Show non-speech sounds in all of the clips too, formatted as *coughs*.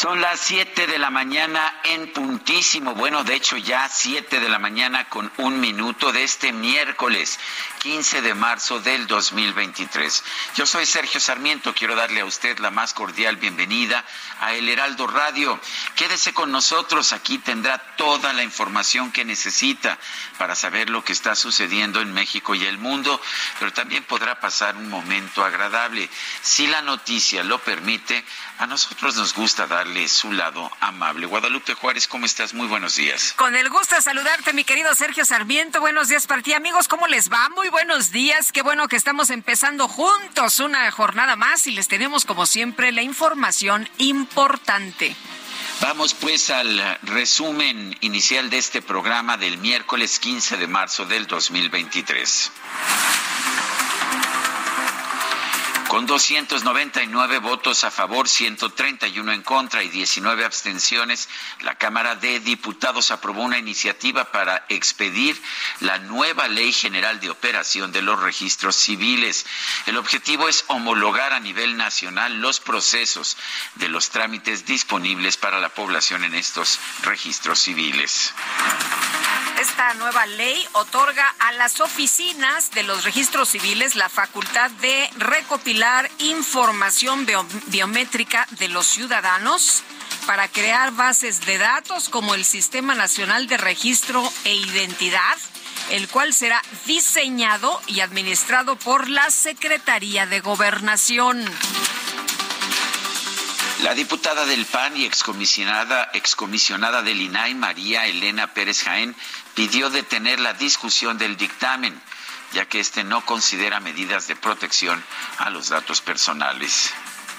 Son las 7 de la mañana en puntísimo. Bueno, de hecho ya 7 de la mañana con un minuto de este miércoles 15 de marzo del 2023. Yo soy Sergio Sarmiento. Quiero darle a usted la más cordial bienvenida a El Heraldo Radio. Quédese con nosotros. Aquí tendrá toda la información que necesita para saber lo que está sucediendo en México y el mundo, pero también podrá pasar un momento agradable. Si la noticia lo permite, a nosotros nos gusta darle su lado amable. Guadalupe Juárez, ¿cómo estás? Muy buenos días. Con el gusto de saludarte, mi querido Sergio Sarmiento. Buenos días para ti, amigos. ¿Cómo les va? Muy buenos días. Qué bueno que estamos empezando juntos una jornada más y les tenemos, como siempre, la información importante. Vamos pues al resumen inicial de este programa del miércoles 15 de marzo del 2023. Con 299 votos a favor, 131 en contra y 19 abstenciones, la Cámara de Diputados aprobó una iniciativa para expedir la nueva Ley General de Operación de los Registros Civiles. El objetivo es homologar a nivel nacional los procesos de los trámites disponibles para la población en estos registros civiles. Esta nueva ley otorga a las oficinas de los registros civiles la facultad de recopilar información biométrica de los ciudadanos para crear bases de datos como el Sistema Nacional de Registro e Identidad, el cual será diseñado y administrado por la Secretaría de Gobernación. La diputada del PAN y excomisionada, excomisionada del INAI, María Elena Pérez Jaén, pidió detener la discusión del dictamen, ya que este no considera medidas de protección a los datos personales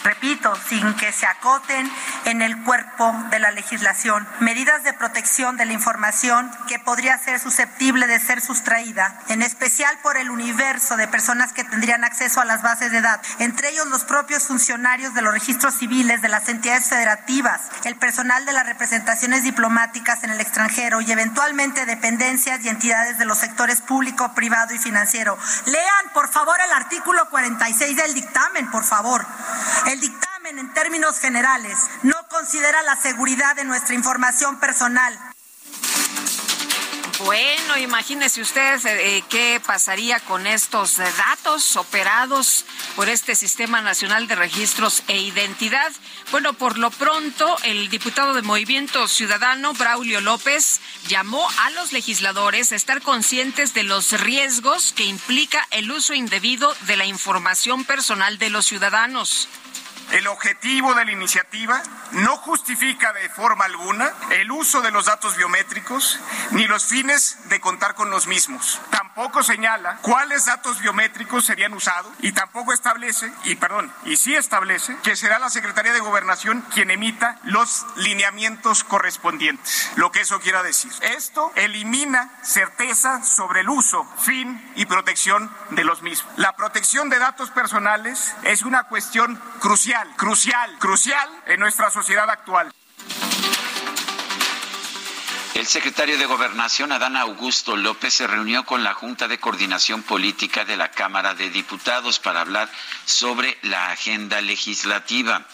repito, sin que se acoten en el cuerpo de la legislación, medidas de protección de la información que podría ser susceptible de ser sustraída, en especial por el universo de personas que tendrían acceso a las bases de datos, entre ellos los propios funcionarios de los registros civiles de las entidades federativas, el personal de las representaciones diplomáticas en el extranjero y eventualmente dependencias y entidades de los sectores público, privado y financiero. Lean, por favor, el artículo 46 del dictamen, por favor. El dictamen, en términos generales, no considera la seguridad de nuestra información personal. Bueno, imagínese usted eh, qué pasaría con estos eh, datos operados por este Sistema Nacional de Registros e Identidad. Bueno, por lo pronto, el diputado de Movimiento Ciudadano, Braulio López, llamó a los legisladores a estar conscientes de los riesgos que implica el uso indebido de la información personal de los ciudadanos. El objetivo de la iniciativa no justifica de forma alguna el uso de los datos biométricos ni los fines de contar con los mismos. Tampoco señala cuáles datos biométricos serían usados y tampoco establece, y perdón, y sí establece que será la Secretaría de Gobernación quien emita los lineamientos correspondientes. Lo que eso quiera decir. Esto elimina certeza sobre el uso, fin y protección de los mismos. La protección de datos personales es una cuestión crucial crucial, crucial, en nuestra sociedad actual. El secretario de Gobernación, Adán Augusto López, se reunió con la Junta de Coordinación Política de la Cámara de Diputados para hablar sobre la agenda legislativa.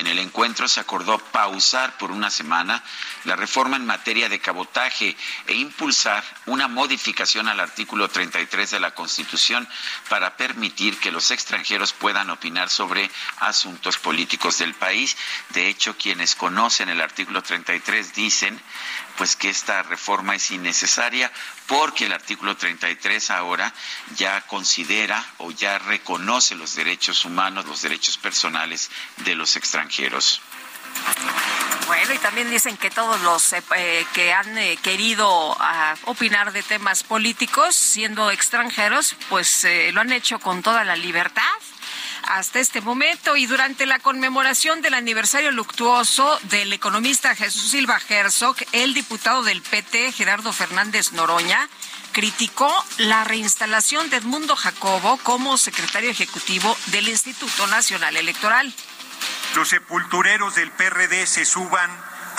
En el encuentro se acordó pausar por una semana la reforma en materia de cabotaje e impulsar una modificación al artículo 33 de la Constitución para permitir que los extranjeros puedan opinar sobre asuntos políticos del país. De hecho, quienes conocen el artículo 33 dicen pues que esta reforma es innecesaria porque el artículo 33 ahora ya considera o ya reconoce los derechos humanos, los derechos personales de los extranjeros. Bueno, y también dicen que todos los eh, eh, que han eh, querido ah, opinar de temas políticos, siendo extranjeros, pues lo han hecho con toda la libertad hasta este momento y durante la conmemoración del aniversario luctuoso del economista Jesús Silva Herzog, el diputado del PT, Gerardo Fernández Noroña, criticó la reinstalación de Edmundo Jacobo como secretario ejecutivo del Instituto Nacional Electoral. Los sepultureros del PRD se suban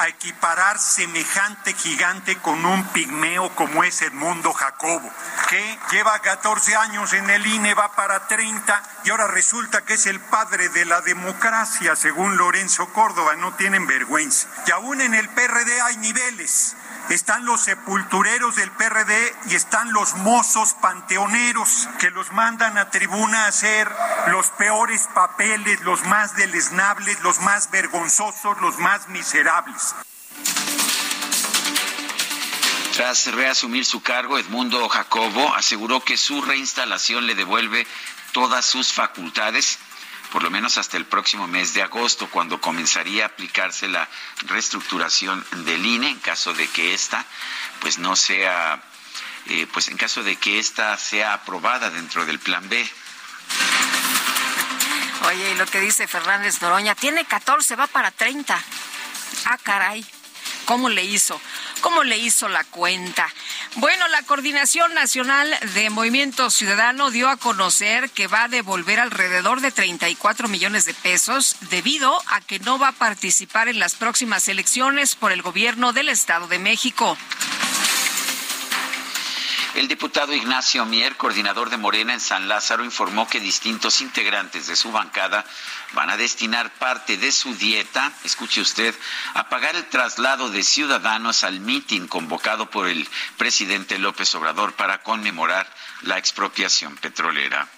a equiparar semejante gigante con un pigmeo como es Edmundo Jacobo, que lleva 14 años en el INE, va para 30 y ahora resulta que es el padre de la democracia, según Lorenzo Córdoba, no tienen vergüenza. Y aún en el PRD hay niveles están los sepultureros del PRD y están los mozos panteoneros que los mandan a tribuna a hacer los peores papeles, los más deleznables, los más vergonzosos, los más miserables. Tras reasumir su cargo, Edmundo Jacobo aseguró que su reinstalación le devuelve todas sus facultades por lo menos hasta el próximo mes de agosto, cuando comenzaría a aplicarse la reestructuración del INE, en caso de que esta, pues no sea, eh, pues en caso de que esta sea aprobada dentro del Plan B. Oye, y lo que dice Fernández Noroña, tiene 14, va para 30. Ah, caray. ¿Cómo le hizo? ¿Cómo le hizo la cuenta? Bueno, la Coordinación Nacional de Movimiento Ciudadano dio a conocer que va a devolver alrededor de 34 millones de pesos debido a que no va a participar en las próximas elecciones por el gobierno del Estado de México. El diputado Ignacio Mier, coordinador de Morena en San Lázaro, informó que distintos integrantes de su bancada van a destinar parte de su dieta, escuche usted, a pagar el traslado de ciudadanos al mitin convocado por el presidente López Obrador para conmemorar la expropiación petrolera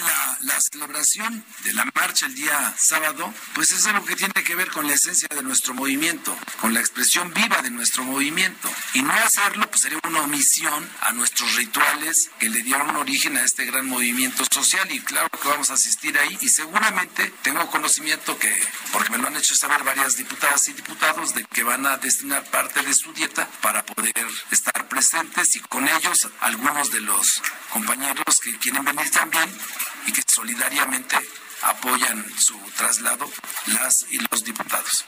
la, celebración de la marcha el día sábado, pues es algo que tiene que ver con la esencia de nuestro movimiento, con la expresión viva de nuestro movimiento. Y no hacerlo, pues sería una omisión a nuestros rituales que le dieron origen a este gran movimiento social. Y claro que vamos a asistir ahí. Y seguramente tengo conocimiento que, porque me lo han hecho saber varias diputadas y diputados, de que van a destinar parte de su dieta para poder estar presentes y con ellos algunos de los compañeros que quieren venir también y que solidariamente apoyan su traslado las y los diputados.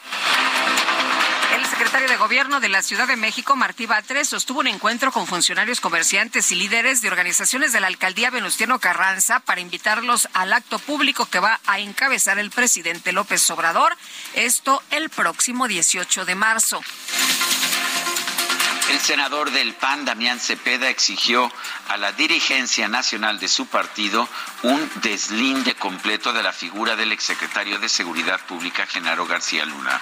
El secretario de Gobierno de la Ciudad de México, Martí Batres, sostuvo un encuentro con funcionarios comerciantes y líderes de organizaciones de la alcaldía Venustiano Carranza para invitarlos al acto público que va a encabezar el presidente López Obrador, esto el próximo 18 de marzo. El senador del PAN, Damián Cepeda, exigió a la dirigencia nacional de su partido un deslinde completo de la figura del exsecretario de Seguridad Pública, Genaro García Luna.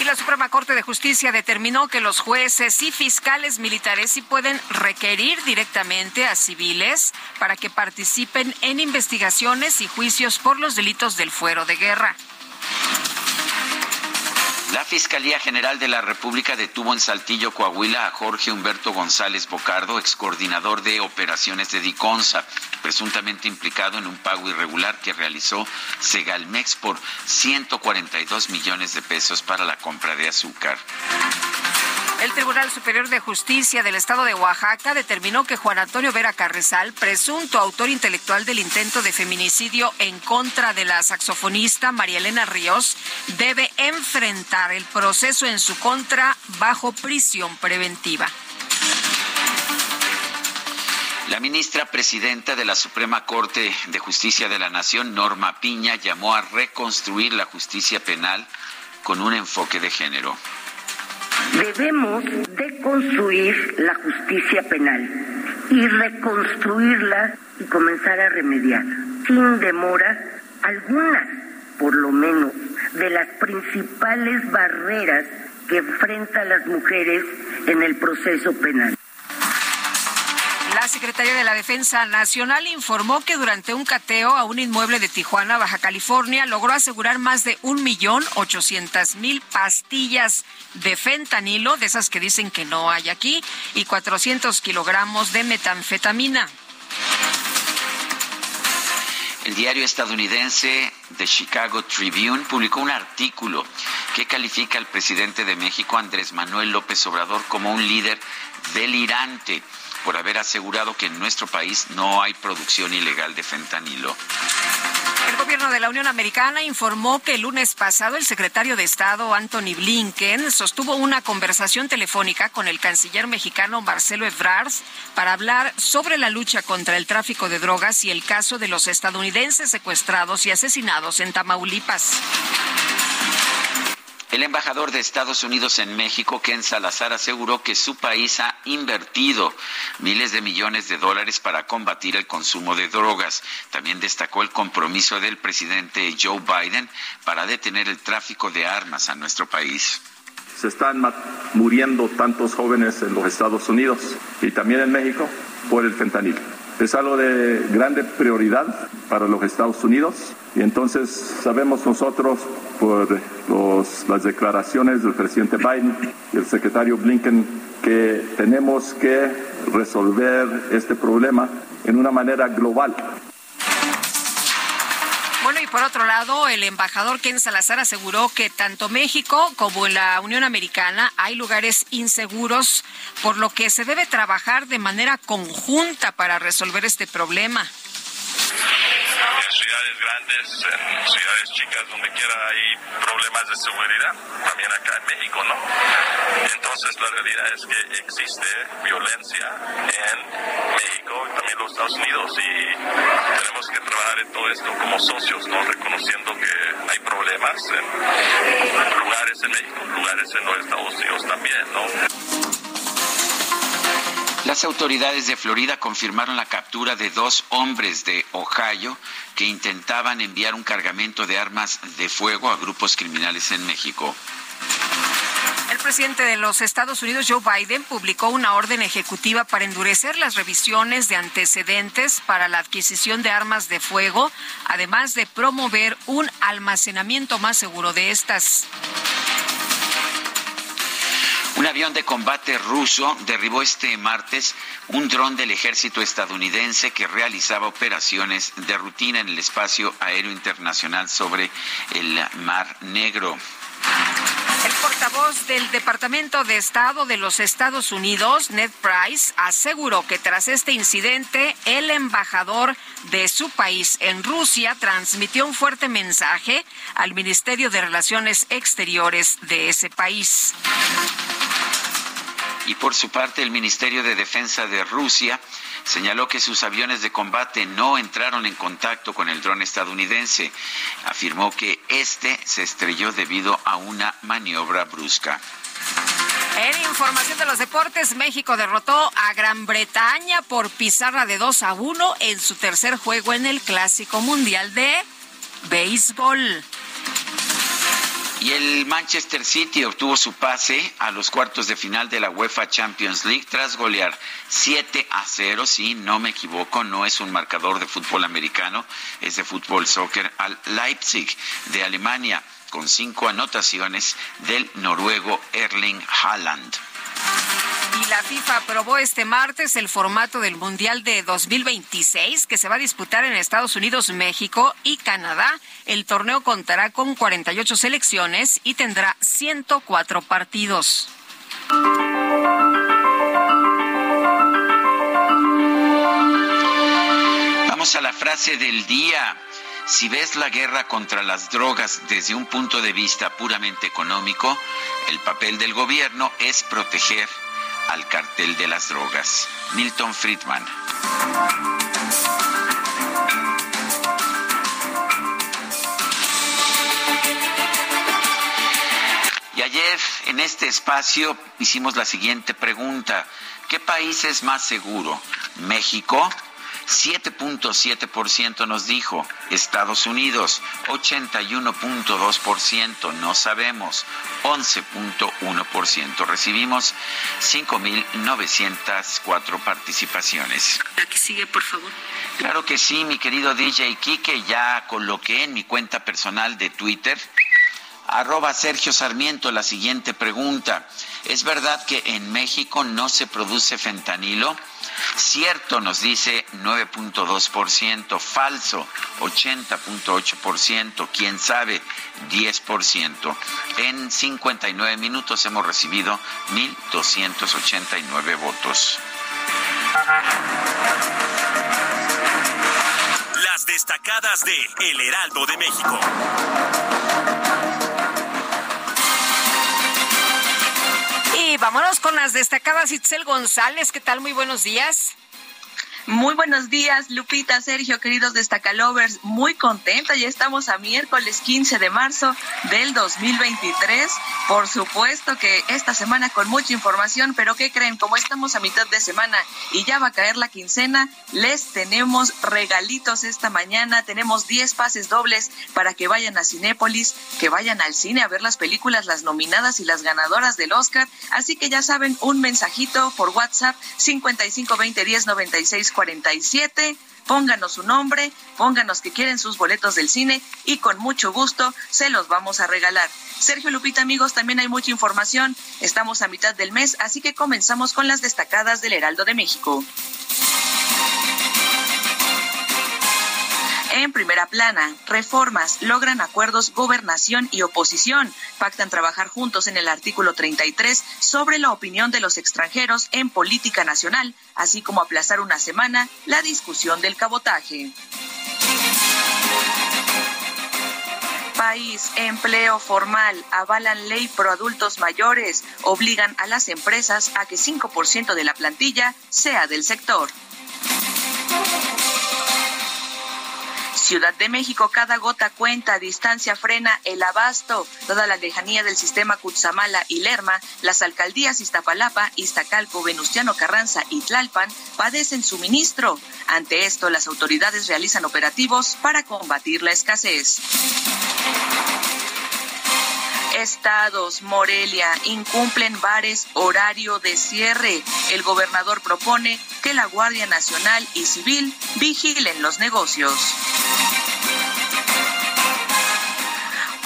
Y la Suprema Corte de Justicia determinó que los jueces y fiscales militares sí pueden requerir directamente a civiles para que participen en investigaciones y juicios por los delitos del fuero de guerra. La Fiscalía General de la República detuvo en Saltillo, Coahuila, a Jorge Humberto González Bocardo, ex coordinador de operaciones de Diconsa, presuntamente implicado en un pago irregular que realizó Segalmex por 142 millones de pesos para la compra de azúcar. El Tribunal Superior de Justicia del Estado de Oaxaca determinó que Juan Antonio Vera Carrizal, presunto autor intelectual del intento de feminicidio en contra de la saxofonista María Elena Ríos, debe enfrentar el proceso en su contra bajo prisión preventiva. La ministra presidenta de la Suprema Corte de Justicia de la Nación, Norma Piña, llamó a reconstruir la justicia penal con un enfoque de género. Debemos de construir la justicia penal y reconstruirla y comenzar a remediar sin demora alguna por lo menos, de las principales barreras que enfrentan las mujeres en el proceso penal. La Secretaría de la Defensa Nacional informó que durante un cateo a un inmueble de Tijuana, Baja California, logró asegurar más de un millón ochocientas mil pastillas de fentanilo, de esas que dicen que no hay aquí, y 400 kilogramos de metanfetamina. El diario estadounidense The Chicago Tribune publicó un artículo que califica al presidente de México, Andrés Manuel López Obrador, como un líder delirante por haber asegurado que en nuestro país no hay producción ilegal de fentanilo. El gobierno de la Unión Americana informó que el lunes pasado el secretario de Estado Anthony Blinken sostuvo una conversación telefónica con el canciller mexicano Marcelo Ebrard para hablar sobre la lucha contra el tráfico de drogas y el caso de los estadounidenses secuestrados y asesinados en Tamaulipas. El embajador de Estados Unidos en México, Ken Salazar, aseguró que su país ha invertido miles de millones de dólares para combatir el consumo de drogas. También destacó el compromiso del presidente Joe Biden para detener el tráfico de armas a nuestro país. Se están muriendo tantos jóvenes en los Estados Unidos y también en México por el fentanil. Es algo de grande prioridad para los Estados Unidos y entonces sabemos nosotros por las declaraciones del presidente Biden y el secretario Blinken que tenemos que resolver este problema en una manera global. Por otro lado, el embajador Ken Salazar aseguró que tanto México como la Unión Americana hay lugares inseguros, por lo que se debe trabajar de manera conjunta para resolver este problema ciudades grandes, en ciudades chicas, donde quiera hay problemas de seguridad, también acá en México, ¿no? Entonces la realidad es que existe violencia en México y también los Estados Unidos y tenemos que trabajar en todo esto como socios, ¿no? Reconociendo que hay problemas en lugares en México, lugares en los Estados Unidos también, ¿no? Las autoridades de Florida confirmaron la captura de dos hombres de Ohio que intentaban enviar un cargamento de armas de fuego a grupos criminales en México. El presidente de los Estados Unidos, Joe Biden, publicó una orden ejecutiva para endurecer las revisiones de antecedentes para la adquisición de armas de fuego, además de promover un almacenamiento más seguro de estas. Un avión de combate ruso derribó este martes un dron del ejército estadounidense que realizaba operaciones de rutina en el espacio aéreo internacional sobre el Mar Negro. El portavoz del Departamento de Estado de los Estados Unidos, Ned Price, aseguró que tras este incidente, el embajador de su país en Rusia transmitió un fuerte mensaje al Ministerio de Relaciones Exteriores de ese país. Y por su parte, el Ministerio de Defensa de Rusia señaló que sus aviones de combate no entraron en contacto con el dron estadounidense. Afirmó que este se estrelló debido a una maniobra brusca. En información de los deportes, México derrotó a Gran Bretaña por pizarra de 2 a 1 en su tercer juego en el Clásico Mundial de Béisbol. Y el Manchester City obtuvo su pase a los cuartos de final de la UEFA Champions League tras golear 7 a 0, si no me equivoco, no es un marcador de fútbol americano, es de fútbol soccer al Leipzig de Alemania con cinco anotaciones del noruego Erling Haaland. Y la FIFA aprobó este martes el formato del Mundial de 2026 que se va a disputar en Estados Unidos, México y Canadá. El torneo contará con 48 selecciones y tendrá 104 partidos. Vamos a la frase del día. Si ves la guerra contra las drogas desde un punto de vista puramente económico, el papel del gobierno es proteger al cartel de las drogas. Milton Friedman. Y ayer en este espacio hicimos la siguiente pregunta. ¿Qué país es más seguro? ¿México? 7.7% nos dijo Estados Unidos, 81.2%, no sabemos, 11.1%. Recibimos 5.904 participaciones. La que sigue, por favor. Claro que sí, mi querido DJ Kike, ya coloqué en mi cuenta personal de Twitter Arroba Sergio Sarmiento, la siguiente pregunta. ¿Es verdad que en México no se produce fentanilo? Cierto, nos dice 9.2%, falso 80.8%, quién sabe 10%. En 59 minutos hemos recibido 1.289 votos. Las destacadas de El Heraldo de México. Vámonos con las destacadas Itzel González. ¿Qué tal? Muy buenos días. Muy buenos días, Lupita, Sergio, queridos destacalovers. Muy contenta, ya estamos a miércoles 15 de marzo del 2023. Por supuesto que esta semana con mucha información, pero ¿qué creen? Como estamos a mitad de semana y ya va a caer la quincena, les tenemos regalitos esta mañana. Tenemos 10 pases dobles para que vayan a Cinépolis, que vayan al cine a ver las películas, las nominadas y las ganadoras del Oscar. Así que ya saben, un mensajito por WhatsApp 5520 10 96 47. Pónganos su nombre, pónganos que quieren sus boletos del cine y con mucho gusto se los vamos a regalar. Sergio Lupita, amigos, también hay mucha información. Estamos a mitad del mes, así que comenzamos con las destacadas del Heraldo de México. En primera plana, reformas logran acuerdos gobernación y oposición. Pactan trabajar juntos en el artículo 33 sobre la opinión de los extranjeros en política nacional, así como aplazar una semana la discusión del cabotaje. País, empleo formal, avalan ley pro adultos mayores, obligan a las empresas a que 5% de la plantilla sea del sector. Ciudad de México, cada gota cuenta, distancia frena el abasto. Toda la lejanía del sistema Cutzamala y Lerma, las alcaldías Iztapalapa, Iztacalco, Venustiano Carranza y Tlalpan padecen suministro. Ante esto, las autoridades realizan operativos para combatir la escasez. Estados, Morelia, incumplen bares horario de cierre. El gobernador propone que la Guardia Nacional y Civil vigilen los negocios.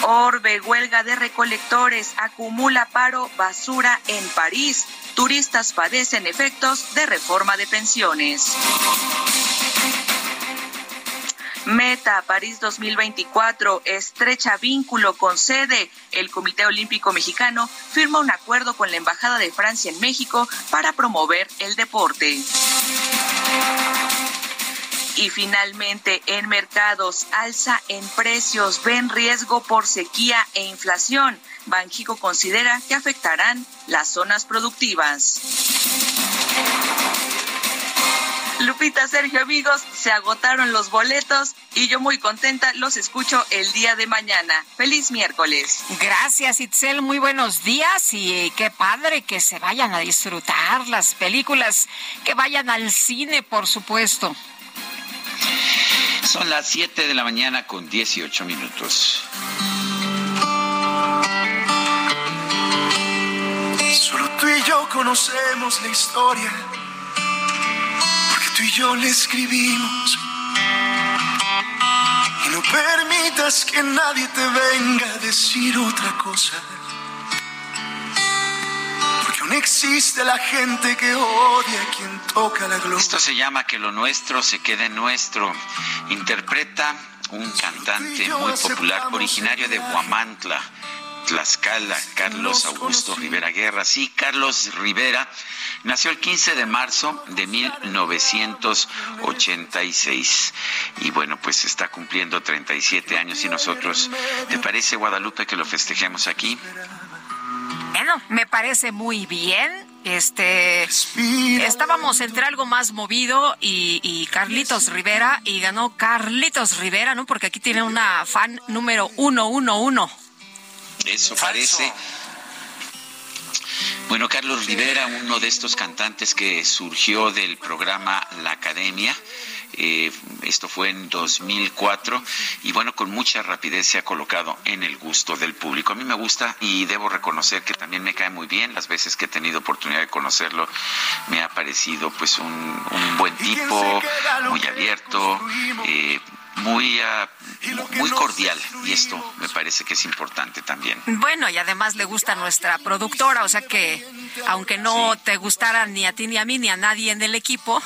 Orbe, huelga de recolectores, acumula paro, basura en París. Turistas padecen efectos de reforma de pensiones. Meta París 2024 estrecha vínculo con sede. El Comité Olímpico Mexicano firma un acuerdo con la Embajada de Francia en México para promover el deporte. Y finalmente, en mercados, alza en precios, ven riesgo por sequía e inflación. Banjico considera que afectarán las zonas productivas. Lupita, Sergio, amigos, se agotaron los boletos y yo muy contenta los escucho el día de mañana. Feliz miércoles. Gracias, Itzel. Muy buenos días y qué padre que se vayan a disfrutar las películas, que vayan al cine, por supuesto. Son las 7 de la mañana con 18 minutos. Solo tú y yo conocemos la historia, yo la escribimos. Y no permitas que nadie te venga a decir otra cosa. Porque aún existe la gente que odia a quien toca la gloria. Esto se llama Que lo nuestro se quede nuestro. Interpreta un cantante muy popular, originario de Huamantla, Tlaxcala, Carlos Augusto Rivera Guerra. Sí, Carlos Rivera nació el 15 de marzo de 1986 y bueno, pues está cumpliendo 37 años y nosotros, ¿te parece Guadalupe que lo festejemos aquí? Bueno, me parece muy bien. Este, estábamos entre algo más movido y, y, Carlitos Rivera y ganó Carlitos Rivera, ¿no? Porque aquí tiene una fan número 111. Eso parece. Bueno, Carlos Rivera, uno de estos cantantes que surgió del programa La Academia, Eh, esto fue en 2004 y bueno, con mucha rapidez se ha colocado en el gusto del público. A mí me gusta y debo reconocer que también me cae muy bien. Las veces que he tenido oportunidad de conocerlo, me ha parecido pues un, un buen tipo, muy abierto, eh, muy, ah, muy cordial y esto me parece que es importante también. Bueno, y además le gusta nuestra productora, o sea que aunque no te gustara ni a ti ni a mí ni a nadie en el equipo.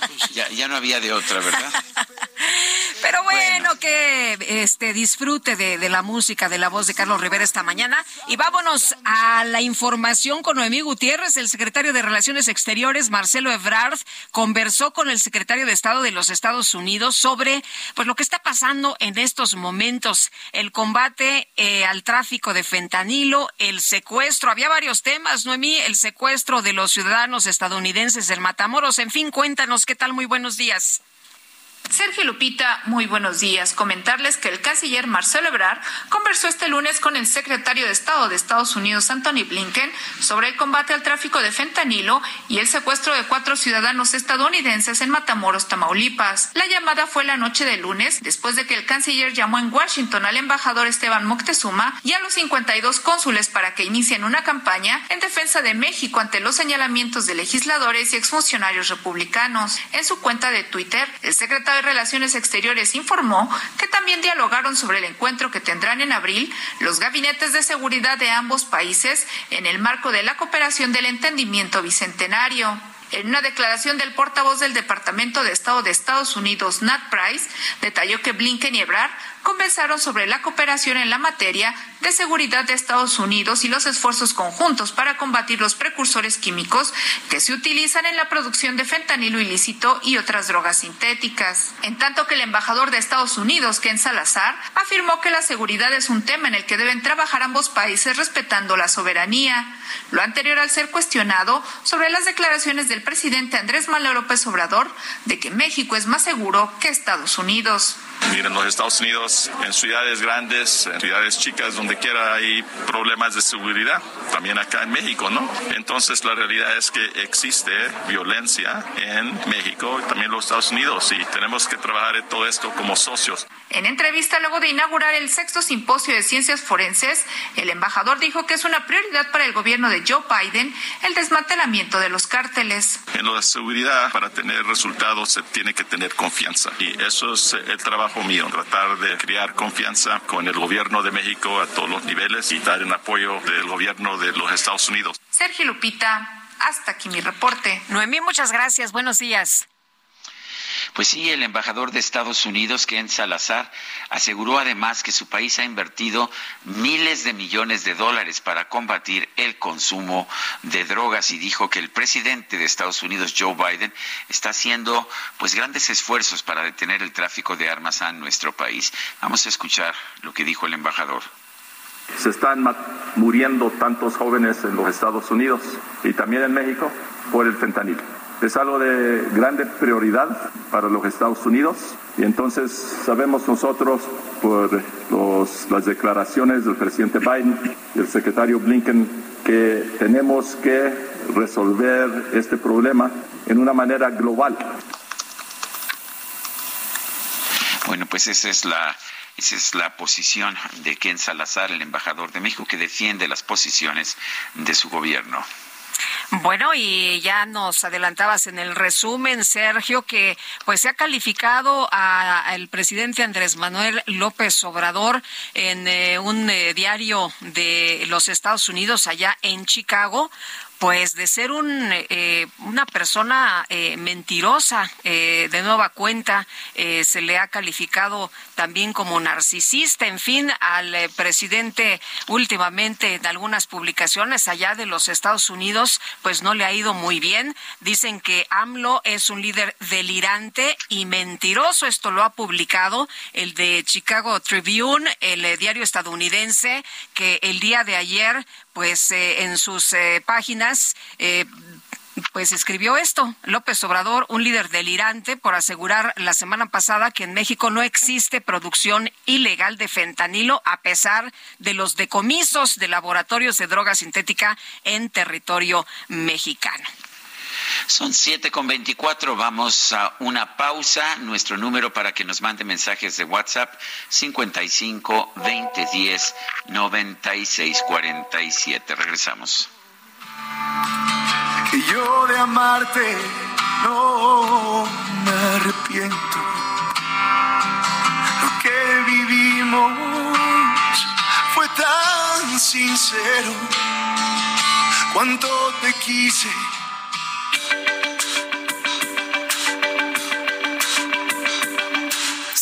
Pues ya, ya no había de otra, ¿verdad? *laughs* Pero bueno, que este disfrute de, de, la música, de la voz de Carlos Rivera esta mañana. Y vámonos a la información con Noemí Gutiérrez. El secretario de Relaciones Exteriores, Marcelo Ebrard, conversó con el secretario de Estado de los Estados Unidos sobre pues lo que está pasando en estos momentos. El combate eh, al tráfico de fentanilo, el secuestro. Había varios temas, Noemí, el secuestro de los ciudadanos estadounidenses en Matamoros. En fin, cuéntanos qué tal. Muy buenos días. Sergio Lupita, muy buenos días. Comentarles que el canciller Marcelo Ebrard conversó este lunes con el secretario de Estado de Estados Unidos, Anthony Blinken, sobre el combate al tráfico de fentanilo y el secuestro de cuatro ciudadanos estadounidenses en Matamoros, Tamaulipas. La llamada fue la noche de lunes, después de que el canciller llamó en Washington al embajador Esteban Moctezuma y a los 52 cónsules para que inicien una campaña en defensa de México ante los señalamientos de legisladores y exfuncionarios republicanos. En su cuenta de Twitter, el secretario de Relaciones Exteriores informó que también dialogaron sobre el encuentro que tendrán en abril los gabinetes de seguridad de ambos países en el marco de la cooperación del entendimiento bicentenario. En una declaración del portavoz del Departamento de Estado de Estados Unidos, Nat Price, detalló que Blinken y Ebrard conversaron sobre la cooperación en la materia de seguridad de Estados Unidos y los esfuerzos conjuntos para combatir los precursores químicos que se utilizan en la producción de fentanilo ilícito y otras drogas sintéticas. En tanto que el embajador de Estados Unidos, Ken Salazar, afirmó que la seguridad es un tema en el que deben trabajar ambos países respetando la soberanía. Lo anterior al ser cuestionado sobre las declaraciones del presidente Andrés Manuel López Obrador de que México es más seguro que Estados Unidos. Miren, los Estados Unidos, en ciudades grandes, en ciudades chicas, donde quiera hay problemas de seguridad, también acá en México, ¿no? Entonces la realidad es que existe violencia en México y también en los Estados Unidos y tenemos que trabajar en todo esto como socios. En entrevista luego de inaugurar el sexto simposio de ciencias forenses, el embajador dijo que es una prioridad para el gobierno de Joe Biden el desmantelamiento de los cárteles. En la seguridad, para tener resultados, se tiene que tener confianza y eso es el trabajo mío, tratar de crear confianza con el gobierno de México a todos los niveles y dar el apoyo del gobierno de los Estados Unidos. Sergio Lupita, hasta aquí mi reporte. Noemí, muchas gracias. Buenos días. Pues sí, el embajador de Estados Unidos, Ken Salazar, aseguró además que su país ha invertido miles de millones de dólares para combatir el consumo de drogas y dijo que el presidente de Estados Unidos, Joe Biden, está haciendo pues grandes esfuerzos para detener el tráfico de armas a nuestro país. Vamos a escuchar lo que dijo el embajador. Se están muriendo tantos jóvenes en los Estados Unidos y también en México por el fentanilo es algo de grande prioridad para los Estados Unidos y entonces sabemos nosotros por las declaraciones del presidente Biden y el secretario Blinken que tenemos que resolver este problema en una manera global. Bueno, pues esa es la esa es la posición de Ken Salazar, el embajador de México, que defiende las posiciones de su gobierno. Bueno, y ya nos adelantabas en el resumen, Sergio, que pues se ha calificado al presidente Andrés Manuel López Obrador en eh, un eh, diario de los Estados Unidos allá en Chicago pues de ser un, eh, una persona eh, mentirosa eh, de nueva cuenta, se le ha calificado también como narcisista, en fin, al presidente últimamente en algunas publicaciones allá de los Estados Unidos, pues no le ha ido muy bien. Dicen que AMLO es un líder delirante y mentiroso. Esto lo ha publicado el de Chicago Tribune, el diario estadounidense, que el día de ayer pues eh, en sus eh, páginas eh, pues escribió esto, López Obrador, un líder delirante, por asegurar la semana pasada que en México no existe producción ilegal de fentanilo a pesar de los decomisos de laboratorios de droga sintética en territorio mexicano. Son siete con veinticuatro. Vamos a una pausa. Nuestro número para que nos mande mensajes de WhatsApp, 55 20 10 96 47. Regresamos. Que yo de amarte no me arrepiento. Lo que vivimos fue tan sincero. Cuánto te quise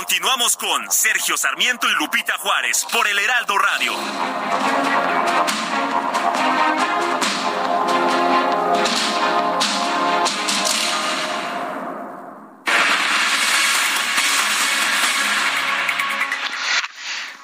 Continuamos con Sergio Sarmiento y Lupita Juárez por el Heraldo Radio.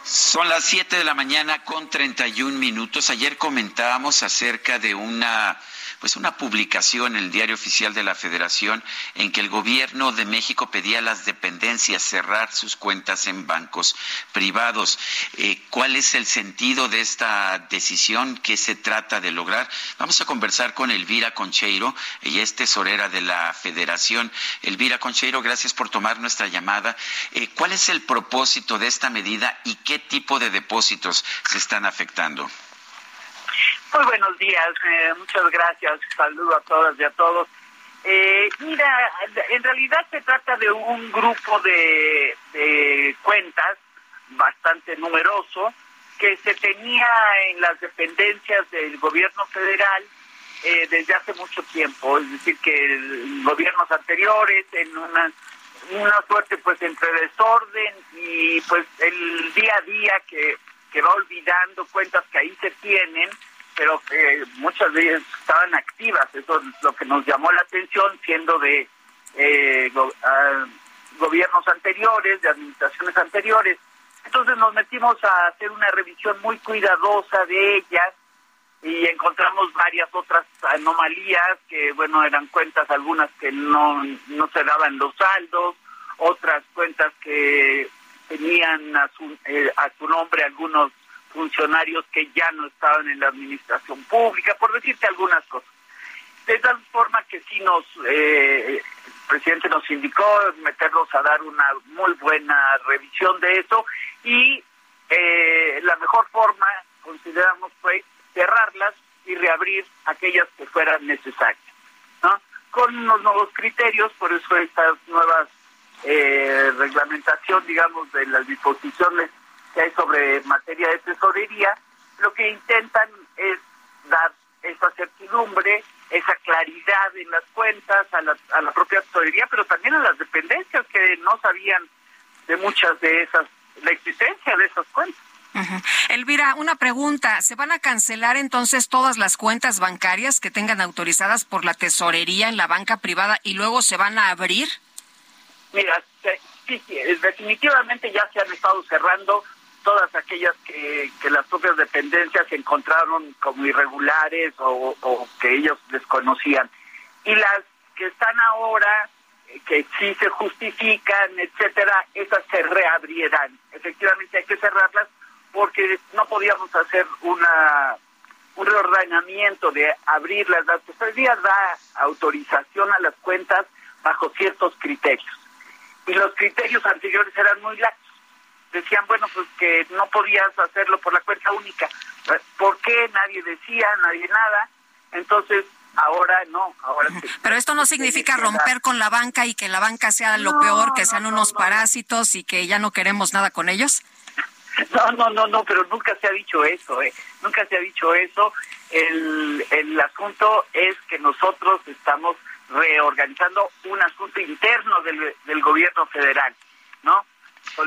Son las 7 de la mañana con 31 minutos. Ayer comentábamos acerca de una pues una publicación en el Diario Oficial de la Federación en que el gobierno de México pedía a las dependencias cerrar sus cuentas en bancos privados. Eh, ¿Cuál es el sentido de esta decisión? ¿Qué se trata de lograr? Vamos a conversar con Elvira Concheiro, ella es tesorera de la Federación. Elvira Concheiro, gracias por tomar nuestra llamada. Eh, ¿Cuál es el propósito de esta medida y qué tipo de depósitos se están afectando? Muy buenos días, eh, muchas gracias, saludo a todas y a todos. Eh, mira, en realidad se trata de un grupo de, cuentas bastante numeroso que se tenía en las dependencias del gobierno federal eh, desde hace mucho tiempo, es decir, que gobiernos anteriores en una una suerte pues entre desorden y pues el día a día que, que va olvidando cuentas que ahí se tienen pero que muchas veces estaban activas. Eso es lo que nos llamó la atención, siendo de eh, ah, gobiernos anteriores, de administraciones anteriores. Entonces nos metimos a hacer una revisión muy cuidadosa de ellas y encontramos varias otras anomalías que, bueno, eran cuentas algunas que no, no se daban los saldos, otras cuentas que tenían a su, eh, a su nombre algunos funcionarios que ya no estaban en la administración pública, por decirte algunas cosas. De tal forma que sí nos, eh, el presidente nos indicó meternos a dar una muy buena revisión de eso y eh, la mejor forma, consideramos, fue cerrarlas y reabrir aquellas que fueran necesarias, ¿no? Con unos nuevos criterios, por eso estas nuevas eh, reglamentación, digamos, de las disposiciones que hay sobre materia de tesorería, lo que intentan es dar esa certidumbre, esa claridad en las cuentas a la, a la propia tesorería, pero también a las dependencias que no sabían de muchas de esas, la existencia de esas cuentas. Elvira, una pregunta. ¿Se van a cancelar entonces todas las cuentas bancarias que tengan autorizadas por la tesorería en la banca privada y luego se van a abrir? Mira, sí, definitivamente ya se han estado cerrando todas aquellas que, las propias dependencias encontraron como irregulares o, que ellos desconocían. Y las que están ahora, eh, que sí se justifican, etcétera, esas se reabrirán. Efectivamente hay que cerrarlas porque no podíamos hacer una un reordenamiento de abrirlas. La tesorería da autorización a las cuentas bajo ciertos criterios. Y los criterios anteriores eran muy laxos decían, bueno, pues que no podías hacerlo por la cuenta única. ¿Por qué? Nadie decía, nadie nada. Entonces, ahora no, ahora Pero esto no significa romper con la banca y que la banca sea lo peor, que sean unos parásitos y que ya no queremos nada con ellos. *laughs* No, no, no, no, pero nunca se ha dicho eso, ¿eh? Nunca se ha dicho eso. El, el asunto es que nosotros estamos reorganizando un asunto interno del, del gobierno federal, ¿no?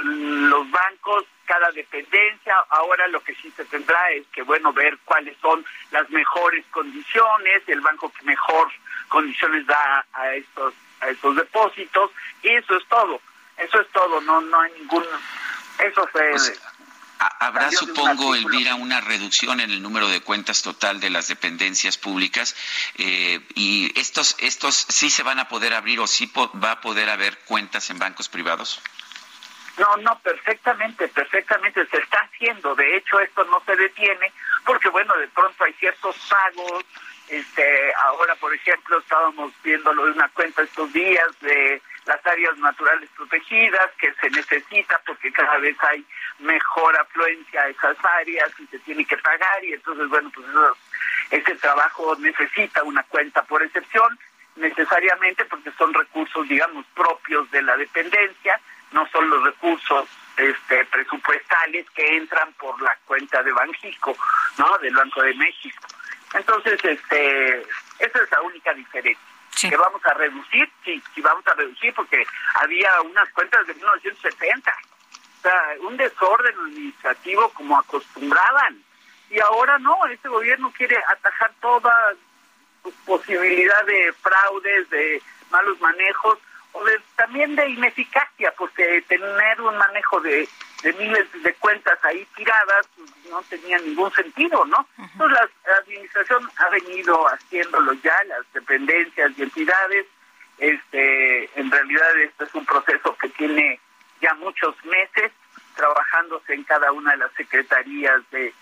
los bancos, cada dependencia. Ahora lo que sí se tendrá es que, bueno, ver cuáles son las mejores condiciones, el banco que mejor condiciones da a estos a esos depósitos y eso es todo. Eso es todo, no no hay ningún eso pues, Habrá, supongo, Elvira, una reducción en el número de cuentas total de las dependencias públicas eh, y estos, estos sí se van a poder abrir o sí va a poder haber cuentas en bancos privados. No, no, perfectamente, perfectamente se está haciendo. De hecho, esto no se detiene porque, bueno, de pronto hay ciertos pagos. Este, ahora, por ejemplo, estábamos viéndolo de una cuenta estos días de las áreas naturales protegidas que se necesita porque cada vez hay mejor afluencia a esas áreas y se tiene que pagar y entonces bueno pues ese trabajo necesita una cuenta por excepción necesariamente porque son recursos digamos propios de la dependencia no son los recursos este presupuestales que entran por la cuenta de Banjico no del Banco de México. Entonces este esa es la única diferencia que vamos a reducir, sí, sí vamos a reducir porque había unas cuentas de 1970, o sea, un desorden administrativo como acostumbraban. Y ahora no, este gobierno quiere atajar toda posibilidad de fraudes, de malos manejos, o de, también de ineficacia, porque tener un manejo de de miles de cuentas ahí tiradas, no tenía ningún sentido, ¿no? Entonces la, administración ha venido haciéndolo ya, las dependencias y entidades, este, en realidad esto es un proceso que tiene ya muchos meses trabajándose en cada una de las secretarías de,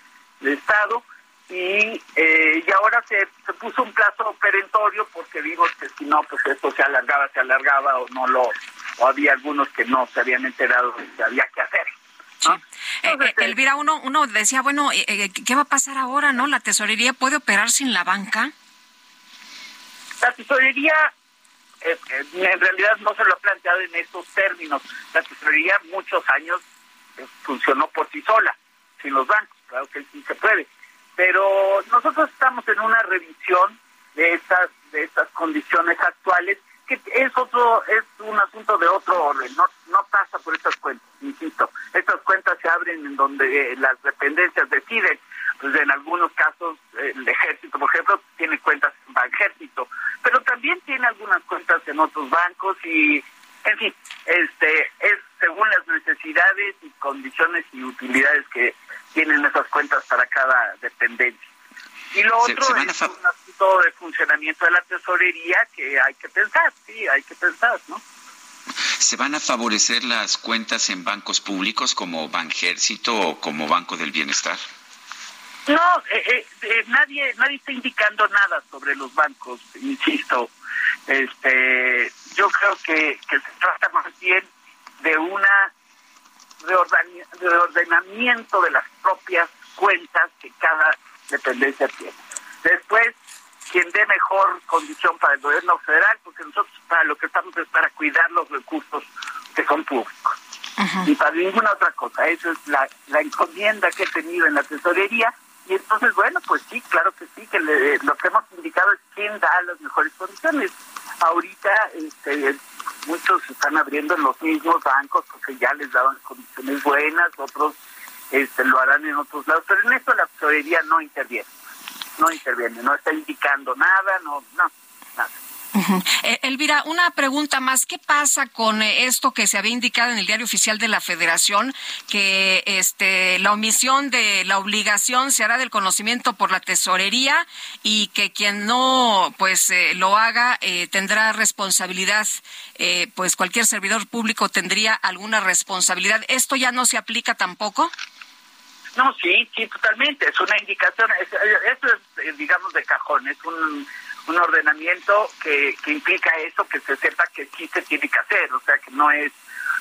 Estado y, eh, y ahora se, se puso un plazo perentorio porque vimos que si no, pues esto se alargaba, se alargaba o no lo, o había algunos que no se habían enterado de que había que hacer. Eh, eh, Elvira, uno, uno decía, bueno, eh, ¿qué va a pasar ahora, no? ¿La tesorería puede operar sin la banca? La tesorería, en realidad no se lo ha planteado en estos términos. La tesorería muchos años funcionó por sí sola, sin los bancos, claro que sí se puede. Pero nosotros estamos en una revisión de estas, de estas condiciones actuales que es otro, es un asunto de otro orden, no, no pasa por estas cuentas, insisto. Estas cuentas se abren en donde eh, las dependencias deciden. Pues en algunos casos el ejército, por ejemplo, tiene cuentas en ejército, pero también tiene algunas cuentas en otros bancos y, en fin, este es según las necesidades y condiciones y utilidades que tienen esas cuentas para cada dependencia. Y lo otro es un asunto de funcionamiento de la tesorería que hay que pensar, sí, hay que pensar, ¿no? ¿Se van a favorecer las cuentas en bancos públicos como Banjército o como Banco del Bienestar? No, eh, eh, eh, nadie nadie está indicando nada sobre los bancos, insisto. Este, yo creo que, que se trata más bien de una reordenamiento de las propias cuentas que cada dependencia tiene. Después, quien dé mejor condición para el gobierno federal, porque nosotros para lo que estamos es para cuidar los recursos que son públicos. Y para ninguna otra cosa. Esa es la, la encomienda que he tenido en la tesorería. Y entonces, bueno, pues sí, claro que sí, que lo que hemos indicado es quién da las mejores condiciones. Ahorita este, muchos están abriendo en los mismos bancos porque ya les daban condiciones buenas, otros este, lo harán en otros lados, pero en esto la tesorería no interviene, no interviene, no está indicando nada, no, no, Eh, Elvira, una pregunta más. ¿Qué pasa con eh, esto que se había indicado en el diario oficial de la Federación, que este, la omisión de la obligación se hará del conocimiento por la tesorería y que quien no pues eh, lo haga tendrá responsabilidad? pues cualquier servidor público tendría alguna responsabilidad. ¿Esto ya no se aplica tampoco? No, sí, sí, totalmente. Es una indicación, esto es, digamos, de cajón, es un, un ordenamiento que, que implica eso, que se sepa que sí se tiene que hacer, o sea, que no es,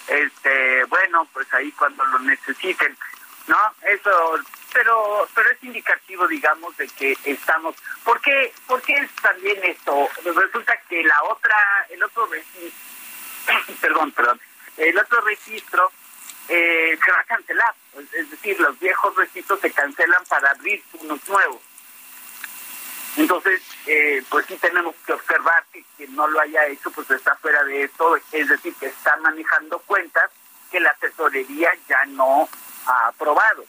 este, bueno, pues ahí cuando lo necesiten, ¿no? Eso, pero pero es indicativo, digamos, de que estamos. ¿Por qué, es también esto? Resulta que la otra, el otro registro, *coughs* perdón, perdón, el otro registro eh, se va a cancelar. Es decir, los viejos registros se cancelan para abrir unos nuevos. Entonces, eh, pues sí tenemos que observar que quien no lo haya hecho, pues está fuera de esto, es decir, que está manejando cuentas que la tesorería ya no ha aprobado.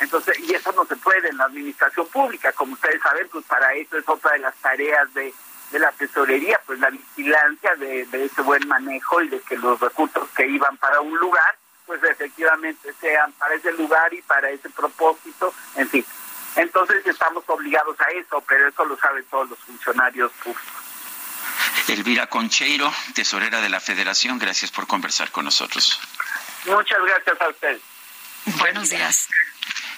Entonces, y eso no se puede en la administración pública, como ustedes saben, pues para eso es otra de las tareas de de la tesorería, pues la vigilancia de, de ese buen manejo y de que los recursos que iban para un lugar, pues efectivamente sean para ese lugar y para ese propósito, en fin. Entonces estamos obligados a eso, pero eso lo saben todos los funcionarios públicos. Elvira Concheiro, tesorera de la Federación, gracias por conversar con nosotros. Muchas gracias a usted. Buenos días.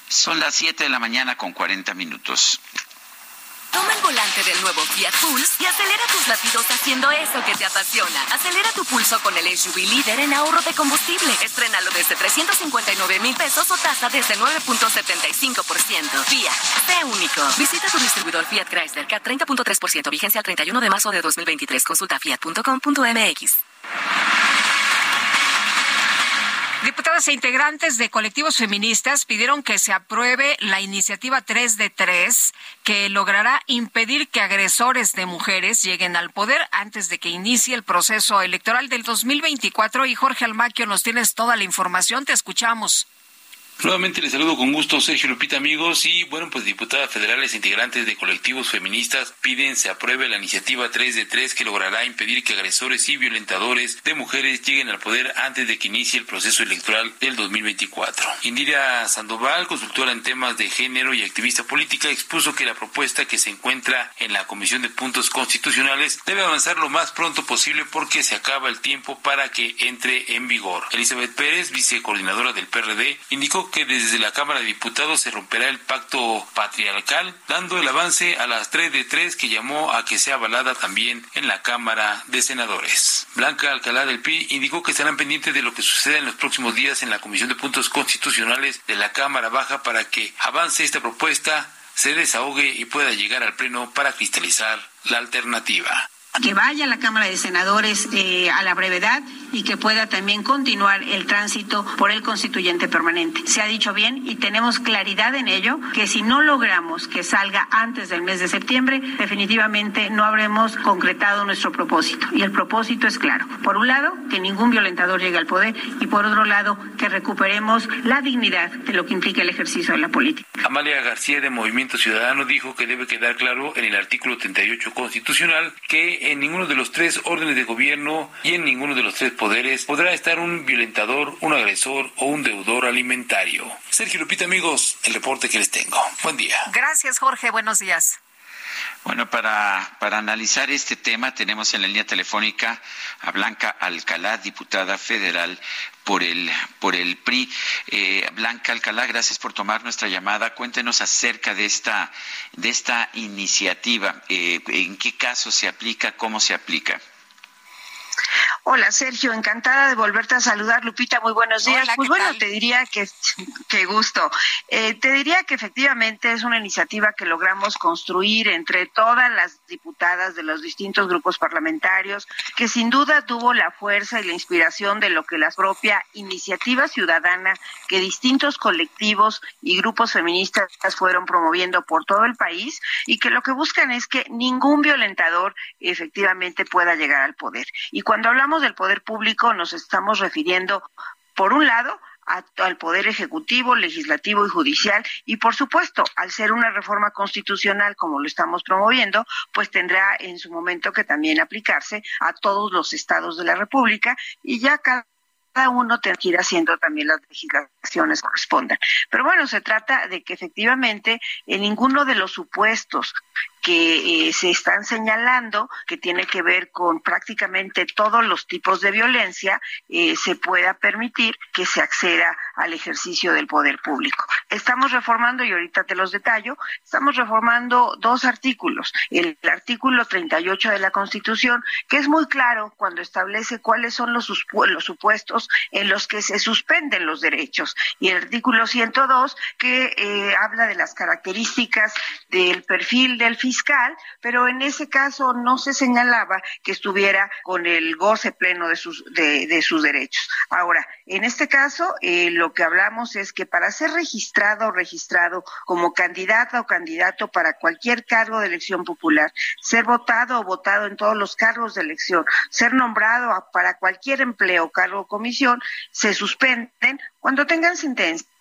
Son las 7 de la mañana con 40 minutos. Toma el volante del nuevo Fiat Pulse y acelera tus latidos haciendo eso que te apasiona. Acelera tu pulso con el SUV líder en ahorro de combustible. Estrenalo desde 359 mil pesos o tasa desde 9.75%. Fiat, sé único. Visita tu distribuidor Fiat Chrysler CAT 30.3%. Vigencia al 31 de marzo de 2023. Consulta fiat.com.mx. Diputadas e integrantes de colectivos feministas pidieron que se apruebe la iniciativa 3 de 3 que logrará impedir que agresores de mujeres lleguen al poder antes de que inicie el proceso electoral del 2024. Y Jorge Almaquio, nos tienes toda la información. Te escuchamos. Nuevamente les saludo con gusto, Sergio Lupita, amigos. Y bueno, pues diputadas federales integrantes de colectivos feministas piden se apruebe la iniciativa 3 de 3 que logrará impedir que agresores y violentadores de mujeres lleguen al poder antes de que inicie el proceso electoral del 2024. Indira Sandoval, consultora en temas de género y activista política, expuso que la propuesta que se encuentra en la Comisión de Puntos Constitucionales debe avanzar lo más pronto posible porque se acaba el tiempo para que entre en vigor. Elizabeth Pérez, vicecoordinadora del PRD, indicó que desde la Cámara de Diputados se romperá el pacto patriarcal, dando el avance a las 3 de 3 que llamó a que sea avalada también en la Cámara de Senadores. Blanca Alcalá del PI indicó que estarán pendientes de lo que suceda en los próximos días en la Comisión de Puntos Constitucionales de la Cámara Baja para que avance esta propuesta, se desahogue y pueda llegar al Pleno para cristalizar la alternativa que vaya a la Cámara de Senadores eh, a la brevedad y que pueda también continuar el tránsito por el constituyente permanente. Se ha dicho bien y tenemos claridad en ello que si no logramos que salga antes del mes de septiembre, definitivamente no habremos concretado nuestro propósito. Y el propósito es claro. Por un lado, que ningún violentador llegue al poder y por otro lado, que recuperemos la dignidad de lo que implica el ejercicio de la política. Amalia García de Movimiento Ciudadano dijo que debe quedar claro en el artículo 38 constitucional que en ninguno de los tres órdenes de gobierno y en ninguno de los tres poderes podrá estar un violentador, un agresor o un deudor alimentario. Sergio Lupita, amigos, el reporte que les tengo. Buen día. Gracias, Jorge. Buenos días. Bueno, para, para analizar este tema tenemos en la línea telefónica a Blanca Alcalá, diputada federal por el, por el PRI. Eh, Blanca Alcalá, gracias por tomar nuestra llamada. Cuéntenos acerca de esta, de esta iniciativa. Eh, ¿En qué caso se aplica? ¿Cómo se aplica? Hola Sergio, encantada de volverte a saludar. Lupita, muy buenos días. pues bueno, te diría que, qué gusto. Eh, te diría que efectivamente es una iniciativa que logramos construir entre todas las diputadas de los distintos grupos parlamentarios, que sin duda tuvo la fuerza y la inspiración de lo que la propia iniciativa ciudadana que distintos colectivos y grupos feministas fueron promoviendo por todo el país y que lo que buscan es que ningún violentador efectivamente pueda llegar al poder. Y cuando hablamos del poder público nos estamos refiriendo, por un lado, al Poder Ejecutivo, Legislativo y Judicial y, por supuesto, al ser una reforma constitucional como lo estamos promoviendo, pues tendrá en su momento que también aplicarse a todos los estados de la República y ya cada uno tendrá que ir haciendo también las legislaciones correspondan. Pero bueno, se trata de que efectivamente en ninguno de los supuestos que eh, se están señalando, que tiene que ver con prácticamente todos los tipos de violencia, eh, se pueda permitir que se acceda al ejercicio del poder público. Estamos reformando, y ahorita te los detallo, estamos reformando dos artículos. El, artículo 38 de la Constitución, que es muy claro cuando establece cuáles son los, los supuestos en los que se suspenden los derechos, y el artículo 102, que eh, habla de las características del perfil del fiscal fiscal, pero en ese caso no se señalaba que estuviera con el goce pleno de sus, de, sus derechos. Ahora, en este caso, eh, lo que hablamos es que para ser registrado o registrado como candidata o candidato para cualquier cargo de elección popular, ser votado o votado en todos los cargos de elección, ser nombrado para cualquier empleo, cargo o comisión, se suspenden cuando tengan sentencia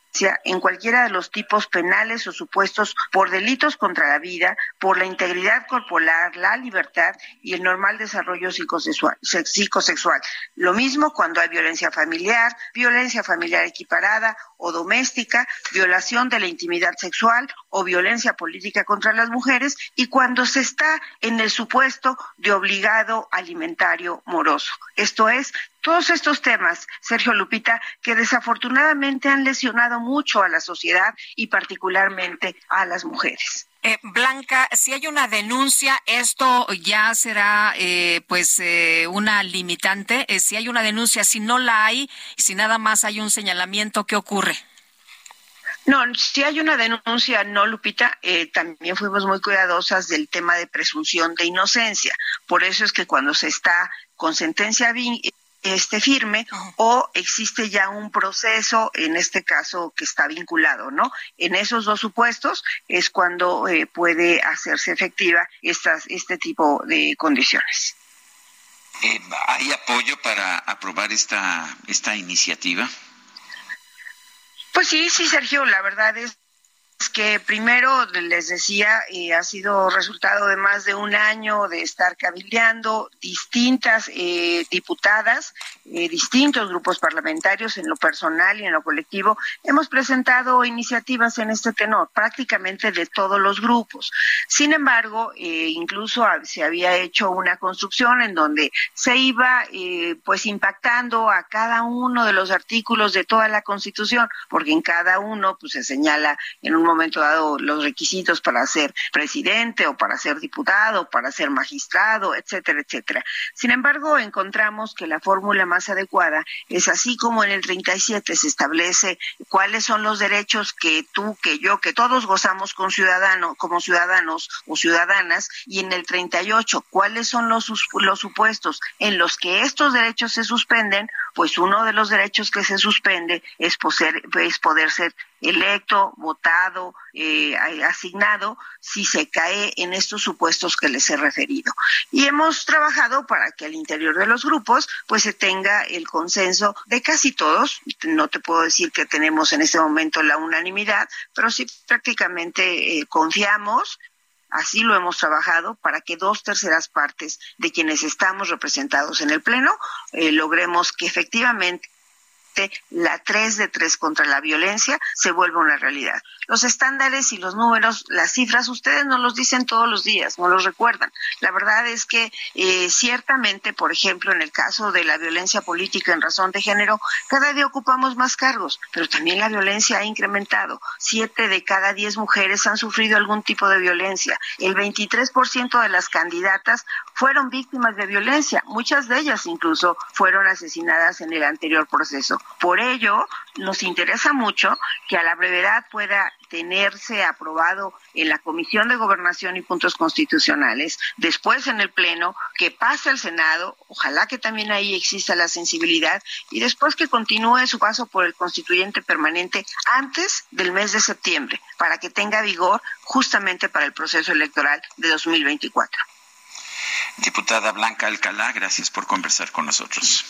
en cualquiera de los tipos penales o supuestos por delitos contra la vida, por la integridad corporal, la libertad y el normal desarrollo psicosexual. Lo mismo cuando hay violencia familiar, violencia familiar equiparada o doméstica, violación de la intimidad sexual o violencia política contra las mujeres y cuando se está en el supuesto de obligado alimentario moroso. Esto es, todos estos temas, Sergio Lupita, que desafortunadamente han lesionado mucho a la sociedad y particularmente a las mujeres. Eh, Blanca, si hay una denuncia, esto ya será eh, pues eh, una limitante. si hay una denuncia, si no la hay, si nada más hay un señalamiento, ¿qué ocurre? No, si hay una denuncia, no, Lupita, también fuimos muy cuidadosas del tema de presunción de inocencia. Por eso es que cuando se está con sentencia este firme o existe ya un proceso en este caso que está vinculado, ¿no? En esos dos supuestos es cuando eh, puede hacerse efectiva estas este tipo de condiciones. Eh, ¿Hay apoyo para aprobar esta esta iniciativa? Pues sí, sí, Sergio, la verdad es que primero les decía eh, ha sido resultado de más de un año de estar cabildeando distintas eh, diputadas, eh, distintos grupos parlamentarios en lo personal y en lo colectivo. Hemos presentado iniciativas en este tenor, prácticamente de todos los grupos. Sin embargo, incluso se había hecho una construcción en donde se iba pues impactando a cada uno de los artículos de toda la Constitución, porque en cada uno pues se señala en un momento dado los requisitos para ser presidente o para ser diputado, para ser magistrado, etcétera, etcétera. Sin embargo, encontramos que la fórmula más adecuada es así como en el 37 se establece cuáles son los derechos que tú, que yo, que todos gozamos con ciudadano, como ciudadanos o ciudadanas, y en el 38 cuáles son los, los supuestos en los que estos derechos se suspenden, pues uno de los derechos que se suspende es poder, es poder ser electo, votado, eh, asignado, si se cae en estos supuestos que les he referido. Y hemos trabajado para que al interior de los grupos pues se tenga el consenso de casi todos. No te puedo decir que tenemos en este momento la unanimidad, pero sí prácticamente eh, confiamos Así lo hemos trabajado para que dos terceras partes de quienes estamos representados en el Pleno eh, logremos que efectivamente la 3 de 3 contra la violencia se vuelva una realidad. Los estándares y los números, las cifras, ustedes no los dicen todos los días, no los recuerdan. La verdad es que eh, ciertamente, por ejemplo, en el caso de la violencia política en razón de género, cada día ocupamos más cargos, pero también la violencia ha incrementado. Siete de cada diez mujeres han sufrido algún tipo de violencia. El 23% de las candidatas fueron víctimas de violencia. Muchas de ellas incluso fueron asesinadas en el anterior proceso. Por ello, nos interesa mucho que a la brevedad pueda tenerse aprobado en la Comisión de Gobernación y Puntos Constitucionales, después en el Pleno, que pase al Senado, ojalá que también ahí exista la sensibilidad, y después que continúe su paso por el constituyente permanente antes del mes de septiembre, para que tenga vigor justamente para el proceso electoral de 2024. Diputada Blanca Alcalá, gracias por conversar con nosotros.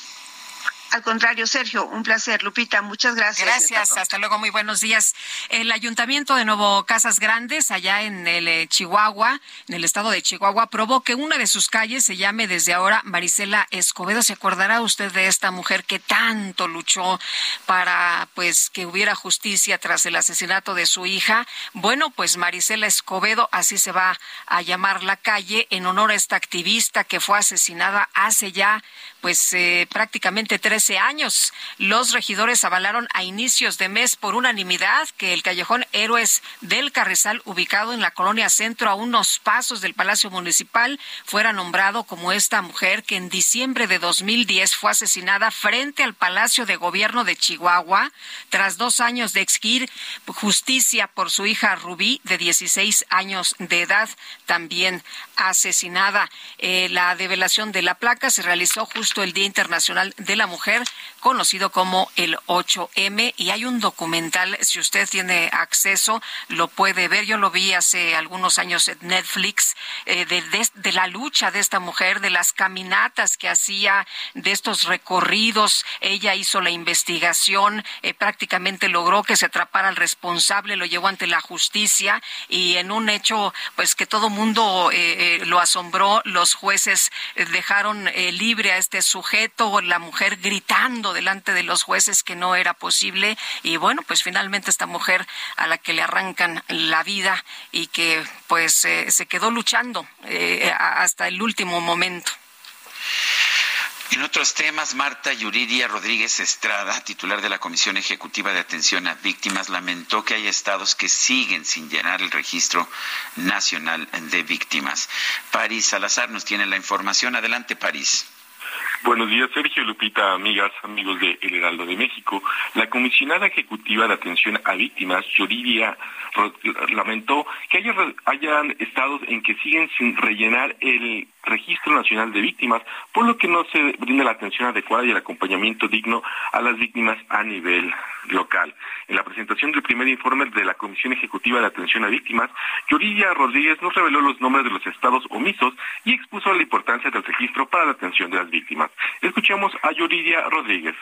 Al contrario, Sergio, un placer. Lupita, muchas gracias. Gracias, hasta luego, muy buenos días. El Ayuntamiento de Nuevo Casas Grandes, allá en el eh, Chihuahua, en el estado de Chihuahua, probó que una de sus calles se llame desde ahora Marisela Escobedo. ¿Se acordará usted de esta mujer que tanto luchó para pues que hubiera justicia tras el asesinato de su hija? Bueno, pues Marisela Escobedo, así se va a llamar la calle en honor a esta activista que fue asesinada hace ya pues eh, prácticamente 13 años. Los regidores avalaron a inicios de mes por unanimidad que el callejón Héroes del Carrizal, ubicado en la colonia Centro a unos pasos del Palacio Municipal, fuera nombrado como esta mujer que en diciembre de 2010 fue asesinada frente al Palacio de Gobierno de Chihuahua tras dos años de exigir justicia por su hija Rubí, de 16 años de edad, también asesinada. Eh, la develación de la placa se realizó justo el Día Internacional de la Mujer mujer, conocido como el 8M. Y hay un documental, si usted tiene acceso, lo puede ver. Yo lo vi hace algunos años en Netflix, eh, de, la lucha de esta mujer, de las caminatas que hacía, de estos recorridos. Ella hizo la investigación, eh, prácticamente logró que se atrapara al responsable, lo llevó ante la justicia y en un hecho, pues que todo mundo eh, lo asombró, los jueces dejaron libre a este sujeto, la mujer gritando delante de los jueces que no era posible y bueno, pues finalmente esta mujer a la que le arrancan la vida y que pues eh, se quedó luchando eh, hasta el último momento. En otros temas, Marta Yuridia Rodríguez Estrada, titular de la Comisión Ejecutiva de Atención a Víctimas, lamentó que hay estados que siguen sin llenar el registro nacional de víctimas. París Salazar nos tiene la información. Adelante, París. Buenos días, Sergio Lupita, amigas, amigos de El Heraldo de México. La comisionada ejecutiva de atención a víctimas, Yuridia, lamentó que haya, hayan estados en que siguen sin rellenar el registro nacional de víctimas, por lo que no se brinda la atención adecuada y el acompañamiento digno a las víctimas a nivel local. En la presentación del primer informe de la Comisión Ejecutiva de Atención a Víctimas, Yuridia Rodríguez nos reveló los nombres de los estados omisos y expuso la importancia del registro para la atención de las víctimas. Escuchamos a Yuridia Rodríguez.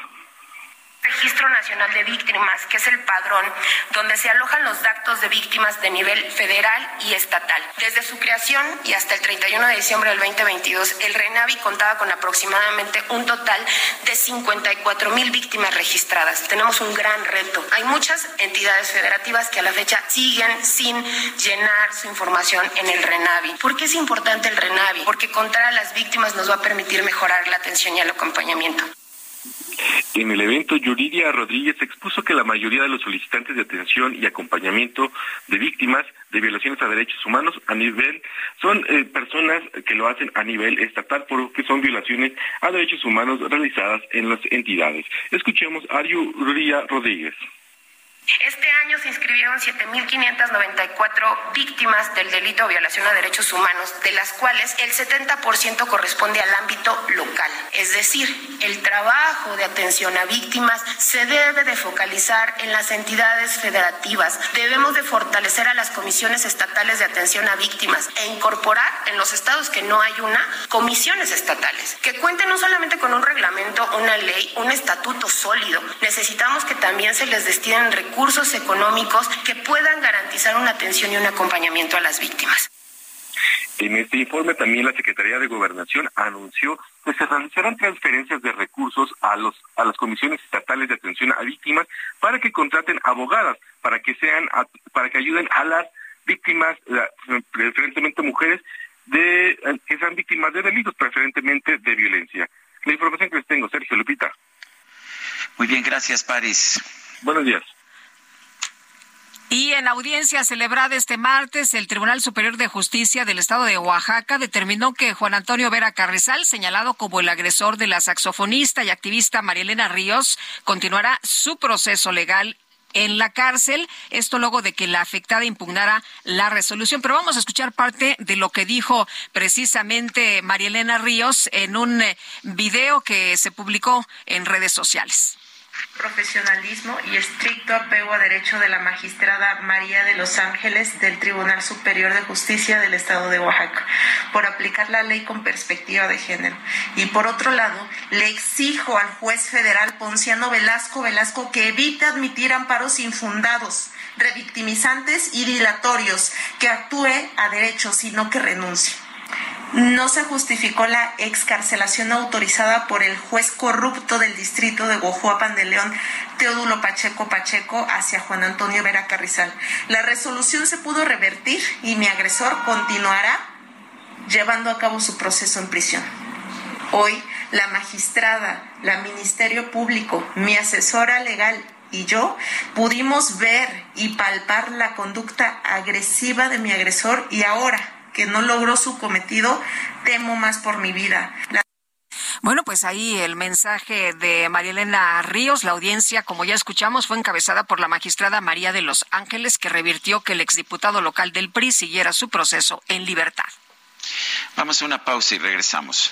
Registro Nacional de Víctimas, que es el padrón donde se alojan los datos de víctimas de nivel federal y estatal. Desde su creación y hasta el 31 de diciembre del 2022, el RENAVI contaba con aproximadamente un total de 54 mil víctimas registradas. Tenemos un gran reto. Hay muchas entidades federativas que a la fecha siguen sin llenar su información en el RENAVI. ¿Por qué es importante el RENAVI? Porque contar a las víctimas nos va a permitir mejorar la atención y el acompañamiento. En el evento, Yuridia Rodríguez expuso que la mayoría de los solicitantes de atención y acompañamiento de víctimas de violaciones a derechos humanos a nivel son eh, personas que lo hacen a nivel estatal porque son violaciones a derechos humanos realizadas en las entidades. Escuchemos a Yuridia Rodríguez. Este año se inscribieron 7.594 víctimas del delito de violación a derechos humanos, de las cuales el 70% corresponde al ámbito local. Es decir, el trabajo de atención a víctimas se debe de focalizar en las entidades federativas. Debemos de fortalecer a las comisiones estatales de atención a víctimas e incorporar en los estados que no hay una, comisiones estatales, que cuenten no solamente con un reglamento, una ley, un estatuto sólido. Necesitamos que también se les destinen recursos recursos económicos que puedan garantizar una atención y un acompañamiento a las víctimas. En este informe también la Secretaría de Gobernación anunció que se realizarán transferencias de recursos a los a las comisiones estatales de atención a víctimas para que contraten abogadas para que sean para que ayuden a las víctimas preferentemente mujeres de que sean víctimas de delitos preferentemente de violencia. La información que les tengo, Sergio Lupita. Muy bien, gracias, París. Buenos días. Y en audiencia celebrada este martes, el Tribunal Superior de Justicia del Estado de Oaxaca determinó que Juan Antonio Vera Carrizal, señalado como el agresor de la saxofonista y activista Marielena Ríos, continuará su proceso legal en la cárcel, esto luego de que la afectada impugnara la resolución. Pero vamos a escuchar parte de lo que dijo precisamente Marielena Ríos en un eh, video que se publicó en redes sociales profesionalismo y estricto apego a derecho de la magistrada María de los Ángeles del Tribunal Superior de Justicia del Estado de Oaxaca por aplicar la ley con perspectiva de género. Y por otro lado, le exijo al juez federal Ponciano Velasco Velasco que evite admitir amparos infundados, revictimizantes y dilatorios, que actúe a derecho, sino que renuncie. No se justificó la excarcelación autorizada por el juez corrupto del distrito de Guajuapan de León, Teodulo Pacheco Pacheco, hacia Juan Antonio Vera Carrizal. La resolución se pudo revertir y mi agresor continuará llevando a cabo su proceso en prisión. Hoy, la magistrada, la Ministerio Público, mi asesora legal y yo pudimos ver y palpar la conducta agresiva de mi agresor y ahora que no logró su cometido, temo más por mi vida. Bueno, pues ahí el mensaje de María Elena Ríos. La audiencia, como ya escuchamos, fue encabezada por la magistrada María de los Ángeles, que revirtió que el exdiputado local del PRI siguiera su proceso en libertad. Vamos a una pausa y regresamos.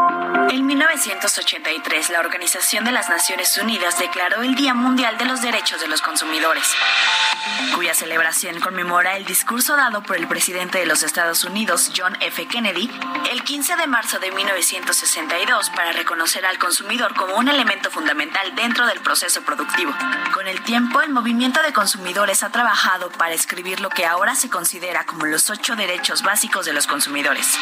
En 1983, la Organización de las Naciones Unidas declaró el Día Mundial de los Derechos de los Consumidores, cuya celebración conmemora el discurso dado por el presidente de los Estados Unidos, John F. Kennedy, el 15 de marzo de 1962 para reconocer al consumidor como un elemento fundamental dentro del proceso productivo. Con el tiempo, el movimiento de consumidores ha trabajado para escribir lo que ahora se considera como los ocho derechos básicos de los consumidores.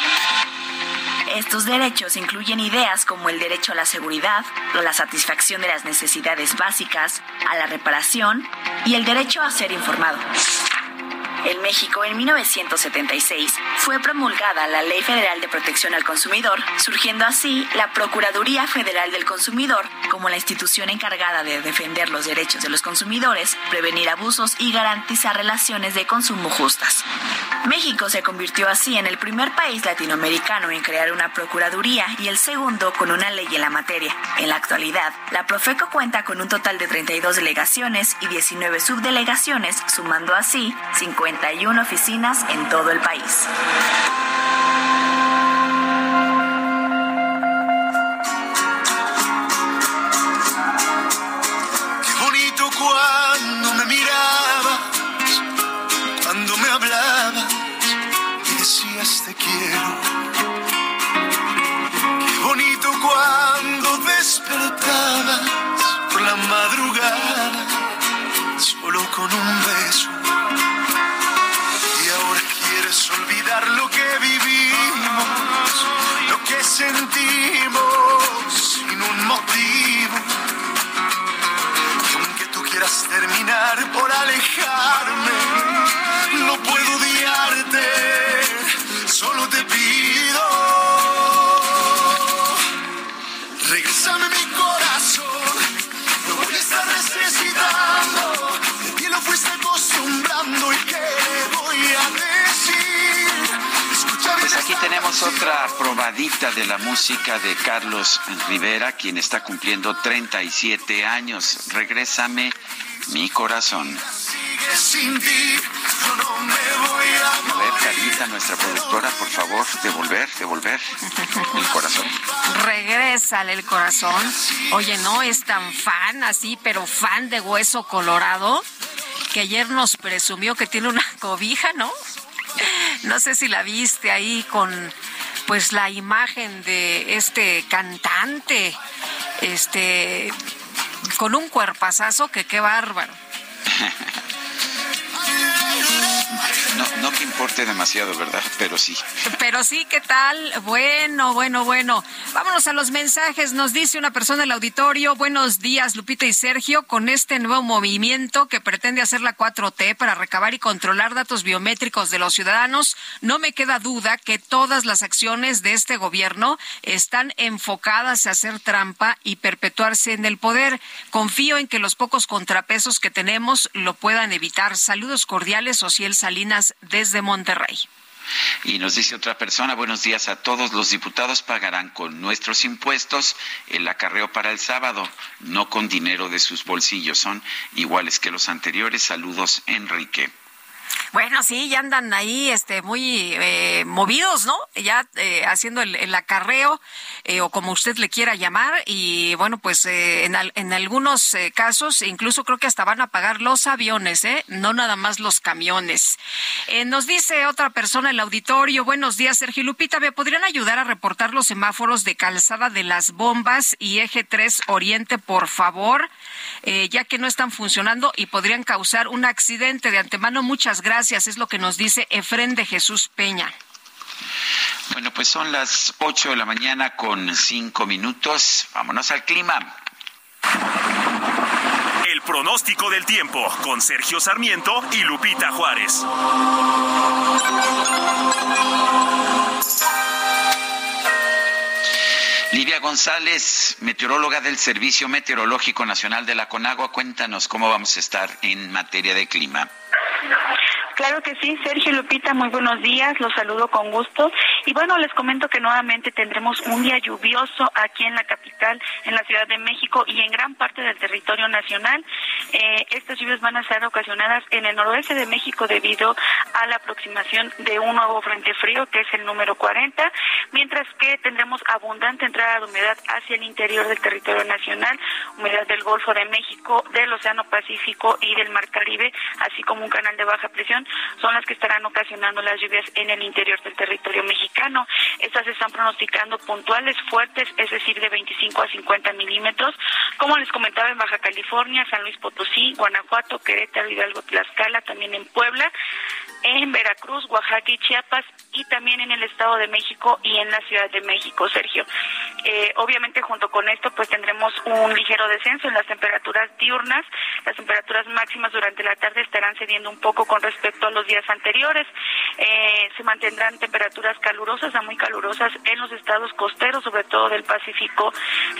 Estos derechos incluyen ideas como el derecho a la seguridad, la satisfacción de las necesidades básicas, a la reparación y el derecho a ser informado. En México, en 1976, fue promulgada la Ley Federal de Protección al Consumidor, surgiendo así la Procuraduría Federal del Consumidor como la institución encargada de defender los derechos de los consumidores, prevenir abusos y garantizar relaciones de consumo justas. México se convirtió así en el primer país latinoamericano en crear una Procuraduría y el segundo con una ley en la materia. En la actualidad, la Profeco cuenta con un total de 32 delegaciones y 19 subdelegaciones, sumando así 51 oficinas en todo el país. Qué bonito cuando me mirabas, cuando me hablabas y decías te quiero. Qué bonito cuando despertabas por la madrugada, solo con un beso. Sentimos tenemos otra probadita de la música de Carlos Rivera, quien está cumpliendo 37 años. Regrésame mi corazón. sigue sin ti, yo no me voy a A ver, Carlita, nuestra productora, por favor, devolver, devolver el corazón. Regrésale el corazón. Oye, no es tan fan así, pero fan de hueso colorado, que ayer nos presumió que tiene una *laughs* cobija, ¿no? No sé si la viste ahí con pues la imagen de este cantante, este con un cuerpazazo que qué bárbaro. *laughs* No, no que importe demasiado, ¿verdad? Pero sí. Pero sí, ¿qué tal? Bueno, bueno, bueno. Vámonos a los mensajes. Nos dice una persona del auditorio, buenos días, Lupita y Sergio, con este nuevo movimiento que pretende hacer la 4T para recabar y controlar datos biométricos de los ciudadanos, no me queda duda que todas las acciones de este gobierno están enfocadas a hacer trampa y perpetuarse en el poder. Confío en que los pocos contrapesos que tenemos lo puedan evitar. Saludos cordiales, Ociel Salinas desde Monterrey. Y nos dice otra persona, buenos días a todos. Los diputados pagarán con nuestros impuestos el acarreo para el sábado, no con dinero de sus bolsillos. Son iguales que los anteriores. Saludos, Enrique. Bueno, sí, ya andan ahí este, muy eh, movidos, ¿no? Ya eh, haciendo el, acarreo, eh, o como usted le quiera llamar, y bueno, pues en, en, algunos casos, incluso creo que hasta van a pagar los aviones, ¿eh? No nada más los camiones. nos dice otra persona en el auditorio, buenos días, Sergio Lupita, ¿me podrían ayudar a reportar los semáforos de calzada de las bombas y eje 3 Oriente, por favor? Ya que no están funcionando y podrían causar un accidente. De antemano, muchas gracias gracias, es lo que nos dice Efren de Jesús Peña. Bueno, pues son las 8 de la mañana con 5 minutos. Vámonos al clima. El pronóstico del tiempo con Sergio Sarmiento y Lupita Juárez. Lidia González, meteoróloga del Servicio Meteorológico Nacional de la Conagua, cuéntanos cómo vamos a estar en materia de clima. Claro que sí, Sergio Lupita, muy buenos días, los saludo con gusto. Y bueno, les comento que nuevamente tendremos un día lluvioso aquí en la capital, en la Ciudad de México y en gran parte del territorio nacional. Eh, estas lluvias van a ser ocasionadas en el noroeste de México debido a la aproximación de un nuevo frente frío, que es el número 40, mientras que tendremos abundante entrada de humedad hacia el interior del territorio nacional, humedad del Golfo de México, del Océano Pacífico y del Mar Caribe, así como un canal de baja presión son las que estarán ocasionando las lluvias en el interior del territorio mexicano. Estas están pronosticando puntuales fuertes, es decir, de 25 a 50 milímetros, como les comentaba en Baja California, San Luis Potosí, Guanajuato, Querétaro, Hidalgo, Tlaxcala, también en Puebla en Veracruz, Oaxaca y Chiapas y también en el Estado de México y en la Ciudad de México, Sergio. Eh, obviamente junto con esto pues tendremos un ligero descenso en las temperaturas diurnas. Las temperaturas máximas durante la tarde estarán cediendo un poco con respecto a los días anteriores. Eh, se mantendrán temperaturas calurosas a muy calurosas en los estados costeros, sobre todo del Pacífico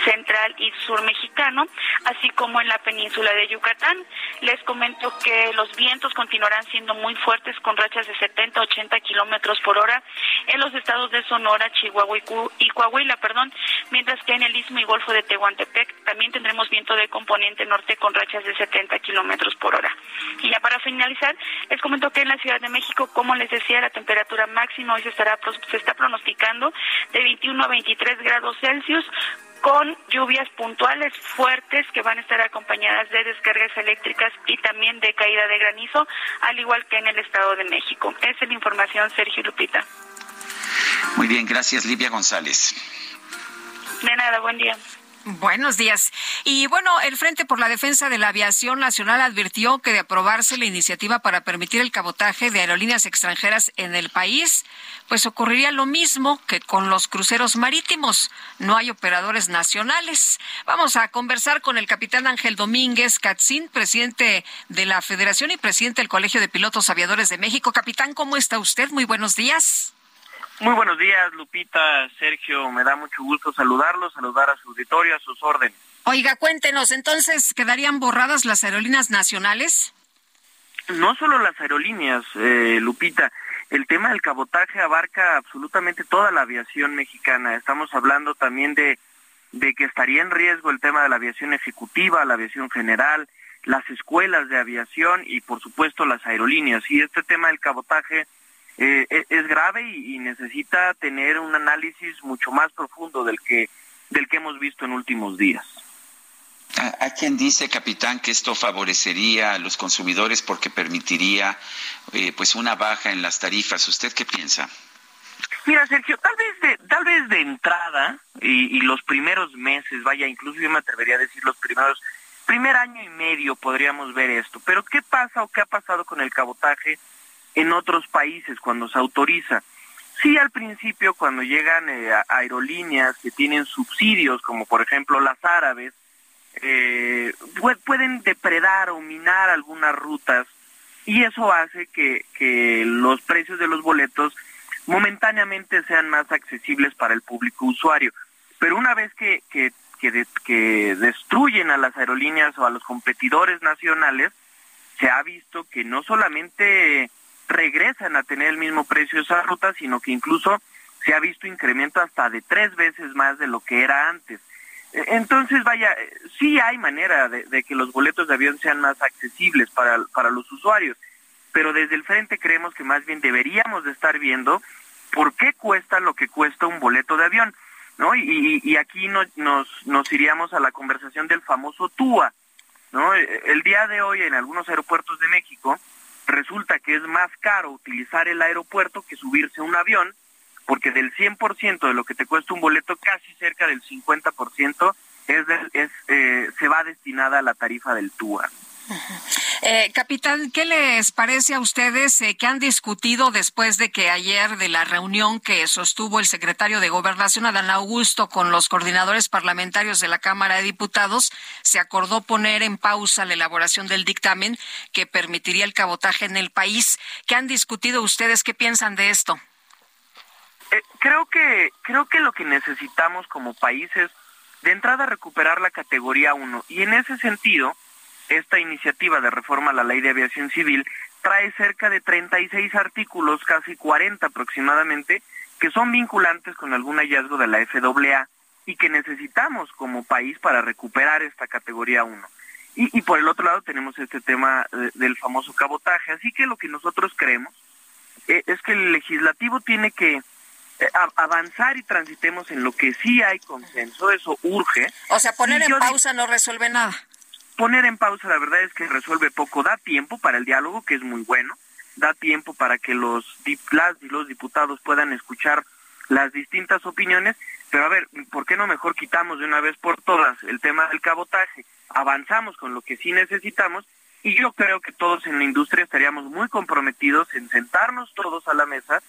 Central y Sur mexicano, así como en la península de Yucatán. Les comento que los vientos continuarán siendo muy fuertes con rachas de 70 80 kilómetros por hora en los estados de Sonora, Chihuahua y Coahuila, perdón, mientras que en el Istmo y Golfo de Tehuantepec también tendremos viento de componente norte con rachas de 70 kilómetros por hora. Y ya para finalizar, les comento que en la Ciudad de México, como les decía, la temperatura máxima hoy se estará se está pronosticando de 21 a 23 grados Celsius con lluvias puntuales fuertes que van a estar acompañadas de descargas eléctricas y también de caída de granizo, al igual que en el Estado de México. Esa es la información, Sergio Lupita. Muy bien, gracias, Livia González. De nada, buen día. Buenos días. Y bueno, el Frente por la Defensa de la Aviación Nacional advirtió que de aprobarse la iniciativa para permitir el cabotaje de aerolíneas extranjeras en el país, pues ocurriría lo mismo que con los cruceros marítimos. No hay operadores nacionales. Vamos a conversar con el capitán Ángel Domínguez Catzín, presidente de la Federación y presidente del Colegio de Pilotos Aviadores de México. Capitán, ¿cómo está usted? Muy buenos días. Muy buenos días, Lupita, Sergio. Me da mucho gusto saludarlos, saludar a su auditorio, a sus órdenes. Oiga, cuéntenos, entonces, ¿quedarían borradas las aerolíneas nacionales? No solo las aerolíneas, eh, Lupita. El tema del cabotaje abarca absolutamente toda la aviación mexicana. Estamos hablando también de, de que estaría en riesgo el tema de la aviación ejecutiva, la aviación general, las escuelas de aviación y, por supuesto, las aerolíneas. Y este tema del cabotaje eh, e, es grave y, necesita tener un análisis mucho más profundo del que del que hemos visto en últimos días. ¿A quien dice, capitán, que esto favorecería a los consumidores porque permitiría eh, pues una baja en las tarifas? ¿Usted qué piensa? Mira, Sergio, tal vez de, tal vez de entrada y, y, los primeros meses, vaya, incluso yo me atrevería a decir los primeros, primer año y medio podríamos ver esto. Pero ¿qué pasa o qué ha pasado con el cabotaje en otros países cuando se autoriza. Sí, al principio, cuando llegan eh, aerolíneas que tienen subsidios, como por ejemplo las árabes, eh, pueden depredar o minar algunas rutas y eso hace que, que los precios de los boletos momentáneamente sean más accesibles para el público usuario. Pero una vez que, que, que, que destruyen a las aerolíneas o a los competidores nacionales, se ha visto que no solamente regresan a tener el mismo precio esa ruta, sino que incluso se ha visto incremento hasta de tres veces más de lo que era antes. E, entonces, vaya, sí hay manera de, que los boletos de avión sean más accesibles para, para los usuarios. pero desde el frente creemos que más bien deberíamos de estar viendo por qué cuesta lo que cuesta un boleto de avión, ¿no? Y, y aquí nos, nos, nos iríamos a la conversación del famoso TUA, ¿no? El día de hoy en algunos aeropuertos de México resulta que es más caro utilizar el aeropuerto que subirse a un avión, porque del 100% de lo que te cuesta un boleto, casi cerca del 50% es, es eh, se va destinada a la tarifa del TUA. Eh, capitán, ¿qué les parece a ustedes eh, que han discutido después de que ayer de la reunión que sostuvo el secretario de Gobernación, Adán Augusto, con los coordinadores parlamentarios de la Cámara de Diputados, se acordó poner en pausa la elaboración del dictamen que permitiría el cabotaje en el país? ¿Qué han discutido ustedes? ¿Qué piensan de esto? Eh, creo que creo que lo que necesitamos como país es de entrada recuperar la categoría 1 y en ese sentido esta iniciativa de reforma a la ley de aviación civil trae cerca de 36 artículos, casi 40 aproximadamente, que son vinculantes con algún hallazgo de la FAA y que necesitamos como país para recuperar esta categoría 1. Y, por el otro lado tenemos este tema eh, del famoso cabotaje. Así que lo que nosotros creemos eh, es que el legislativo tiene que eh, avanzar y transitemos en lo que sí hay consenso, eso urge. O sea, poner en pausa no resuelve nada poner en pausa la verdad es que resuelve poco, da tiempo para el diálogo, que es muy bueno, da tiempo para que los, las y los diputados puedan escuchar las distintas opiniones, pero a ver, ¿por qué no mejor quitamos de una vez por todas el tema del cabotaje? Avanzamos con lo que sí necesitamos y yo creo que todos en la industria estaríamos muy comprometidos en sentarnos todos a la mesa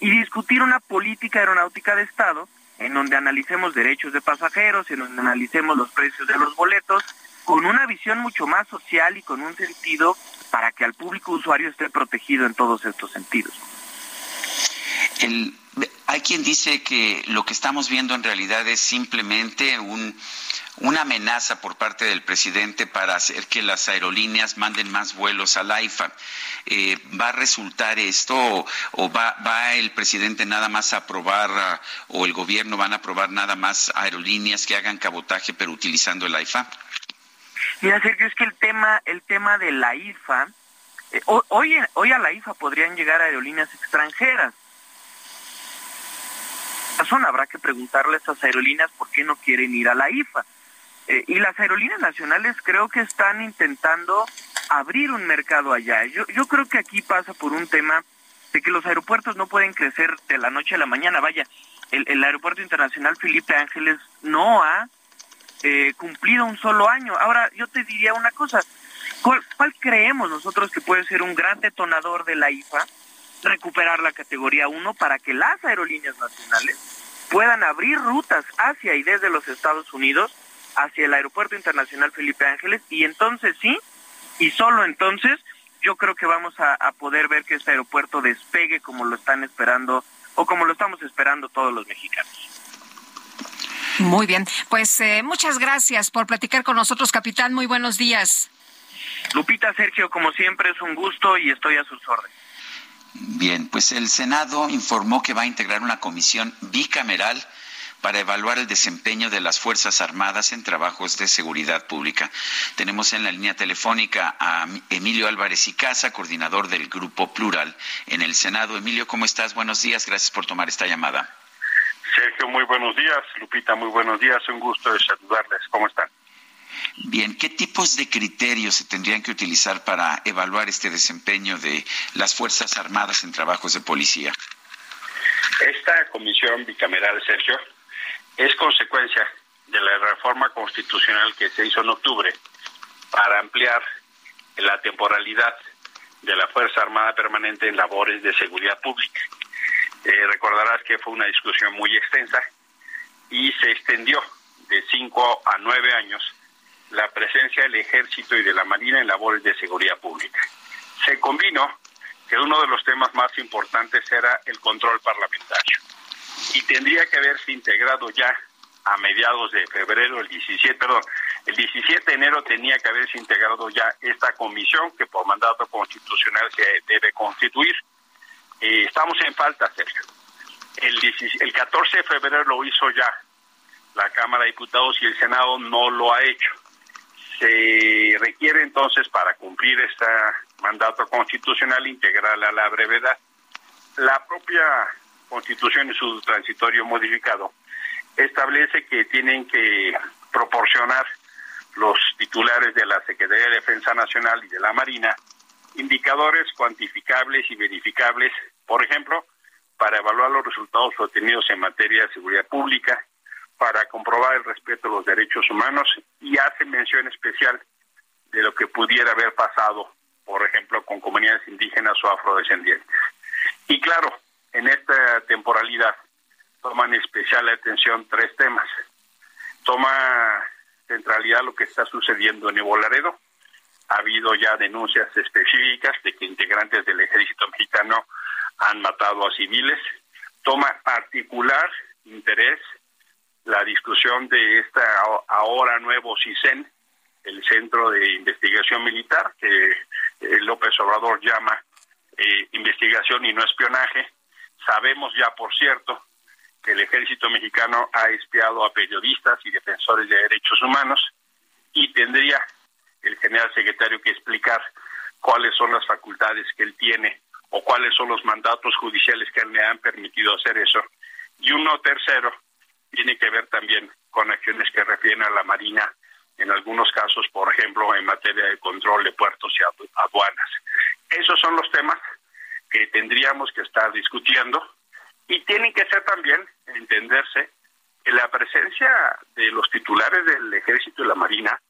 y discutir una política aeronáutica de Estado en donde analicemos derechos de pasajeros, en donde analicemos los precios de los boletos, con una visión mucho más social y con un sentido para que al público usuario esté protegido en todos estos sentidos. hay quien dice que lo que estamos viendo en realidad es simplemente un, una amenaza por parte del presidente para hacer que las aerolíneas manden más vuelos al AIFA. Eh, ¿Va a resultar esto o, va, va, el presidente nada más a aprobar o el gobierno van a aprobar nada más aerolíneas que hagan cabotaje pero utilizando el AIFA? Mira, Sergio, es que el tema, el tema de la IFA, eh, hoy, hoy a la IFA podrían llegar aerolíneas extranjeras. Razón, habrá que preguntarle a estas aerolíneas por qué no quieren ir a la IFA. Eh, y las aerolíneas nacionales creo que están intentando abrir un mercado allá. Yo, yo creo que aquí pasa por un tema de que los aeropuertos no pueden crecer de la noche a la mañana. Vaya, el aeropuerto internacional Felipe Ángeles no ha eh, cumplido un solo año. Ahora, yo te diría una cosa, ¿cuál, creemos nosotros que puede ser un gran detonador de la IFA? Recuperar la categoría 1 para que las aerolíneas nacionales puedan abrir rutas hacia y desde los Estados Unidos hacia el Aeropuerto Internacional Felipe Ángeles y entonces sí, y solo entonces yo creo que vamos a, a, poder ver que este aeropuerto despegue como lo están esperando o como lo estamos esperando todos los mexicanos. Muy bien, pues eh, muchas gracias por platicar con nosotros, capitán. Muy buenos días. Lupita, Sergio, como siempre es un gusto y estoy a sus órdenes. Bien, pues el Senado informó que va a integrar una comisión bicameral para evaluar el desempeño de las Fuerzas Armadas en trabajos de seguridad pública. Tenemos en la línea telefónica a Emilio Álvarez y Casa, coordinador del Grupo Plural en el Senado. Emilio, ¿cómo estás? Buenos días, gracias por tomar esta llamada. Sergio, muy buenos días. Lupita, muy buenos días. Un gusto de saludarles. ¿Cómo están? Bien, ¿qué tipos de criterios se tendrían que utilizar para evaluar este desempeño de las Fuerzas Armadas en trabajos de policía? Esta comisión bicameral, Sergio, es consecuencia de la reforma constitucional que se hizo en octubre para ampliar la temporalidad de la Fuerza Armada Permanente en labores de seguridad pública. Eh, recordarás que fue una discusión muy extensa y se extendió de cinco a nueve años la presencia del ejército y de la marina en labores de seguridad pública. Se combinó que uno de los temas más importantes era el control parlamentario y tendría que haberse integrado ya a mediados de febrero, el 17, perdón, el 17 de enero tenía que haberse integrado ya esta comisión que por mandato constitucional se debe constituir eh, estamos en falta, Sergio. El, el 14 de febrero lo hizo ya la Cámara de Diputados y el Senado no lo ha hecho. Se requiere entonces para cumplir esta mandato constitucional integral a la brevedad. La propia Constitución y su transitorio modificado establece que tienen que proporcionar los titulares de la Secretaría de Defensa Nacional y de la Marina indicadores cuantificables y verificables, por ejemplo, para evaluar los resultados obtenidos en materia de seguridad pública, para comprobar el respeto a los derechos humanos y hace mención especial de lo que pudiera haber pasado, por ejemplo, con comunidades indígenas o afrodescendientes. Y claro, en esta temporalidad toman especial atención tres temas. Toma centralidad lo que está sucediendo en Nuevo. Ha habido ya denuncias específicas de que integrantes del ejército mexicano han matado a civiles. Toma particular interés la discusión de esta ahora nuevo CISEN, el Centro de Investigación Militar, que eh, López Obrador llama eh, investigación y no espionaje. Sabemos ya, por cierto, que el ejército mexicano ha espiado a periodistas y defensores de derechos humanos y tendría el general secretario que explicar cuáles son las facultades que él tiene o cuáles son los mandatos judiciales que le han permitido hacer eso. Y uno tercero tiene que ver también con acciones que refieren a la Marina, en algunos casos, por ejemplo, en materia de control de puertos y aduanas. Esos son los temas que tendríamos que estar discutiendo y tienen que ser también entenderse que la presencia de los titulares del ejército y la marina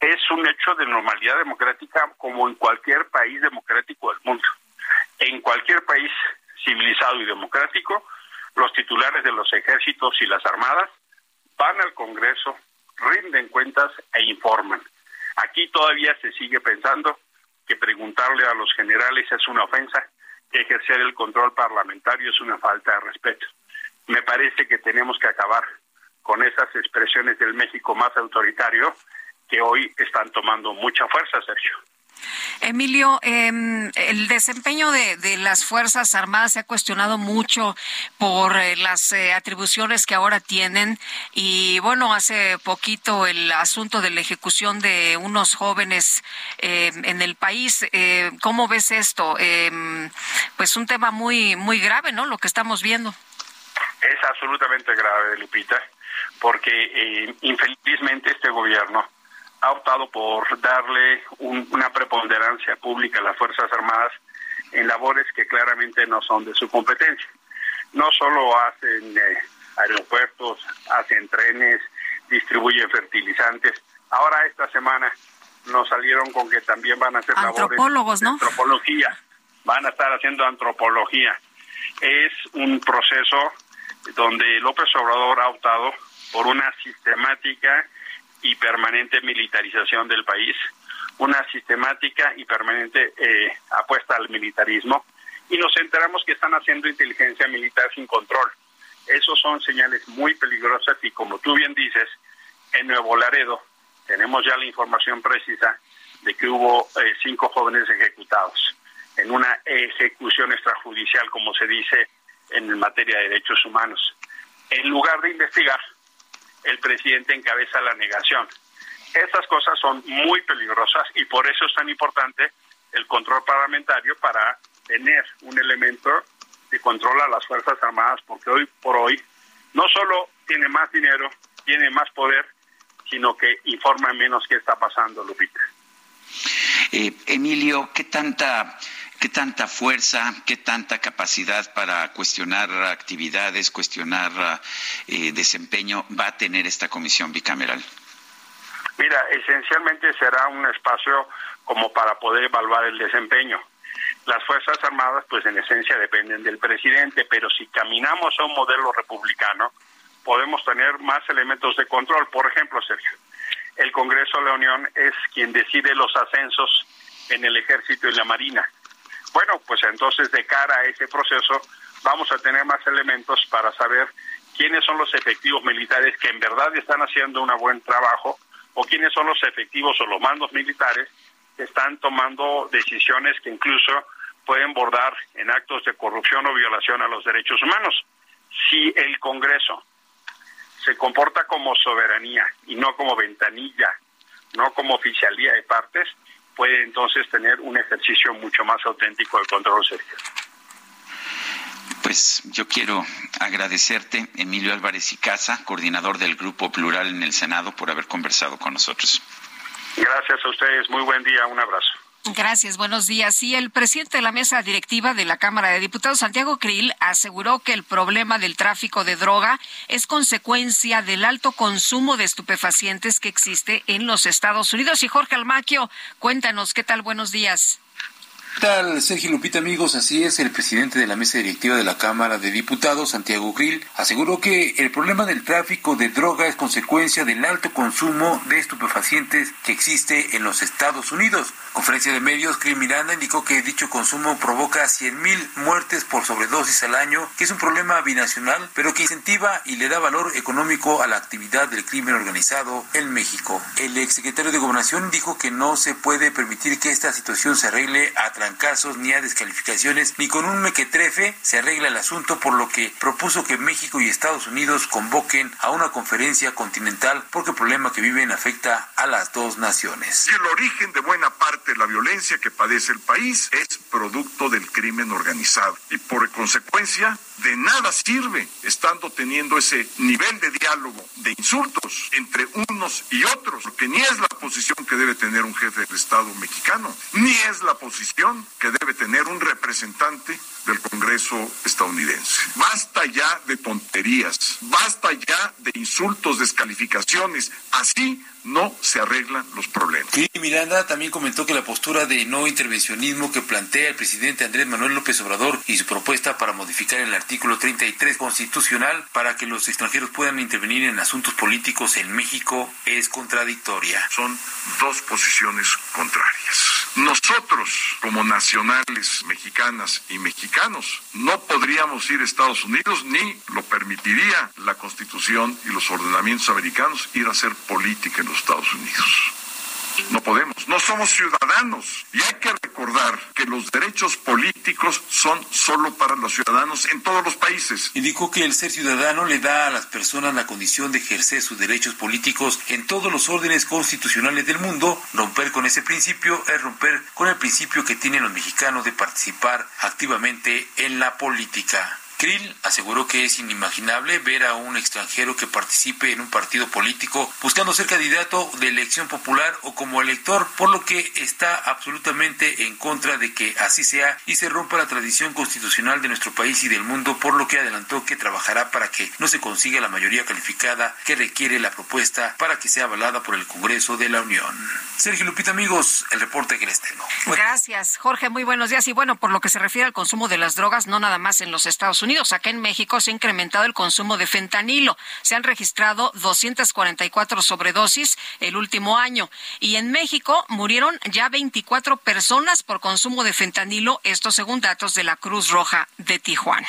es un hecho de normalidad democrática como en cualquier país democrático del mundo. En cualquier país civilizado y democrático, los titulares de los ejércitos y las armadas van al Congreso, rinden cuentas e informan. Aquí todavía se sigue pensando que preguntarle a los generales es una ofensa que ejercer el control parlamentario es una falta de respeto. Me parece que tenemos que acabar con esas expresiones del México más autoritario que hoy están tomando mucha fuerza, Sergio. Emilio, em, el desempeño de, las Fuerzas Armadas se ha cuestionado mucho por eh, las eh, atribuciones que ahora tienen y bueno, hace poquito el asunto de la ejecución de unos jóvenes em, en el país. Eh, ¿Cómo ves esto? Em, pues un tema muy muy grave, ¿no? Lo que estamos viendo. Es absolutamente grave, Lupita, porque infelizmente este gobierno ha optado por darle una preponderancia pública a las Fuerzas Armadas en labores que claramente no son de su competencia. No solo hacen eh, aeropuertos, hacen trenes, distribuyen fertilizantes. Ahora esta semana nos salieron con que también van a hacer labores de antropología. Van a estar haciendo antropología. Es un proceso donde López Obrador ha optado por una sistemática y permanente militarización del país, una sistemática y permanente eh, apuesta al militarismo, y nos enteramos que están haciendo inteligencia militar sin control. Esos son señales muy peligrosas y como tú bien dices, en Nuevo Laredo tenemos ya la información precisa de que hubo eh, cinco jóvenes ejecutados en una ejecución extrajudicial, como se dice en materia de derechos humanos. En lugar de investigar, el presidente encabeza la negación. Estas cosas son muy peligrosas y por eso es tan importante el control parlamentario para tener un elemento de control a las Fuerzas Armadas, porque hoy por hoy no solo tiene más dinero, tiene más poder, sino que informa menos qué está pasando, Lupita. Eh, Emilio, ¿qué tanta ¿Qué tanta fuerza, qué tanta capacidad para cuestionar actividades, cuestionar eh, desempeño va a tener esta comisión bicameral? Mira, esencialmente será un espacio como para poder evaluar el desempeño. Las Fuerzas Armadas, pues en esencia dependen del presidente, pero si caminamos a un modelo republicano, podemos tener más elementos de control. Por ejemplo, Sergio, el Congreso de la Unión es quien decide los ascensos en el Ejército y la Marina bueno, pues entonces de cara a ese proceso vamos a tener más elementos para saber quiénes son los efectivos militares que en verdad están haciendo un buen trabajo o quiénes son los efectivos o los mandos militares que están tomando decisiones que incluso pueden bordar en actos de corrupción o violación a los derechos humanos. Si el Congreso se comporta como soberanía y no como ventanilla, no como oficialía de partes, puede entonces tener un ejercicio mucho más auténtico del control Sergio. Pues yo quiero agradecerte, Emilio Álvarez y Casa, coordinador del Grupo Plural en el Senado, por haber conversado con nosotros. Gracias a ustedes, muy buen día, un abrazo. Gracias, buenos días. Y el presidente de la mesa directiva de la Cámara de Diputados, Santiago Krill, aseguró que el problema del tráfico de droga es consecuencia del alto consumo de estupefacientes que existe en los Estados Unidos. Y Jorge Almaquio, cuéntanos, ¿qué tal? Buenos días. ¿Qué tal, Sergio Lupita, amigos? Así es, el presidente de la mesa directiva de la Cámara de Diputados, Santiago Grill, aseguró que el problema del tráfico de droga es consecuencia del alto consumo de estupefacientes que existe en los Estados Unidos. Conferencia de medios, Grill Miranda indicó que dicho consumo provoca 100.000 muertes por sobredosis al año, que es un problema binacional, pero que incentiva y le da valor económico a la actividad del crimen organizado en México. El exsecretario de Gobernación dijo que no se puede permitir que esta situación se arregle a trancazos ni a descalificaciones, ni con un mequetrefe se arregla el asunto, por lo que propuso que México y Estados Unidos convoquen a una conferencia continental porque el problema que viven afecta a las dos naciones. Y el origen de buena parte de la violencia que padece el país es producto del crimen organizado y por consecuencia de nada sirve estando teniendo ese nivel de diálogo, de insultos entre unos y otros, porque ni es la posición que debe tener un jefe del Estado mexicano, ni es la posición que debe tener un representante del Congreso estadounidense. Basta ya de tonterías, basta ya de insultos, descalificaciones. Así no se arreglan los problemas. Y Miranda también comentó que la postura de no intervencionismo que plantea el presidente Andrés Manuel López Obrador y su propuesta para modificar el artículo 33 constitucional para que los extranjeros puedan intervenir en asuntos políticos en México es contradictoria. Son dos posiciones contrarias. Nosotros, como nacionales mexicanas y mexicanos, no podríamos ir a Estados Unidos ni lo permitiría la Constitución y los ordenamientos americanos ir a hacer política en los Estados Unidos. No podemos, no somos ciudadanos. Y hay que recordar que los derechos políticos son solo para los ciudadanos en todos los países. Indicó que el ser ciudadano le da a las personas la condición de ejercer sus derechos políticos en todos los órdenes constitucionales del mundo. Romper con ese principio es romper con el principio que tienen los mexicanos de participar activamente en la política. Krill aseguró que es inimaginable ver a un extranjero que participe en un partido político buscando ser candidato de elección popular o como elector, por lo que está absolutamente en contra de que así sea y se rompa la tradición constitucional de nuestro país y del mundo, por lo que adelantó que trabajará para que no se consiga la mayoría calificada que requiere la propuesta para que sea avalada por el Congreso de la Unión. Sergio Lupita, amigos, el reporte que les tengo. Gracias, Jorge. Muy buenos días. Y bueno, por lo que se refiere al consumo de las drogas, no nada más en los Estados Unidos Unidos. Acá en México se ha incrementado el consumo de fentanilo. Se han registrado 244 sobredosis el último año. Y en México murieron ya 24 personas por consumo de fentanilo, esto según datos de la Cruz Roja de Tijuana.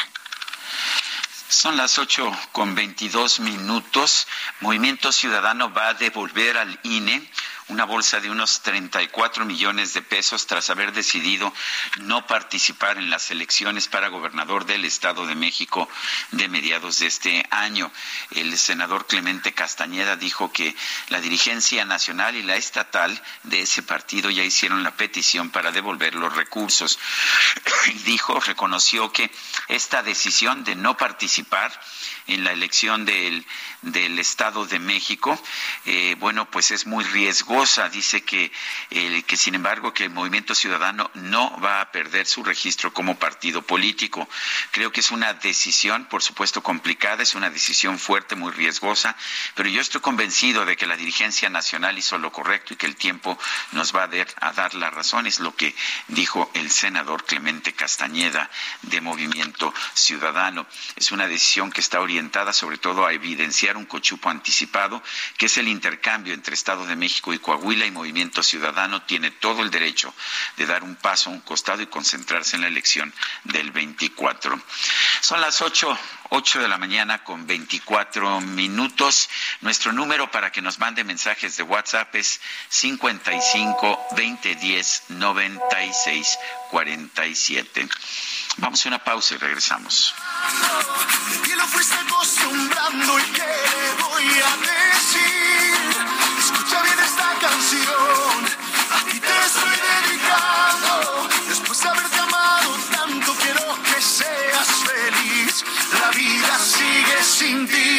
Son las ocho con veintidós minutos. Movimiento Ciudadano va a devolver al INE una bolsa de unos 34 millones de pesos tras haber decidido no participar en las elecciones para gobernador del Estado de México de mediados de este año. El senador Clemente Castañeda dijo que la dirigencia nacional y la estatal de ese partido ya hicieron la petición para devolver los recursos. *clears throat* Dijo, reconoció que esta decisión de no participar en la elección del, del Estado de México, eh, bueno, pues es muy riesgosa. Dice que, eh, que, sin embargo, que el Movimiento Ciudadano no va a perder su registro como partido político. Creo que es una decisión, por supuesto, complicada, es una decisión fuerte, muy riesgosa, pero yo estoy convencido de que la dirigencia nacional hizo lo correcto y que el tiempo nos va a, dar, a dar la razón. Es lo que dijo el senador Clemente Castañeda de Movimiento Ciudadano. Es una decisión que está orientada sobre todo a evidenciar un cochupo anticipado, que es el intercambio entre Estado de México y Coahuila y Movimiento Ciudadano tiene todo el derecho de dar un paso a un costado y concentrarse en la elección del 24. Son las 8, 8 de la mañana con 24 minutos. Nuestro número para que nos mande mensajes de WhatsApp es 55 2010 96 47. Vamos a una pausa y regresamos canción a ti te estoy dedicando. Después de haberte amado tanto, quiero que seas feliz. La vida sigue sin ti.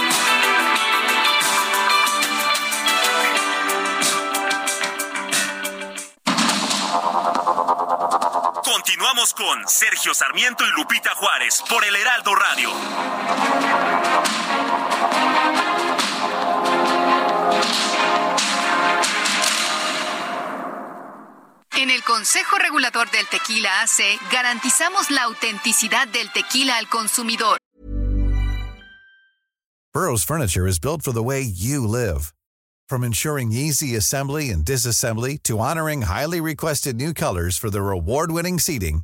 Con Sergio Sarmiento y Lupita Juárez por el Heraldo Radio. En el Consejo Regulador del Tequila AC garantizamos la autenticidad del tequila al consumidor. Burroughs Furniture is built for the way you live. From ensuring easy assembly and disassembly to honoring highly requested new colors for their award-winning seating,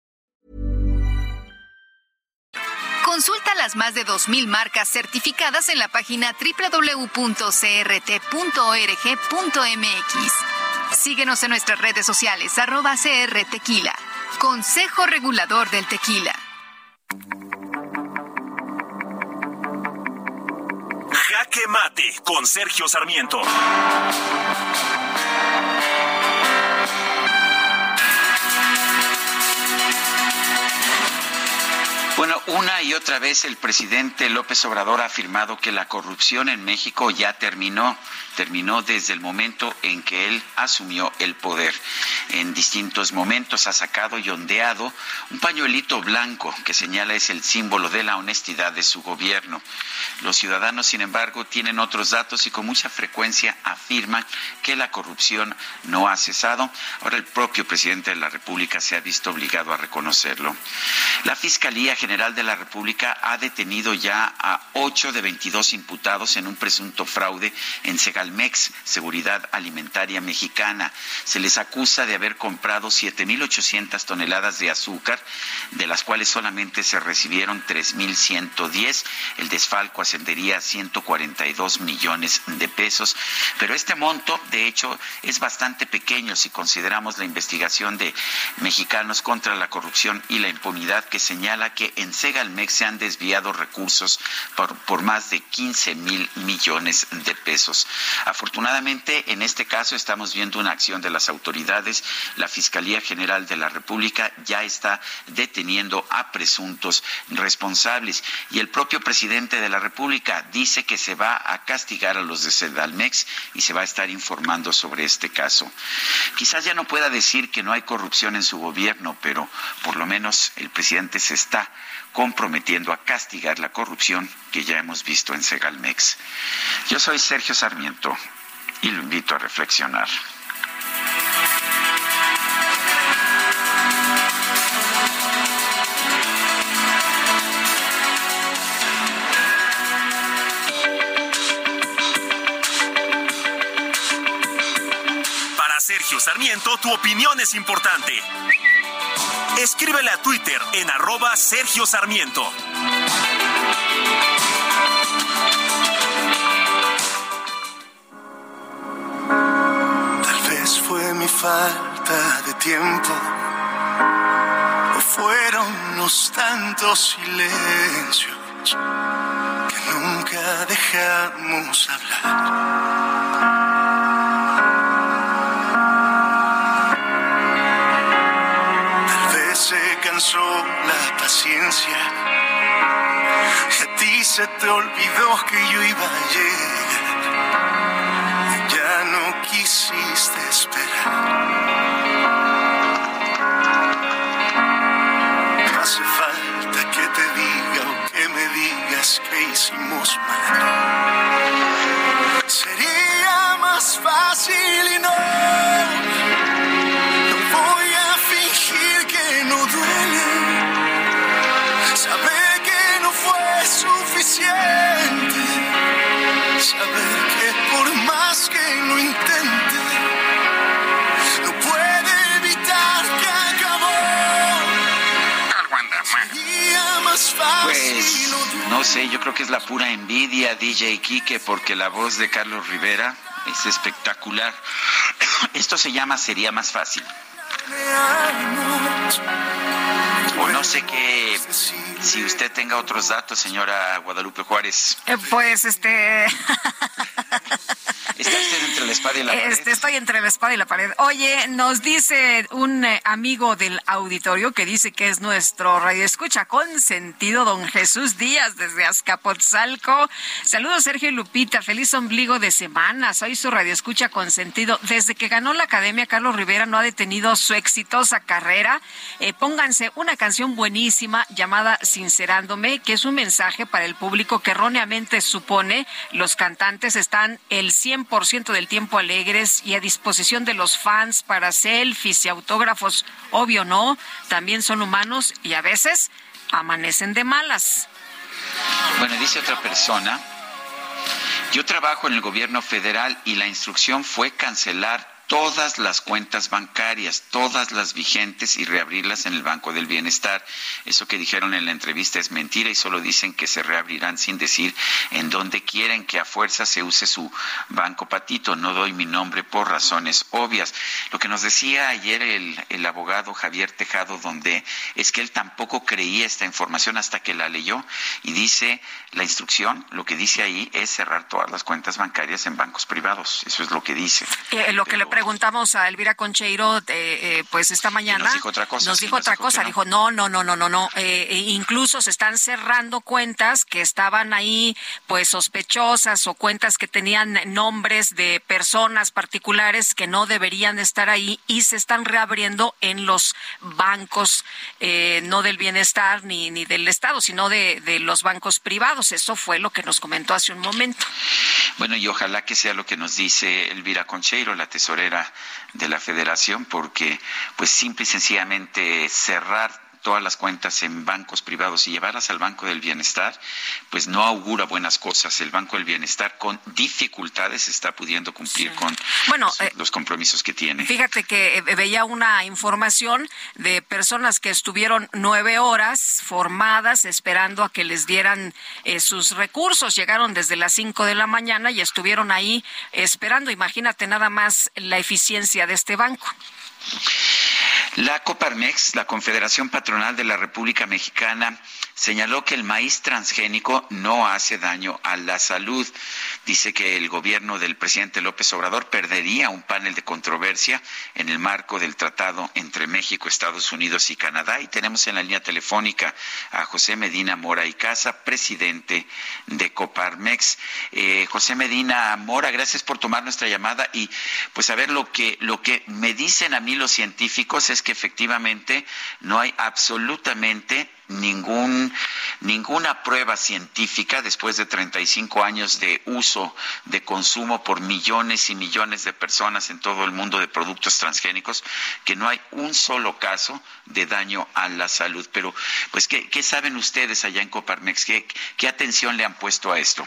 Las más de 2.000 marcas certificadas en la página www.crt.org.mx. Síguenos en nuestras redes sociales, arroba CR Tequila. Consejo Regulador del Tequila. Jaque Mate con Sergio Sarmiento. Bueno, una y otra vez el presidente López Obrador ha afirmado que la corrupción en México ya terminó, terminó desde el momento en que él asumió el poder. En distintos momentos ha sacado y ondeado un pañuelito blanco que señala es el símbolo de la honestidad de su gobierno. Los ciudadanos, sin embargo, tienen otros datos y con mucha frecuencia afirman que la corrupción no ha cesado. Ahora el propio presidente de la República se ha visto obligado a reconocerlo. La Fiscalía General de la República ha detenido ya a 8 de 22 imputados en un presunto fraude en Segalmex, Seguridad Alimentaria Mexicana. Se les acusa de haber comprado 7.800 toneladas de azúcar, de las cuales solamente se recibieron 3.110. El desfalco ascendería a 142 millones de pesos. Pero este monto, de hecho, es bastante pequeño si consideramos la investigación de mexicanos contra la corrupción y la impunidad que señala que en Segalmex se han desviado recursos por, por más de 15 mil millones de pesos. Afortunadamente, en este caso estamos viendo una acción de las autoridades. La Fiscalía General de la República ya está deteniendo a presuntos responsables y el propio presidente de la República dice que se va a castigar a los de Segalmex y se va a estar informando sobre este caso. Quizás ya no pueda decir que no hay corrupción en su gobierno, pero por lo menos el presidente se está comprometiendo a castigar la corrupción que ya hemos visto en Segalmex. Yo soy Sergio Sarmiento y lo invito a reflexionar. Sergio Sarmiento, tu opinión es importante. Escríbele a Twitter en arroba Sergio Sarmiento. Tal vez fue mi falta de tiempo, o fueron los tantos silencios que nunca dejamos hablar. la paciencia. A ti se te olvidó que yo iba a llegar. Ya no quisiste esperar. No hace falta que te diga o que me digas que hicimos mal. Sería más fácil y no. saber que por más que lo intente, no puede evitar que acabó. Algo anda más fácil. Pues, no sé, yo creo que es la pura envidia, DJ Quique, porque la voz de Carlos Rivera es espectacular. *coughs* Esto se llama Sería más fácil. O no sé qué, si usted tenga otros datos, señora Guadalupe Juárez. Eh, pues este... *laughs* ¿Está usted entre la espada y la pared? Este, estoy entre la espada y la pared. Oye, nos dice un eh, amigo del auditorio que dice que es nuestro radio escucha con sentido, don Jesús Díaz, desde Azcapotzalco. Saludos, Sergio y Lupita. Feliz ombligo de semana. Soy su radio escucha con sentido. Desde que ganó la academia, Carlos Rivera no ha detenido su exitosa carrera. Eh, pónganse una canción buenísima llamada Sincerándome, que es un mensaje para el público que erróneamente supone los cantantes están el 100% ciento del tiempo alegres y a disposición de los fans para selfies y autógrafos. Obvio no, también son humanos y a veces amanecen de malas. Bueno, dice otra persona, yo trabajo en el gobierno federal y la instrucción fue cancelar todas las cuentas bancarias, todas las vigentes y reabrirlas en el Banco del Bienestar. Eso que dijeron en la entrevista es mentira y solo dicen que se reabrirán sin decir en dónde quieren que a fuerza se use su banco patito. No doy mi nombre por razones obvias. Lo que nos decía ayer el, el abogado Javier Tejado donde es que él tampoco creía esta información hasta que la leyó y dice la instrucción, lo que dice ahí es cerrar todas las cuentas bancarias en bancos privados. Eso es lo que dice. Eh, preguntamos a Elvira Concheiro, eh, eh, pues esta mañana. nos dijo otra cosa. Nos dijo otra cosa. Dijo, no, no, no, no, no, no. Eh, e incluso se están cerrando cuentas que estaban ahí, pues sospechosas o cuentas que tenían nombres de personas particulares que no deberían estar ahí y se están reabriendo en los bancos, no del bienestar ni, ni del Estado, sino de, de los bancos privados. Eso fue lo que nos comentó hace un momento. Bueno, y ojalá que sea lo que nos dice Elvira Concheiro, la tesorera de la federación porque pues simple y sencillamente cerrar todas las cuentas en bancos privados y llevarlas al Banco del Bienestar, pues no augura buenas cosas. El Banco del Bienestar con dificultades está pudiendo cumplir con bueno, eh, los compromisos que tiene. Fíjate que eh, veía una información de personas que estuvieron nueve horas formadas esperando a que les dieran eh, sus recursos. Llegaron desde las cinco de la mañana y estuvieron ahí esperando. Imagínate nada más la eficiencia de este banco. La Coparmex, la Confederación Patronal de la República Mexicana, señaló que el maíz transgénico no hace daño a la salud. Dice que el gobierno del presidente López Obrador perdería un panel de controversia en el marco del tratado entre México, Estados Unidos y Canadá. Y tenemos en la línea telefónica a José Medina Mora y Casa, presidente de Coparmex. Eh, José Medina Mora, gracias por tomar nuestra llamada y pues a ver lo que lo que me dicen a mí los científicos es que efectivamente no hay absolutamente ningún, ninguna prueba científica después de 35 años de uso, de consumo por millones y millones de personas en todo el mundo de productos transgénicos, que no hay un solo caso de daño a la salud. Pero, pues, ¿qué, qué saben ustedes allá en Coparmex? ¿Qué, ¿Qué atención le han puesto a esto?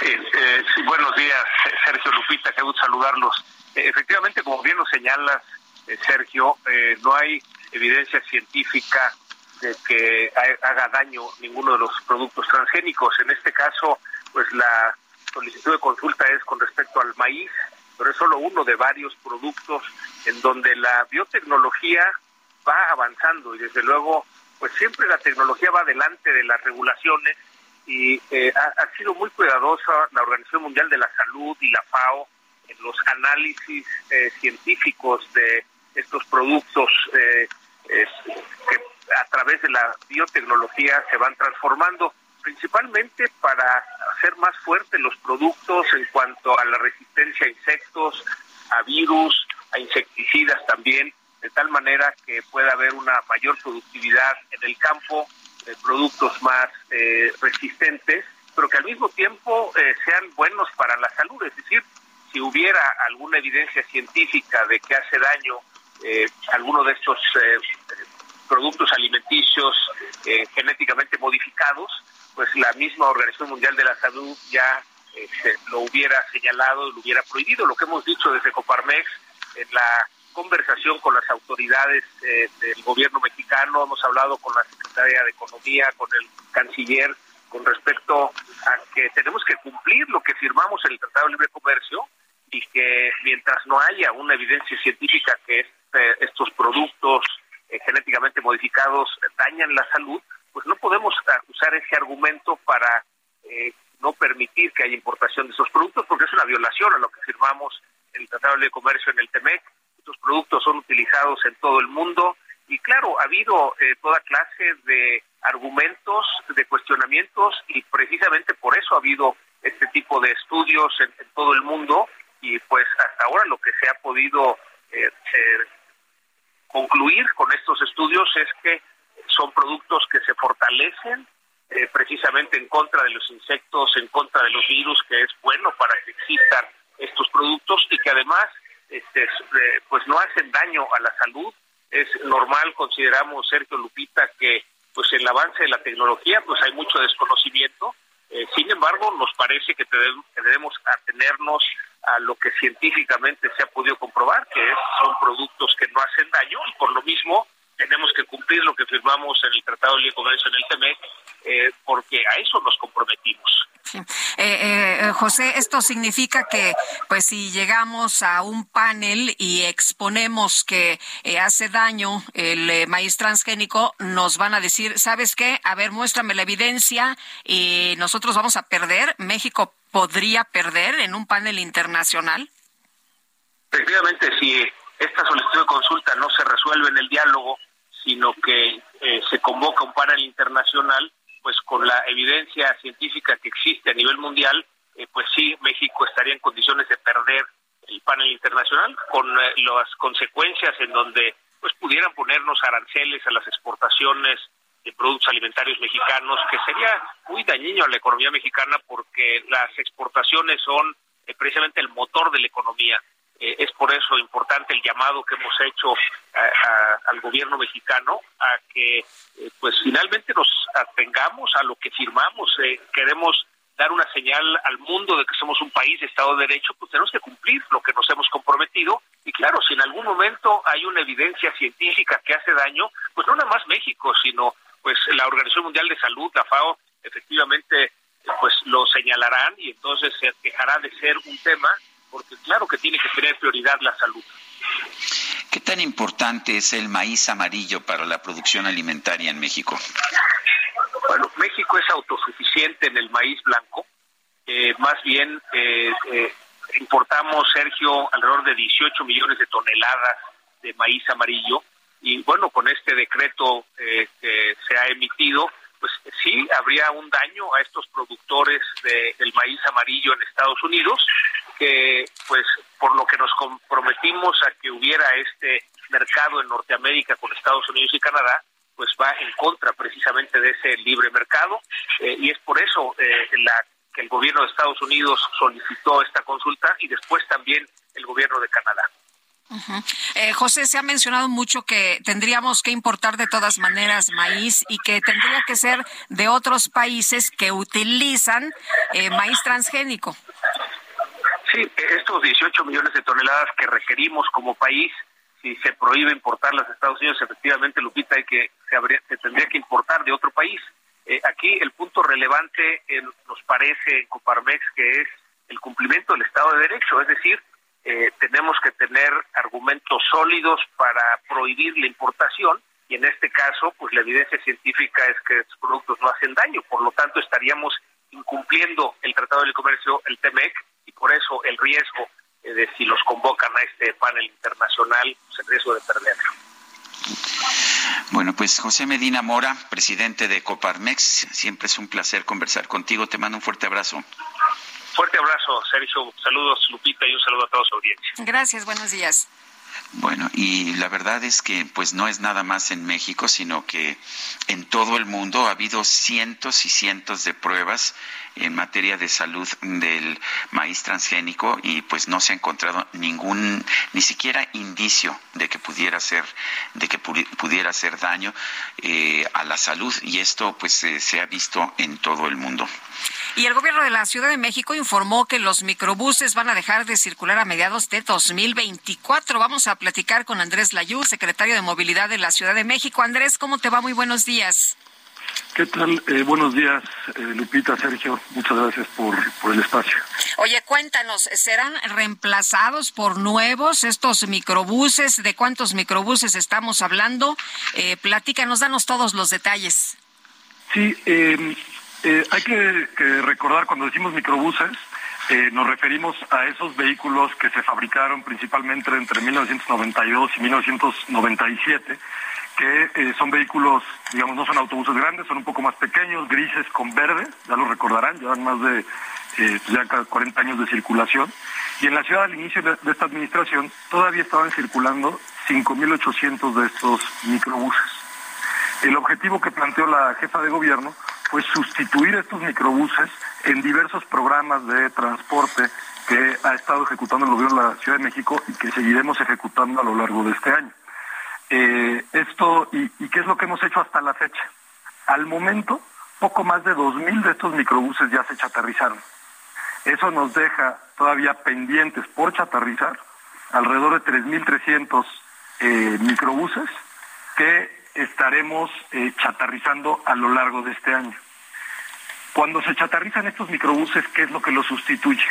Sí, eh, buenos días, Sergio Lupita, qué gusto saludarlos. Eh, efectivamente, como bien lo señalas, eh, Sergio, eh, no hay evidencia científica de que haga daño ninguno de los productos transgénicos. En este caso, pues la solicitud de consulta es con respecto al maíz, pero es solo uno de varios productos en donde la biotecnología va avanzando y desde luego, pues siempre la tecnología va delante de las regulaciones y eh, ha, sido muy cuidadosa la Organización Mundial de la Salud y la FAO en los análisis eh, científicos de estos productos eh, que a través de la biotecnología se van transformando, principalmente para hacer más fuertes los productos en cuanto a la resistencia a insectos, a virus, a insecticidas también, de tal manera que pueda haber una mayor productividad en el campo, de productos más eh, resistentes, pero que al mismo tiempo eh, sean buenos para la salud, es decir, si hubiera alguna evidencia científica de que hace daño eh, alguno de estos eh, productos alimenticios eh, genéticamente modificados, pues la misma Organización Mundial de la Salud ya eh, lo hubiera señalado, lo hubiera prohibido. Lo que hemos dicho desde Coparmex en la conversación con las autoridades eh, del gobierno mexicano, hemos hablado con la Secretaría de Economía, con el canciller, con respecto a que tenemos que cumplir lo que firmamos en el Tratado de Libre Comercio y que mientras no haya una evidencia científica que este, estos productos eh, genéticamente modificados dañan la salud, pues no podemos usar ese argumento para eh, no permitir que haya importación de esos productos porque es una violación a lo que firmamos en el Tratado de Comercio en el TEMEC. Estos productos son utilizados en todo el mundo y claro, ha habido eh, toda clase de argumentos, de cuestionamientos y precisamente por eso ha habido este tipo de estudios en, todo el mundo y pues hasta ahora lo que se ha podido eh, eh, concluir con estos estudios es que son productos que se fortalecen precisamente en contra de los insectos, en contra de los virus, que es bueno para que existan estos productos y que además este, pues no hacen daño a la salud es normal, consideramos, Sergio Lupita, que pues el avance de la tecnología pues hay mucho desconocimiento. Eh, sin embargo, nos parece que debemos atenernos a lo que científicamente se ha podido comprobar, que son productos que no hacen daño y por lo mismo tenemos que cumplir lo que firmamos en el Tratado de Libre Comercio en el TEMEC, eh, porque a eso nos comprometimos. Eh, eh, José, esto significa que, pues, si llegamos a un panel y exponemos que eh, hace daño el maíz transgénico, nos van a decir, ¿sabes qué? A ver, muéstrame la evidencia y nosotros vamos a perder. México podría perder en un panel internacional. Efectivamente, si esta solicitud de consulta no se resuelve en el diálogo, sino que se convoca un panel internacional, pues con la evidencia científica que existe a nivel mundial, eh, pues sí, México estaría en condiciones de perder el panel internacional con eh, las consecuencias en donde pues pudieran ponernos aranceles a las exportaciones de productos alimentarios mexicanos, que sería muy dañino a la economía mexicana porque las exportaciones son eh, precisamente el motor de la economía. Eh, es por eso importante el llamado que hemos hecho al gobierno mexicano a que eh, pues finalmente nos atengamos a lo que firmamos. Eh, queremos dar una señal al mundo de que somos un país de Estado de Derecho, pues tenemos que cumplir lo que nos hemos comprometido. Y claro, si en algún momento hay una evidencia científica que hace daño, pues no nada más México, sino pues la Organización Mundial de Salud, la FAO, efectivamente pues lo señalarán y entonces se dejará de ser un tema porque claro que tiene que tener prioridad la salud. ¿Qué tan importante es el maíz amarillo para la producción alimentaria en México? Bueno, México es autosuficiente en el maíz blanco. Eh, más bien, eh, eh, importamos, Sergio, alrededor de 18 millones de toneladas de maíz amarillo. Y bueno, con este decreto que se ha emitido, pues sí habría un daño a estos productores del maíz amarillo en Estados Unidos que pues por lo que nos comprometimos a que hubiera este mercado en Norteamérica con Estados Unidos y Canadá, pues va en contra precisamente de ese libre mercado eh, y es por eso eh, la, que el gobierno de Estados Unidos solicitó esta consulta y después también el gobierno de Canadá. Eh, José, se ha mencionado mucho que tendríamos que importar de todas maneras maíz y que tendría que ser de otros países que utilizan maíz transgénico. Sí, estos 18 millones de toneladas que requerimos como país, si se prohíbe importarlas a Estados Unidos, efectivamente, Lupita, hay que, se, tendría que importar de otro país. Eh, aquí el punto relevante nos parece en Coparmex que es el cumplimiento del Estado de Derecho, es decir, eh, tenemos que tener argumentos sólidos para prohibir la importación y en este caso, pues la evidencia científica es que estos productos no hacen daño, por lo tanto estaríamos incumpliendo el Tratado de Comercio, el TEMEC, y por eso el riesgo eh, de si los convocan a este panel internacional, pues el riesgo de perderlo. Bueno, pues José Medina Mora, presidente de Coparmex, siempre es un placer conversar contigo. Te mando un fuerte abrazo. Fuerte abrazo, Sergio. Saludos, Lupita, y un saludo a toda su audiencia. Gracias, buenos días. Bueno, y la verdad es que pues no es nada más en México, sino que en todo el mundo ha habido cientos y cientos de pruebas en materia de salud del maíz transgénico y pues no se ha encontrado ningún ni siquiera indicio de que pudiera ser de que pudiera hacer daño eh, a la salud y esto pues eh, se ha visto en todo el mundo. Y el gobierno de la Ciudad de México informó que los microbuses van a dejar de circular a mediados de 2024. Vamos vamos a platicar con Andrés Layú, secretario de Movilidad de la Ciudad de México. Andrés, ¿cómo te va? Muy buenos días. ¿Qué tal? Eh, buenos días, eh, Lupita, Sergio. Muchas gracias por, por el espacio. Oye, cuéntanos, ¿serán reemplazados por nuevos estos microbuses? ¿De cuántos microbuses estamos hablando? Eh, platícanos, danos todos los detalles. Sí, eh, hay que, que, recordar cuando decimos microbuses, nos referimos a esos vehículos que se fabricaron principalmente entre 1992 y 1997 que eh, son vehículos, digamos, no son autobuses grandes, son un poco más pequeños, grises con verde, ya lo recordarán, llevan más de eh, ya 40 años de circulación. Y en la ciudad al inicio de, esta administración todavía estaban circulando 5.800 de estos microbuses. El objetivo que planteó la jefa de gobierno fue sustituir estos microbuses en diversos programas de transporte que ha estado ejecutando el gobierno de la Ciudad de México y que seguiremos ejecutando a lo largo de este año. Eh, esto y, qué es lo que hemos hecho hasta la fecha. Al momento, poco más de 2.000 de estos microbuses ya se chatarrizaron. Eso nos deja todavía pendientes por chatarrizar alrededor de 3.300 eh, microbuses que estaremos eh, chatarrizando a lo largo de este año. Cuando se chatarrizan estos microbuses, ¿qué es lo que los sustituye?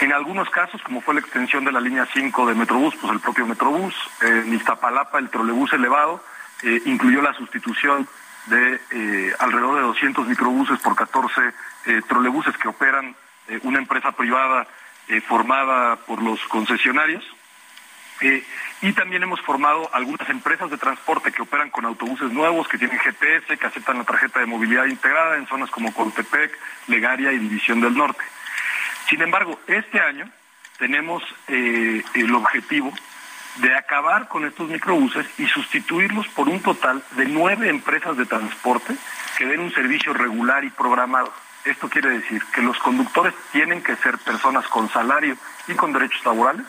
En algunos casos, como fue la extensión de la línea 5 de Metrobús, pues el propio Metrobús, en Iztapalapa el trolebús elevado, eh, incluyó la sustitución de eh, alrededor de 200 microbuses por 14 eh, trolebuses que operan una empresa privada formada por los concesionarios. y también hemos formado algunas empresas de transporte que operan con autobuses nuevos, que tienen GPS, que aceptan la tarjeta de movilidad integrada en zonas como Coltepec, Legaria y División del Norte. Sin embargo, este año tenemos eh, el objetivo de acabar con estos microbuses y sustituirlos por un total de nueve empresas de transporte que den un servicio regular y programado. Esto quiere decir que los conductores tienen que ser personas con salario y con derechos laborales,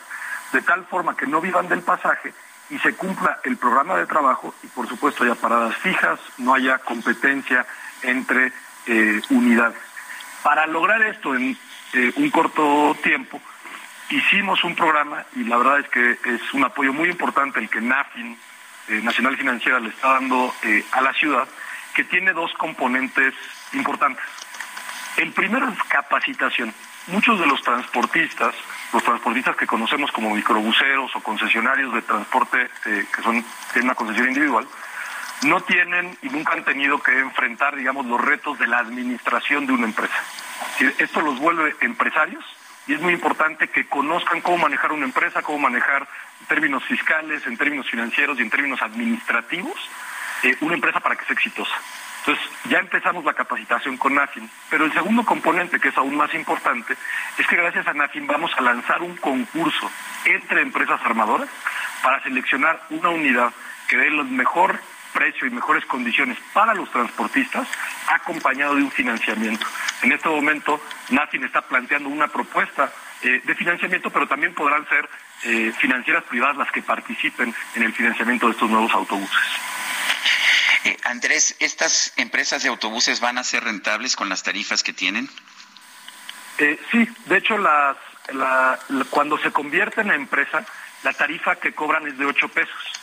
de tal forma que no vivan del pasaje y se cumpla el programa de trabajo y por supuesto haya paradas fijas, no haya competencia entre eh, unidades. Para lograr esto en eh, un corto tiempo, hicimos un programa y la verdad es que es un apoyo muy importante el que NAFIN, eh, Nacional Financiera, le está dando eh, a la ciudad, que tiene dos componentes importantes. El primero es capacitación. Muchos de los transportistas, los transportistas que conocemos como microbuseros o concesionarios de transporte que son tienen una concesión individual, no tienen y nunca han tenido que enfrentar, digamos, los retos de la administración de una empresa. Esto los vuelve empresarios y es muy importante que conozcan cómo manejar una empresa, cómo manejar en términos fiscales, en términos financieros y en términos administrativos eh, una empresa para que sea exitosa. Entonces, ya empezamos la capacitación con NAFIN, pero el segundo componente, que es aún más importante, es que gracias a NAFIN vamos a lanzar un concurso entre empresas armadoras para seleccionar una unidad que dé el mejor precio y mejores condiciones para los transportistas, acompañado de un financiamiento. En este momento, NAFIN está planteando una propuesta eh, de financiamiento, pero también podrán ser eh, financieras privadas las que participen en el financiamiento de estos nuevos autobuses. Eh, Andrés, ¿estas empresas de autobuses van a ser rentables con las tarifas que tienen? sí, de hecho, las, cuando se convierten en empresa, la tarifa que cobran es de 8 pesos.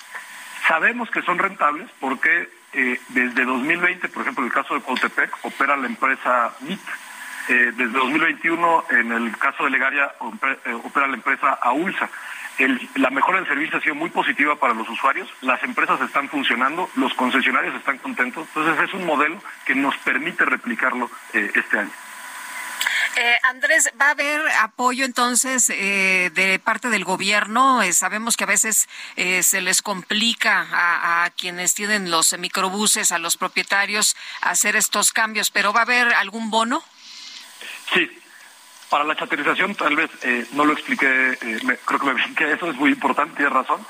Sabemos que son rentables porque eh, desde 2020, por ejemplo, en el caso de Cautepec, opera la empresa MIT. Eh, desde 2021, en el caso de Legaria, eh, opera la empresa AULSA. la mejora del servicio ha sido muy positiva para los usuarios, las empresas están funcionando, los concesionarios están contentos, entonces es un modelo que nos permite replicarlo este año. Eh, Andrés, ¿va a haber apoyo entonces eh, de parte del gobierno? Eh, sabemos que a veces se les complica a, quienes tienen los microbuses, a los propietarios, hacer estos cambios, pero ¿va a haber algún bono? Sí. Para la chaterización, tal vez no lo expliqué, creo que me expliqué eso, es muy importante, tienes razón.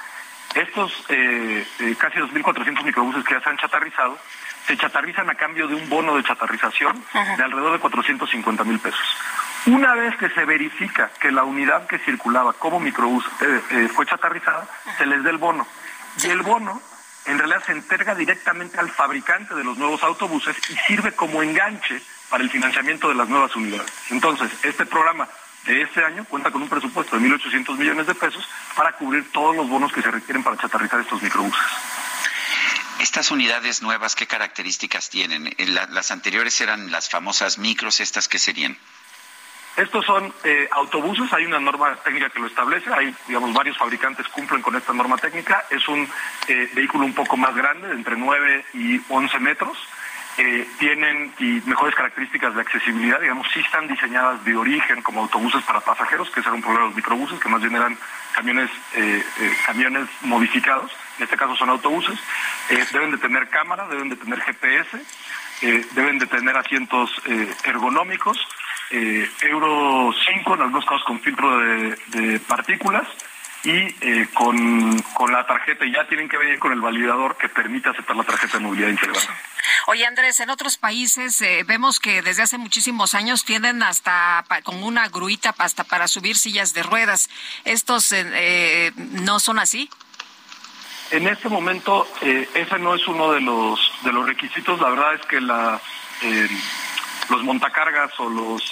Estos casi 2.400 microbuses que ya se han chatarrizado, se chatarrizan a cambio de un bono de chatarrización de alrededor de 450 mil pesos. Una vez que se verifica que la unidad que circulaba como microbús eh, eh, fue chatarrizada, se les da el bono. Y el bono en realidad se entrega directamente al fabricante de los nuevos autobuses y sirve como enganche para el financiamiento de las nuevas unidades. Entonces, este programa de este año cuenta con un presupuesto de 1.800 millones de pesos para cubrir todos los bonos que se requieren para chatarrizar estos microbuses. Estas unidades nuevas, ¿qué características tienen? las anteriores eran las famosas micros, ¿estas qué serían? Estos son eh, autobuses, hay una norma técnica que lo establece, hay, digamos, varios fabricantes cumplen con esta norma técnica, es un eh, vehículo un poco más grande, de entre 9 y 11 metros, eh, tienen y mejores características de accesibilidad, digamos, sí están diseñadas de origen como autobuses para pasajeros, que ese era un problema de los microbuses, que más bien eran camiones, camiones modificados, en este caso son autobuses, deben de tener cámara, deben de tener GPS, deben de tener asientos ergonómicos, eh, Euro 5, en algunos casos con filtro de, partículas, y eh, con, la tarjeta, ya tienen que venir con el validador que permite aceptar la tarjeta de movilidad integrada. Oye Andrés, en otros países eh, vemos que desde hace muchísimos años tienen hasta como una gruita hasta para subir sillas de ruedas. ¿Estos no son así? En este momento ese no es uno de los de los requisitos. La verdad es que la los montacargas o los,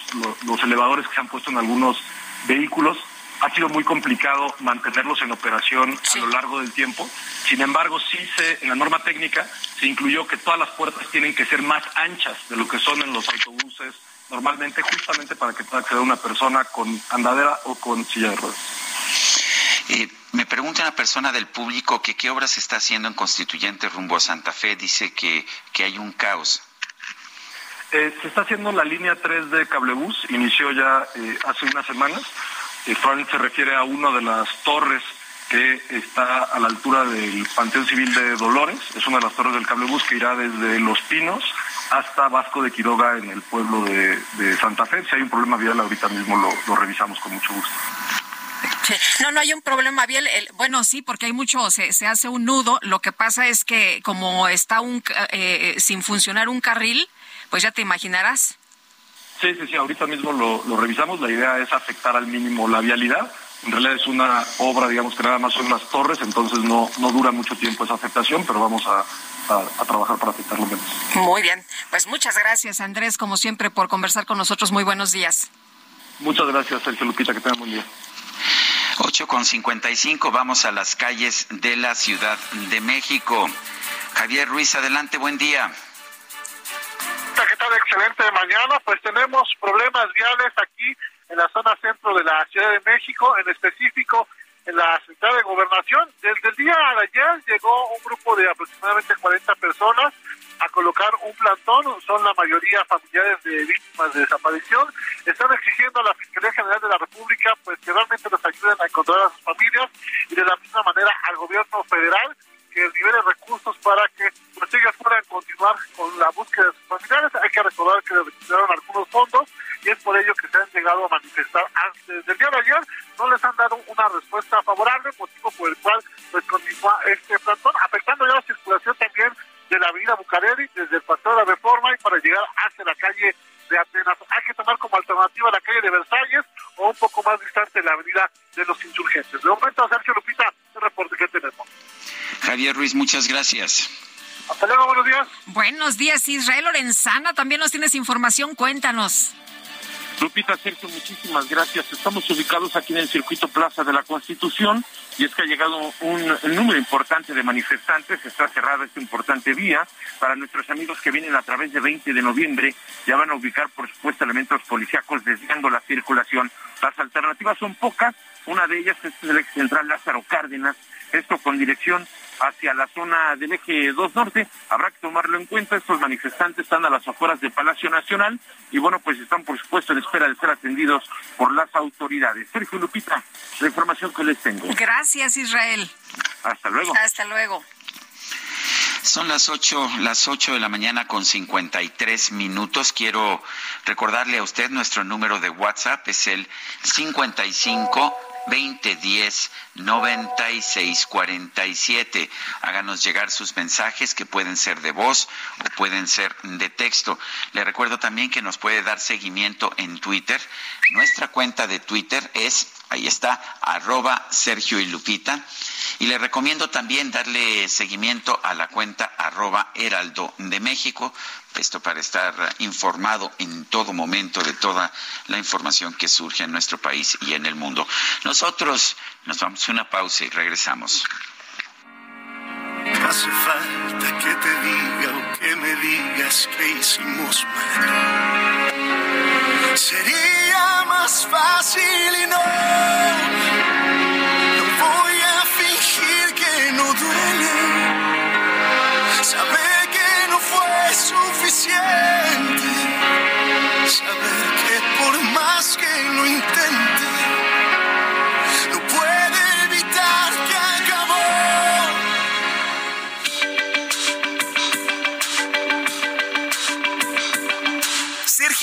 los, elevadores que se han puesto en algunos vehículos, ha sido muy complicado mantenerlos en operación a lo largo del tiempo. Sin embargo, sí se, en la norma técnica se incluyó que todas las puertas tienen que ser más anchas de lo que son en los autobuses normalmente, justamente para que pueda acceder una persona con andadera o con silla de ruedas. Eh, me pregunta una persona del público que qué obras está haciendo en Constituyente rumbo a Santa Fe. Dice que, que hay un caos. Eh, se está haciendo la línea 3 de cablebús, inició ya eh, hace unas semanas. Eh, se refiere a una de las torres que está a la altura del Panteón Civil de Dolores. Es una de las torres del cablebús que irá desde Los Pinos hasta Vasco de Quiroga en el pueblo de, Santa Fe. Si hay un problema vial, ahorita mismo lo, revisamos con mucho gusto. No, no hay un problema vial. bueno, sí, porque hay mucho, se, se, hace un nudo. Lo que pasa es que como está un, eh, sin funcionar un carril, pues ya te imaginarás. Sí, sí, sí, ahorita mismo lo, revisamos. La idea es afectar al mínimo la vialidad. En realidad es una obra, digamos que nada más son las torres, entonces no, no dura mucho tiempo esa afectación, pero vamos a, trabajar para afectarlo menos. Muy bien, pues muchas gracias Andrés, como siempre, por conversar con nosotros. Muy buenos días. Muchas gracias, Sergio Lupita, que tengan buen día. 8 con 55, vamos a las calles de la Ciudad de México. Javier Ruiz, adelante, buen día. ¿Qué tal? Excelente mañana. Pues tenemos problemas viales aquí en la zona centro de la Ciudad de México, en específico en la Central de Gobernación. Desde el día de ayer llegó un grupo de aproximadamente 40 personas a colocar un plantón, son la mayoría familiares de víctimas de desaparición, están exigiendo a la Fiscalía General de la República pues que realmente los ayuden a encontrar a sus familias y de la misma manera al gobierno federal que libere recursos para que pues ellas puedan continuar con la búsqueda de sus familiares. Hay que recordar que retiraron algunos fondos y es por ello que se han llegado a manifestar antes del día de ayer. No les han dado una respuesta favorable, motivo por el cual pues continúa este plantón, afectando ya la circulación también de la avenida Bucareli desde el Paseo de la Reforma y para llegar hacia la calle de Atenas. Hay que tomar como alternativa la calle de Versalles o un poco más distante la avenida de los insurgentes. De momento, Sergio Lupita, el reporte que tenemos. Javier Ruiz, muchas gracias. Hasta luego, buenos días. Buenos días, Israel Lorenzana. También nos tienes información, cuéntanos. Lupita Sergio, muchísimas gracias. Estamos ubicados aquí en el circuito Plaza de la Constitución y es que ha llegado un, número importante de manifestantes. Está cerrada esta importante vía. Para nuestros amigos que vienen a través de 20 de noviembre, ya van a ubicar, por supuesto, elementos policíacos desviando la circulación. Las alternativas son pocas. Una de ellas es el ex central Lázaro Cárdenas, esto con dirección hacia la zona del eje 2 norte. Habrá que tomarlo en cuenta. Estos manifestantes están a las afueras del Palacio Nacional y bueno, pues están por supuesto en espera de ser atendidos por las autoridades. Sergio Lupita, la información que les tengo. Gracias, Israel. Hasta luego. Hasta luego. Son las ocho, las ocho de la mañana con 53 minutos. Quiero recordarle a usted nuestro número de WhatsApp es el 55 2010 9647. Háganos llegar sus mensajes que pueden ser de voz o pueden ser de texto. Le recuerdo también que nos puede dar seguimiento en Twitter. Nuestra cuenta de Twitter es Ahí está, arroba Sergio y Lupita. Y le recomiendo también darle seguimiento a la cuenta arroba Heraldo de México, esto para estar informado en todo momento de toda la información que surge en nuestro país y en el mundo. Nosotros nos vamos a una pausa y regresamos. Hace falta que te diga o que me digas que hicimos mal. Sería más fácil y no. No voy a fingir que no duele. Saber que no fue suficiente. Saber que por más que lo intente,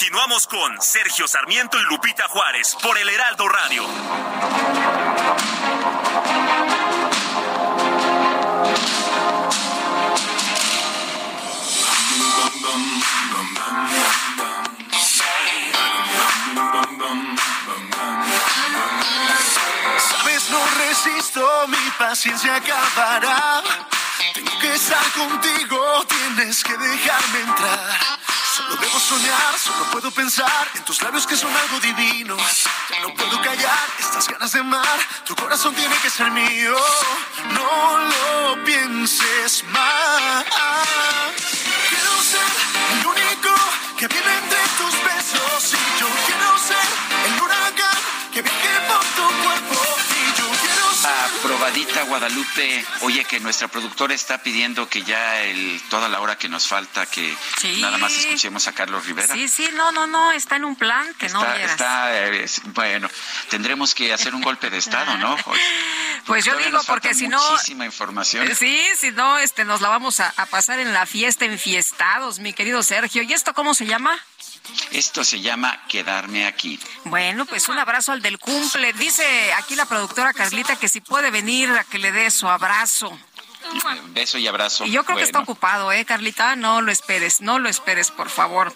Continuamos con Sergio Sarmiento y Lupita Juárez por el Heraldo Radio. Sabes, no resisto, mi paciencia acabará. Tengo que estar contigo, tienes que dejarme entrar. Solo debo soñar, solo puedo pensar en tus labios que son algo divino. Ya no puedo callar estas ganas de amar, tu corazón tiene que ser mío. No lo pienses más. Quiero ser el único que vive entre tus besos y yo quiero ser el huracán que viaje Guadalupe, oye que nuestra productora está pidiendo que ya el, toda la hora que nos falta que Sí. nada más escuchemos a Carlos Rivera. Sí, sí, no, no, no, está en un plan que no Está, vieras. está, eh, es- bueno, tendremos que hacer un golpe de estado, ¿no? *laughs* Pues yo digo, porque si no... Muchísima información. Sí, si no, este, nos la vamos a, a pasar en la fiesta, enfiestados, mi querido Sergio. ¿Y esto cómo se llama? Esto se llama Quedarme aquí. Bueno, pues un abrazo al del cumple. Dice aquí la productora Carlita que si puede venir a que le dé su abrazo. Beso y abrazo. Y yo creo que está ocupado, ¿eh, Carlita? No lo esperes, no lo esperes, por favor.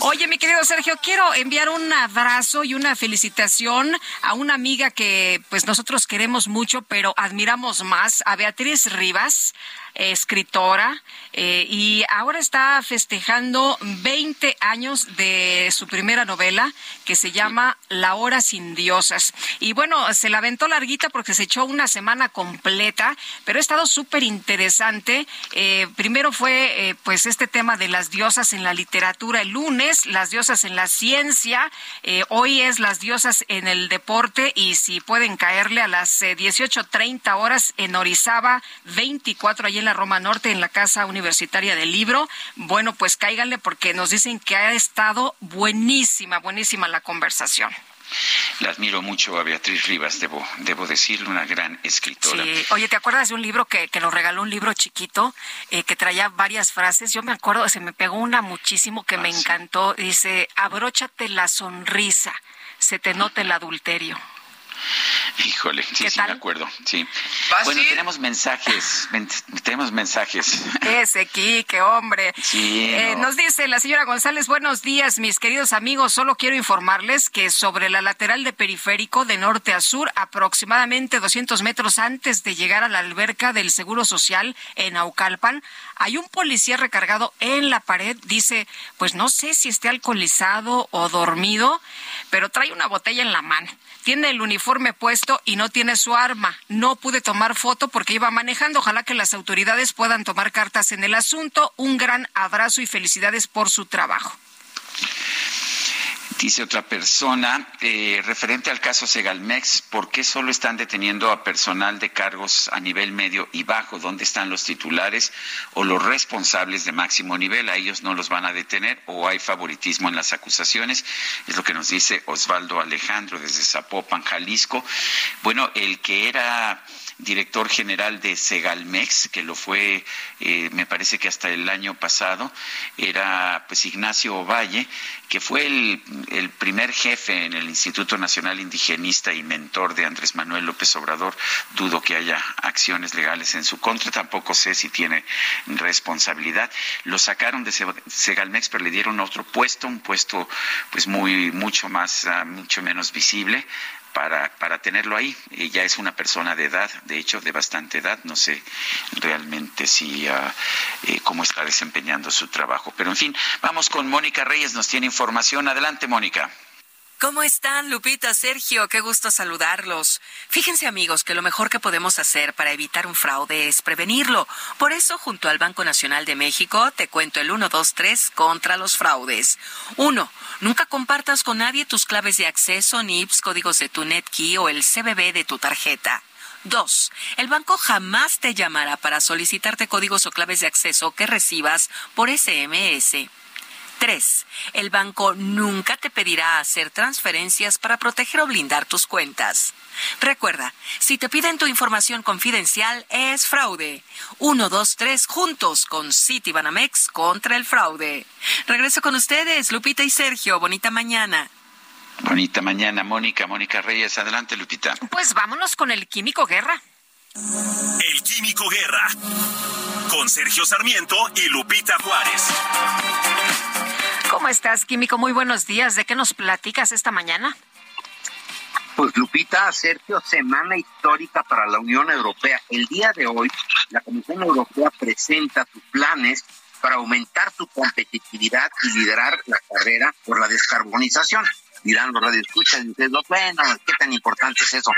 Oye, mi querido Sergio, quiero enviar un abrazo y una felicitación a una amiga que pues nosotros queremos mucho, pero admiramos más, a Beatriz Rivas, escritora, eh, y ahora está festejando 20 años de su primera novela que se llama La Hora sin Diosas. Y bueno, se la aventó larguita porque se echó una semana completa, pero ha estado súper interesante. Eh, primero fue eh, pues este tema de las diosas en la literatura el lunes, las diosas en la ciencia, hoy es las diosas en el deporte y si pueden caerle a las eh, 18.30 horas en Orizaba 24, allí en la Roma Norte, en la Casa Universitaria del Libro, bueno, pues cáiganle porque nos dicen que ha estado buenísima, buenísima la conversación. La admiro mucho a Beatriz Rivas, debo, debo decirle, una gran escritora. Sí. Oye, ¿te acuerdas de un libro que, que nos regaló un libro chiquito eh, que traía varias frases? Yo me acuerdo, se me pegó una muchísimo que me encantó. Dice, abróchate la sonrisa, se te nota el adulterio. Híjole, sí, ¿Qué sí, tal? me acuerdo, sí. ¿Vas Bueno, tenemos mensajes, men- tenemos mensajes. *laughs* Ese Quique, hombre. Sí, Eh, no. Nos dice la señora González, buenos días, mis queridos amigos. Solo quiero informarles que sobre la lateral de periférico de norte a sur, aproximadamente 200 metros antes de llegar a la alberca del Seguro Social en Aucalpan, hay un policía recargado en la pared. Dice, pues no sé si esté alcoholizado o dormido, pero trae una botella en la mano. Tiene el uniforme puesto y no tiene su arma. No pude tomar foto porque iba manejando. Ojalá que las autoridades puedan tomar cartas en el asunto. Un gran abrazo y felicidades por su trabajo. Dice otra persona, eh, referente al caso Segalmex, ¿por qué solo están deteniendo a personal de cargos a nivel medio y bajo? ¿Dónde están los titulares o los responsables de máximo nivel? ¿A ellos no los van a detener o hay favoritismo en las acusaciones? Es lo que nos dice Osvaldo Alejandro desde Zapopan, Jalisco. Bueno, el que era director general de Segalmex, que lo fue, eh, me parece que hasta el año pasado, era pues Ignacio Ovalle, que fue el, el, primer jefe en el Instituto Nacional Indigenista y mentor de Andrés Manuel López Obrador. Dudo que haya acciones legales en su contra, tampoco sé si tiene responsabilidad. Lo sacaron de Segalmex, pero le dieron otro puesto, un puesto pues muy mucho más, uh, mucho menos visible para, para tenerlo ahí. Ella es una persona de edad, de hecho, de bastante edad. No sé realmente si uh, eh, cómo está desempeñando su trabajo. Pero en fin, vamos con Mónica Reyes, nos tiene información. Adelante, Mónica. ¿Cómo están, Lupita, Sergio? Qué gusto saludarlos. Fíjense, amigos, que lo mejor que podemos hacer para evitar un fraude es prevenirlo. Por eso, junto al Banco Nacional de México, te cuento el 1, 2, 3 contra los fraudes. 1. Nunca compartas con nadie tus claves de acceso, NIPS, códigos de tu NetKey o el CBB de tu tarjeta. 2. El banco jamás te llamará para solicitarte códigos o claves de acceso que recibas por SMS. 3. El banco nunca te pedirá hacer transferencias para proteger o blindar tus cuentas. Recuerda, si te piden tu información confidencial es fraude. 1, 2, 3 juntos con Citibanamex contra el fraude. Regreso con ustedes, Lupita y Sergio. Bonita mañana. Bonita mañana, Mónica, Mónica Reyes. Adelante, Lupita. Pues vámonos con el Químico Guerra. El Químico Guerra. Con Sergio Sarmiento y Lupita Juárez. ¿Cómo estás, Químico? Muy buenos días. ¿De qué nos platicas esta mañana? Pues Lupita, Sergio, semana histórica para la Unión Europea. El día de hoy, la Comisión Europea presenta sus planes para aumentar su competitividad y liderar la carrera por la descarbonización. Dirán los radioescuchas ustedes, bueno, ¿qué tan importante es eso?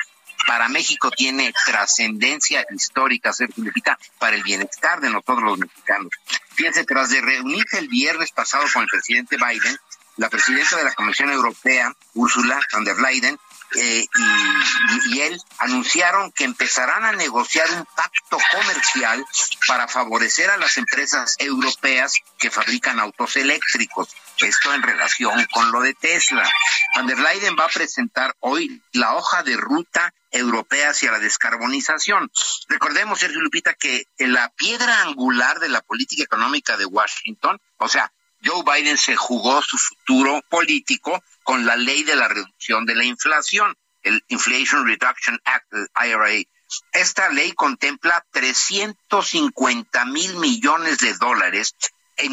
Para México tiene trascendencia histórica, Sergio Lupita, para el bienestar de nosotros los mexicanos. Fíjense, tras de reunirse el viernes pasado con el presidente Biden, la presidenta de la Comisión Europea, Ursula von der Leyen, eh, y, y, él anunciaron que empezarán a negociar un pacto comercial para favorecer a las empresas europeas que fabrican autos eléctricos. Esto en relación con lo de Tesla. Van der Leyen va a presentar hoy la hoja de ruta europea hacia la descarbonización. Recordemos, Sergio Lupita, que la piedra angular de la política económica de Washington, o sea, Joe Biden se jugó su futuro político con la ley de la reducción de la inflación, el Inflation Reduction Act, el IRA. Esta ley contempla 350 mil millones de dólares en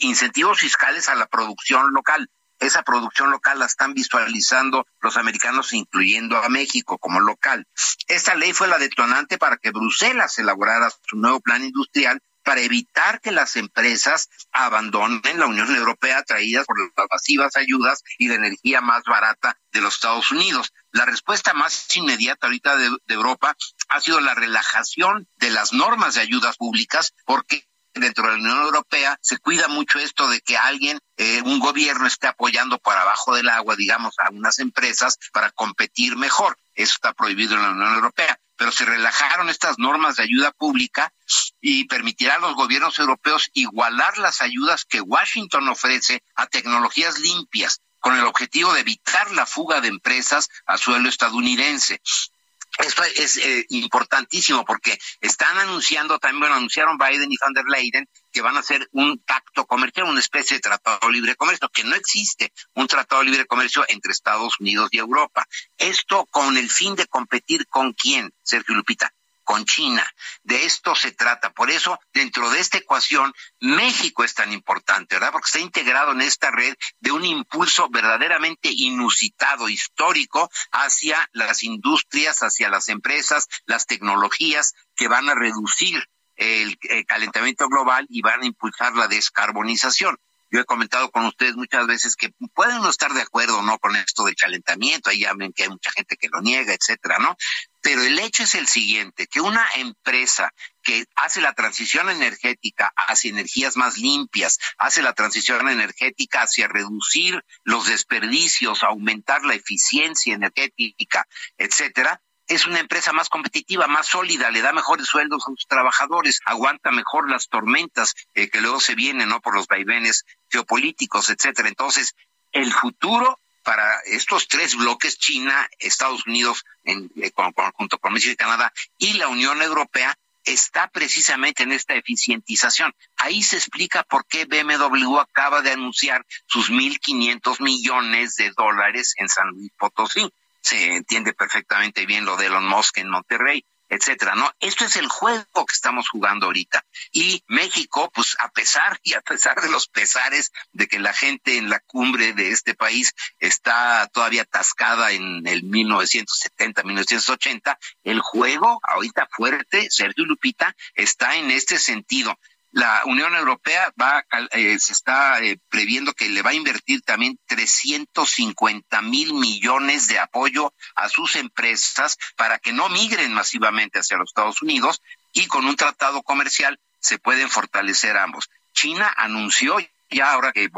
incentivos fiscales a la producción local. Esa producción local la están visualizando los americanos, incluyendo a México como local. Esta ley fue la detonante para que Bruselas elaborara su nuevo plan industrial para evitar que las empresas abandonen la Unión Europea traídas por las masivas ayudas y de energía más barata de los Estados Unidos. La respuesta más inmediata ahorita de, de Europa ha sido la relajación de las normas de ayudas públicas porque dentro de la Unión Europea se cuida mucho esto de que alguien, eh, un gobierno esté apoyando por abajo del agua, digamos, a unas empresas para competir mejor. Eso está prohibido en la Unión Europea. Pero se relajaron estas normas de ayuda pública y permitirá a los gobiernos europeos igualar las ayudas que Washington ofrece a tecnologías limpias con el objetivo de evitar la fuga de empresas a suelo estadounidense. Esto es eh, importantísimo porque están anunciando, también bueno, anunciaron Biden y van der Leyen que van a hacer un pacto comercial, una especie de tratado libre de comercio, que no existe un tratado libre de comercio entre Estados Unidos y Europa. Esto con el fin de competir con quién, Sergio Lupita, con China. De esto se trata. Por eso, dentro de esta ecuación, México es tan importante, ¿verdad? Porque está integrado en esta red de un impulso verdaderamente inusitado, histórico, hacia las industrias, hacia las empresas, las tecnologías que van a reducir el, el calentamiento global y van a impulsar la descarbonización. Yo he comentado con ustedes muchas veces que pueden no estar de acuerdo no con esto del calentamiento, ahí llamen que hay mucha gente que lo niega, etcétera, ¿no? Pero el hecho es el siguiente, que una empresa que hace la transición energética hacia energías más limpias, hace la transición energética hacia reducir los desperdicios, aumentar la eficiencia energética, etcétera, es una empresa más competitiva, más sólida, le da mejores sueldos a sus trabajadores, aguanta mejor las tormentas eh, que luego se vienen, ¿no? Por los vaivenes geopolíticos, etcétera. Entonces, el futuro para estos tres bloques, China, Estados Unidos, en, eh, junto con México y Canadá, y la Unión Europea, está precisamente en esta eficientización. Ahí se explica por qué BMW acaba de anunciar sus 1.500 millones de dólares en San Luis Potosí. Se entiende perfectamente bien lo de Elon Musk en Monterrey etcétera, ¿no? Esto es el juego que estamos jugando ahorita. Y México, pues a pesar y a pesar de los pesares de que la gente en la cumbre de este país está todavía atascada en el 1970, 1980, el juego ahorita fuerte, Sergio Lupita, está en este sentido la Unión Europea va, eh, se está eh, previendo que le va a invertir también 350 mil millones de apoyo a sus empresas para que no migren masivamente hacia los Estados Unidos y con un tratado comercial se pueden fortalecer ambos. China anunció ya ahora que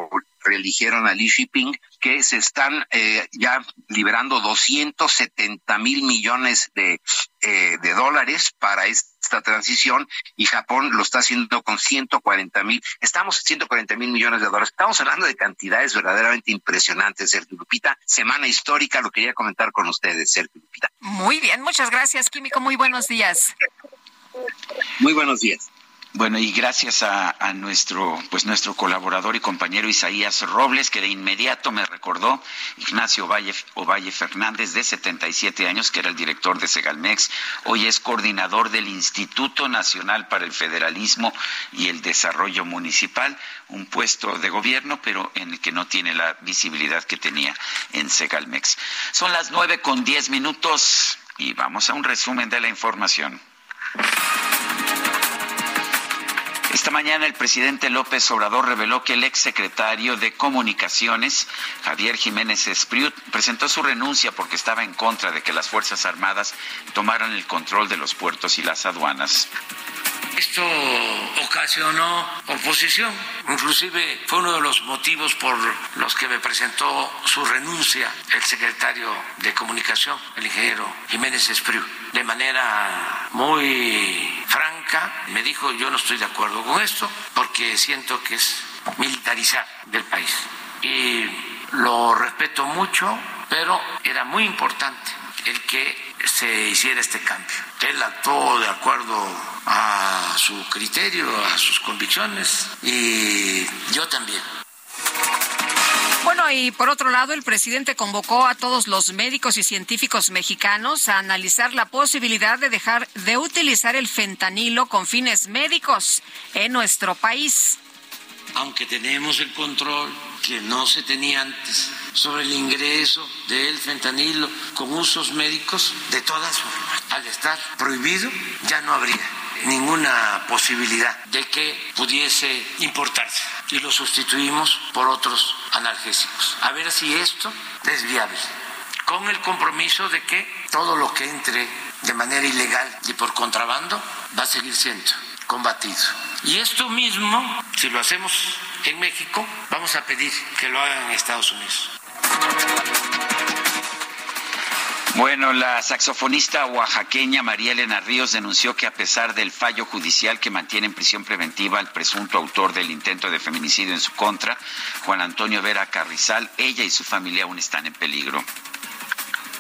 reeligieron a Li Jinping, que se están eh, ya liberando 270 mil millones de, eh, de dólares para esta transición y Japón lo está haciendo con 140 mil, estamos 140 mil millones de dólares. Estamos hablando de cantidades verdaderamente impresionantes, Sergio Lupita. Semana histórica, lo quería comentar con ustedes, Sergio Lupita. Muy bien, muchas gracias, Químico. Muy buenos días. Muy buenos días. Bueno, y gracias a, nuestro, pues nuestro colaborador y compañero Isaías Robles, que de inmediato me recordó Ignacio Ovalle, Ovalle Fernández, de 77 años, que era el director de Segalmex, hoy es coordinador del Instituto Nacional para el Federalismo y el Desarrollo Municipal, un puesto de gobierno, pero en el que no tiene la visibilidad que tenía en Segalmex. Son las nueve con diez minutos y vamos a un resumen de la información. Esta mañana el presidente López Obrador reveló que el exsecretario de Comunicaciones, Javier Jiménez Espriut, presentó su renuncia porque estaba en contra de que las Fuerzas Armadas tomaran el control de los puertos y las aduanas. Esto ocasionó oposición, inclusive fue uno de los motivos por los que me presentó su renuncia el secretario de Comunicación, el ingeniero Jiménez Espriu. De manera muy franca me dijo yo no estoy de acuerdo con esto porque siento que es militarizar del país. Y lo respeto mucho, pero era muy importante el que se hiciera este cambio. Él actuó de acuerdo a su criterio, a sus convicciones y yo también. Bueno, y por otro lado, el presidente convocó a todos los médicos y científicos mexicanos a analizar la posibilidad de dejar de utilizar el fentanilo con fines médicos en nuestro país. Aunque tenemos el control que no se tenía antes sobre el ingreso del fentanilo con usos médicos, de todas formas, al estar prohibido, ya no habría ninguna posibilidad de que pudiese importarse y lo sustituimos por otros analgésicos. A ver si esto es viable, con el compromiso de que todo lo que entre de manera ilegal y por contrabando va a seguir siendo combatido. Y esto mismo, si lo hacemos en México, vamos a pedir que lo hagan en Estados Unidos. Bueno, la saxofonista oaxaqueña María Elena Ríos denunció que a pesar del fallo judicial que mantiene en prisión preventiva al presunto autor del intento de feminicidio en su contra, Juan Antonio Vera Carrizal, ella y su familia aún están en peligro.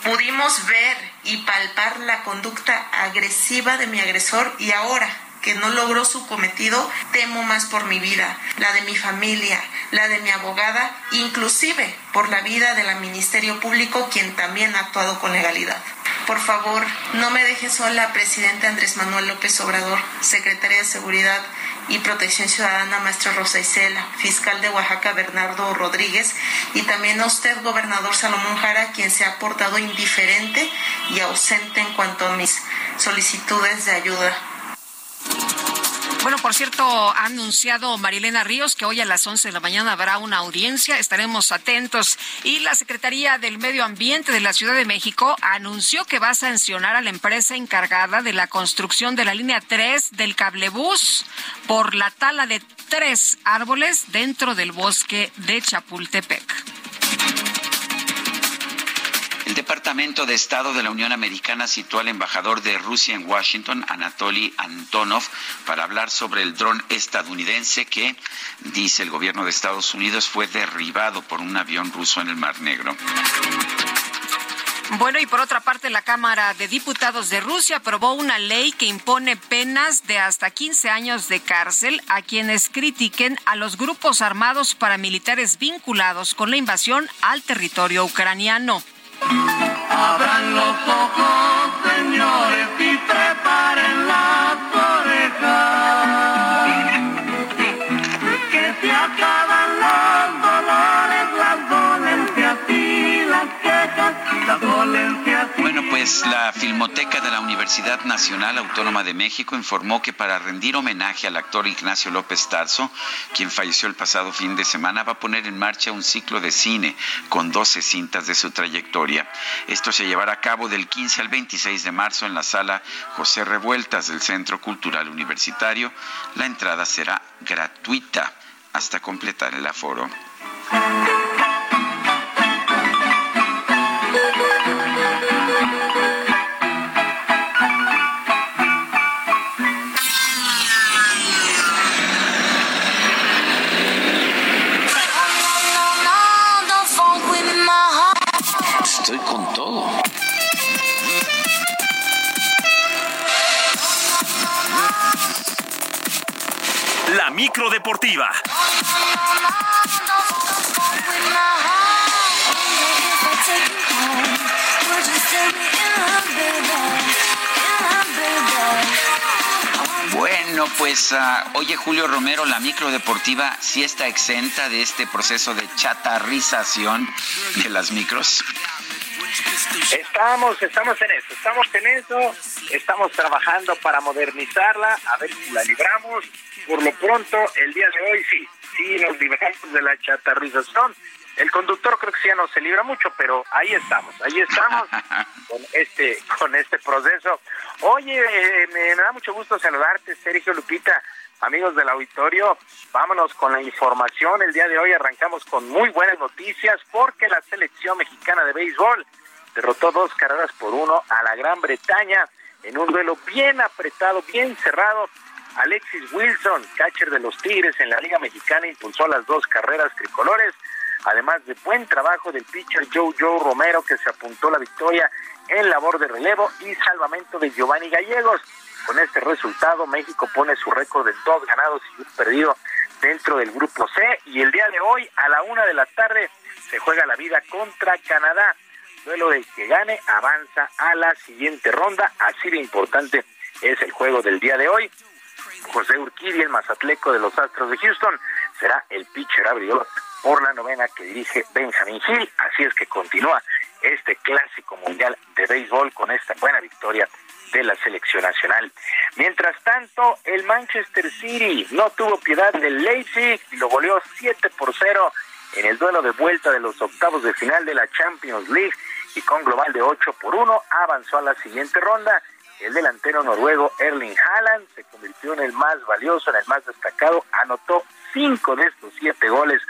Pudimos ver y palpar la conducta agresiva de mi agresor y ahora que no logró su cometido, temo más por mi vida, la de mi familia, la de mi abogada, inclusive por la vida del Ministerio Público, quien también ha actuado con legalidad. Por favor, no me deje sola, presidente Andrés Manuel López Obrador, secretaria de Seguridad y Protección Ciudadana, maestro Rosa Isela, fiscal de Oaxaca, Bernardo Rodríguez, y también a usted, gobernador Salomón Jara, quien se ha portado indiferente y ausente en cuanto a mis solicitudes de ayuda bueno, por cierto, ha anunciado Marilena Ríos que hoy a las 11 de la mañana habrá una audiencia. Estaremos atentos. Y la Secretaría del Medio Ambiente de la Ciudad de México anunció que va a sancionar a la empresa encargada de la construcción de la línea 3 del cablebús por la tala de tres árboles dentro del bosque de Chapultepec. Departamento de Estado de la Unión Americana citó al embajador de Rusia en Washington, Anatoly Antonov, para hablar sobre el dron estadounidense que, dice el gobierno de Estados Unidos, fue derribado por un avión ruso en el Mar Negro. Bueno, y por otra parte, la Cámara de Diputados de Rusia aprobó una ley que impone penas de hasta 15 años de cárcel a quienes critiquen a los grupos armados paramilitares vinculados con la invasión al territorio ucraniano. Abran los ojos, señores, y preparen las orejas. La Filmoteca de la Universidad Nacional Autónoma de México informó que para rendir homenaje al actor Ignacio López Tarso, quien falleció el pasado fin de semana, va a poner en marcha un ciclo de cine con 12 cintas de su trayectoria. Esto se llevará a cabo del 15 al 26 de marzo en la sala José Revueltas del Centro Cultural Universitario. La entrada será gratuita hasta completar el aforo. La micro deportiva. Bueno, pues ah, oye Julio Romero, la micro deportiva sí está exenta de este proceso de chatarrización de las micros. Estamos, estamos en eso, estamos en eso, estamos trabajando para modernizarla, a ver si la libramos. Por lo pronto, el día de hoy sí, sí nos libramos de la chatarrización. El conductor creo que ya no se libra mucho, pero ahí estamos, ahí estamos *laughs* con este, con este proceso. Oye, eh, me, me da mucho gusto saludarte, Sergio Lupita, amigos del auditorio. Vámonos con la información. El día de hoy arrancamos con muy buenas noticias porque la selección mexicana de béisbol derrotó dos carreras por uno a la Gran Bretaña en un duelo bien apretado, bien cerrado. Alexis Wilson, catcher de los Tigres en la Liga Mexicana, impulsó las dos carreras tricolores, además de buen trabajo del pitcher Joe Joe Romero, que se apuntó la victoria en labor de relevo y salvamento de Giovanni Gallegos. Con este resultado, México pone su récord de dos ganados y un perdido dentro del grupo C. Y el día de hoy, a la una de la tarde, se juega la vida contra Canadá. Duelo del que gane avanza a la siguiente ronda. Así de importante es el juego del día de hoy. José Urquidi, el mazatleco de los Astros de Houston, será el pitcher abridor por la novena que dirige Benjamin Hill. Así es que continúa este clásico mundial de béisbol con esta buena victoria de la selección nacional. Mientras tanto, el Manchester City no tuvo piedad del Leipzig y lo goleó 7 por 0 en el duelo de vuelta de los octavos de final de la Champions League y con global de 8 por 1 avanzó a la siguiente ronda. El delantero noruego Erling Haaland se convirtió en el más valioso, en el más destacado, anotó cinco de estos siete goles.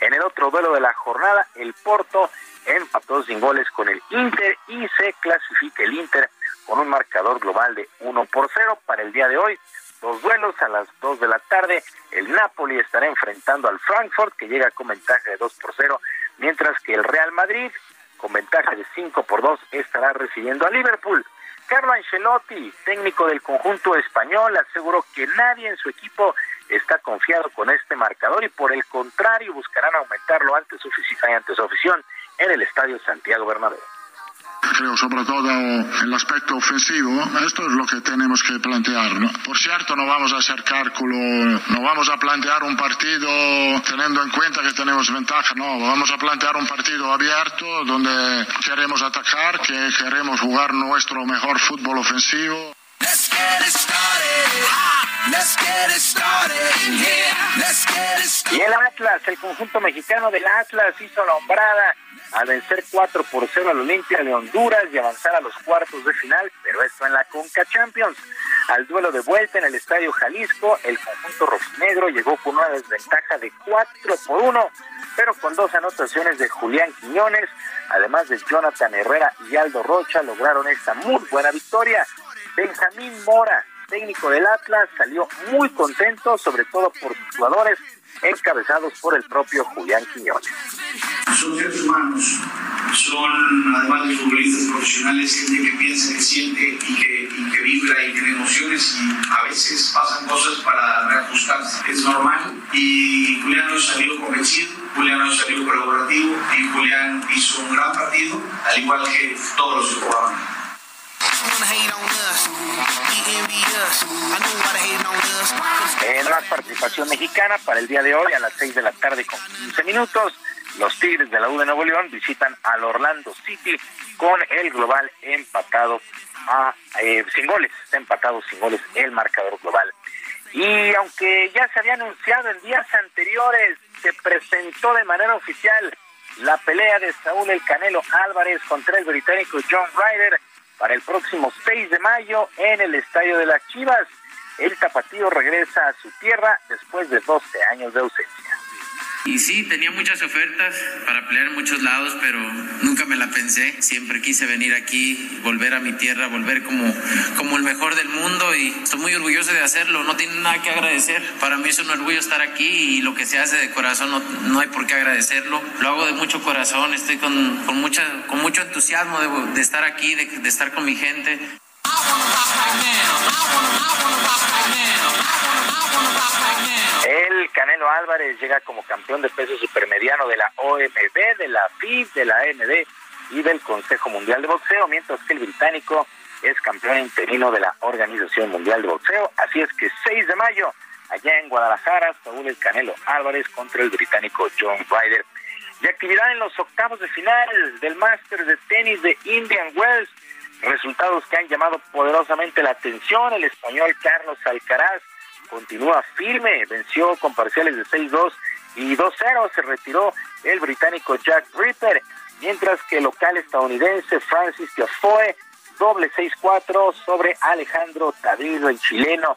En el otro duelo de la jornada, el Porto empató sin goles con el Inter y se clasifica el Inter con un marcador global de 1 por 0 para el día de hoy. Dos duelos a las 2 de la tarde. El Napoli estará enfrentando al Frankfurt, que llega con ventaja de 2 por 0, mientras que el Real Madrid, con ventaja de 5 por 2, estará recibiendo a Liverpool. Carlo Ancelotti, técnico del conjunto español, aseguró que nadie en su equipo está confiado con este marcador y por el contrario buscarán aumentarlo ante su, ante su afición en el Estadio Santiago Bernabéu. Creo, sobre todo el aspecto ofensivo. Esto es lo que tenemos que plantear. ¿no? Por cierto, no vamos a hacer cálculo, no vamos a plantear un partido teniendo en cuenta que tenemos ventaja, no, vamos a plantear un partido abierto donde queremos atacar, que queremos jugar nuestro mejor fútbol ofensivo. Let's get it started. Let's get it started in here. Let's get it Y el Atlas, el conjunto mexicano del Atlas hizo la hombrada al vencer 4 por 0 al Olimpia de Honduras y avanzar a los cuartos de final, pero esto en la Conca Champions. Al duelo de vuelta en el Estadio Jalisco, el conjunto rojinegro llegó con una desventaja de 4 por 1, pero con dos anotaciones de Julián Quiñones, además de Jonathan Herrera y Aldo Rocha, lograron esta muy buena victoria. Benjamín Mora, técnico del Atlas, salió muy contento, sobre todo por sus jugadores, encabezados por el propio Julián Quiñones. Son seres humanos, son además de futbolistas profesionales, gente que piensa, que siente y que, y que vibra y tiene emociones y a veces pasan cosas para reajustarse. Es normal y Julián no salió convencido, Julián no salió colaborativo y Julián hizo un gran partido, al igual que todos los jugaron. En más participación mexicana para el día de hoy a las 6 de la tarde con 15 minutos, los Tigres de la U de Nuevo León visitan al Orlando City con el global empatado a eh, sin goles, está empatado sin goles el marcador global. Y aunque ya se había anunciado en días anteriores, se presentó de manera oficial la pelea de Saúl El Canelo Álvarez contra el británico John Ryder para el próximo 6 de mayo en el Estadio de las Chivas. El tapatío regresa a su tierra después de 12 años de ausencia. Y sí, tenía muchas ofertas para pelear en muchos lados, pero nunca me la pensé. Siempre quise venir aquí, volver a mi tierra, volver como, como el mejor del mundo y estoy muy orgulloso de hacerlo. No tiene nada que agradecer. Para mí es un orgullo estar aquí y lo que se hace de corazón no, no hay por qué agradecerlo. Lo hago de mucho corazón, estoy con, con, mucha, con mucho entusiasmo de, de estar aquí, de, de estar con mi gente. El Canelo Álvarez llega como campeón de peso supermediano de la OMB, de la FIB, de la AMD y del Consejo Mundial de Boxeo, mientras que el británico es campeón interino de la Organización Mundial de Boxeo. Así es que 6 de mayo, allá en Guadalajara, Saúl el Canelo Álvarez contra el británico John Ryder. Y actividad en los octavos de final del Masters de tenis de Indian Wells. Resultados que han llamado poderosamente la atención. El español Carlos Alcaraz continúa firme, venció con parciales de 6-2 y 2-0. Se retiró el británico Jack Ripper, mientras que el local estadounidense Francis Tiafoe doble 6-4 sobre Alejandro Tadillo, el chileno.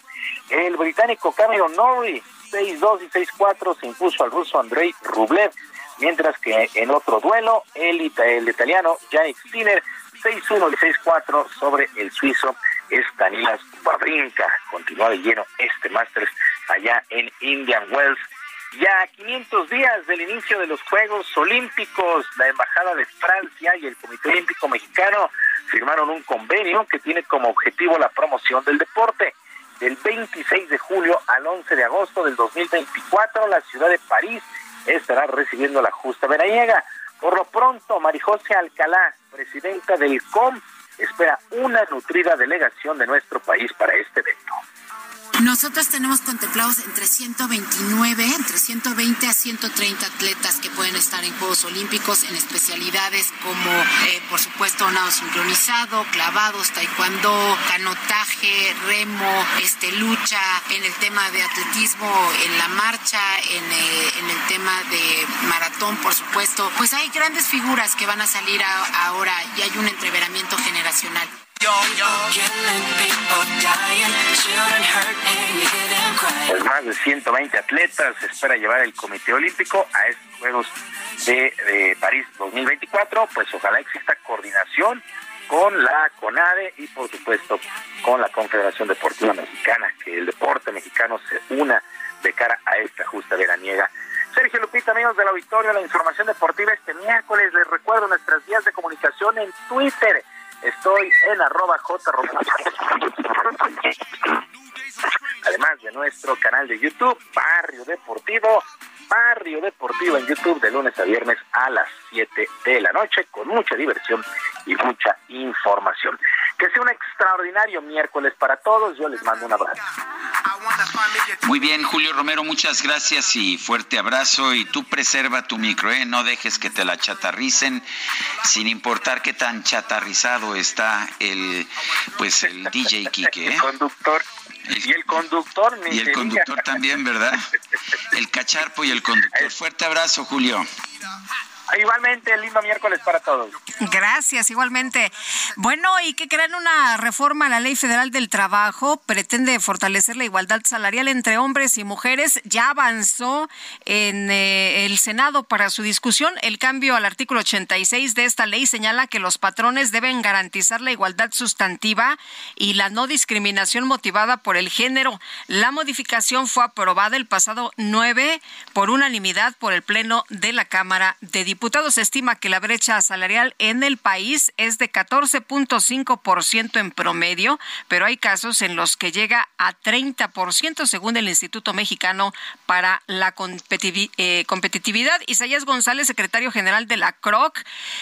El británico Cameron Norrie, 6-2 y 6-4, se impuso al ruso Andrei Rublev, mientras que en otro duelo, el, el italiano Yannick Sinner, 6-1 y 6-4 sobre el suizo Stanilas Wawrinka. Continúa de lleno este Masters allá en Indian Wells. Ya a 500 días del inicio de los Juegos Olímpicos, la Embajada de Francia y el Comité Olímpico Mexicano firmaron un convenio que tiene como objetivo la promoción del deporte. Del 26 de julio al 11 de agosto del 2024, la ciudad de París estará recibiendo la justa veraniega. Por lo pronto, Marijose Alcalá, presidenta del COM, espera una nutrida delegación de nuestro país para este evento. Nosotros tenemos contemplados entre 129, entre 120 a 130 atletas que pueden estar en Juegos Olímpicos en especialidades como, eh, por supuesto, nado sincronizado, clavados, taekwondo, canotaje, remo, este, lucha, en el tema de atletismo, en la marcha, en, eh, en el tema de maratón, por supuesto. Pues hay grandes figuras que van a salir a, ahora y hay un entreveramiento generacional. Pues más de 120 atletas espera llevar el Comité Olímpico a estos Juegos de, de, París 2024. Pues ojalá exista coordinación con la CONADE y por supuesto con la Confederación Deportiva Mexicana, que el deporte mexicano se una de cara a esta justa veraniega. Sergio Lupita, amigos del auditorio, la información deportiva este miércoles. Les recuerdo nuestras vías de comunicación en Twitter Estoy en arroba. Además de nuestro canal de YouTube, Barrio Deportivo, Barrio Deportivo en YouTube de lunes a viernes a las 7 de la noche, con mucha diversión y mucha información. Que sea un extraordinario miércoles para todos. Yo les mando un abrazo. Muy bien, Julio Romero, muchas gracias y fuerte abrazo. Y tú preserva tu micro, ¿eh? no dejes que te la chatarricen, sin importar qué tan chatarrizado está el, pues el DJ Kike. ¿eh? El conductor. y el conductor, Y el conductor también, ¿verdad? El cacharpo y el conductor. Fuerte abrazo, Julio. Igualmente, lindo miércoles para todos. Gracias, igualmente. Bueno, y que crean una reforma a la Ley Federal del Trabajo pretende fortalecer la igualdad salarial entre hombres y mujeres. Ya avanzó en eh, el Senado para su discusión. El cambio al artículo 86 de esta ley señala que los patrones deben garantizar la igualdad sustantiva y la no discriminación motivada por el género. La modificación fue aprobada el pasado 9 por unanimidad por el Pleno de la Cámara de Diputados diputados estima que la brecha salarial en el país es de 14.5% en promedio, pero hay casos en los que llega a 30% según el Instituto Mexicano para la eh, Competitividad. Isaías González, secretario general de la CROC,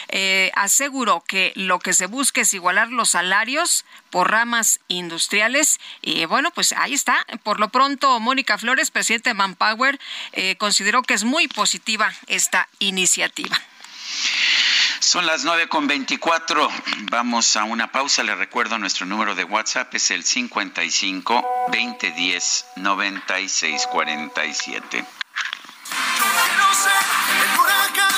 eh, aseguró que lo que se busca es igualar los salarios por ramas industriales. Y bueno, pues ahí está. Por lo pronto, Mónica Flores, presidente de Manpower, eh, consideró que es muy positiva esta iniciativa. Son las nueve con veinticuatro. Vamos a una pausa. Le recuerdo nuestro número de WhatsApp es el 55 2010 9647. Quiero ser el huracán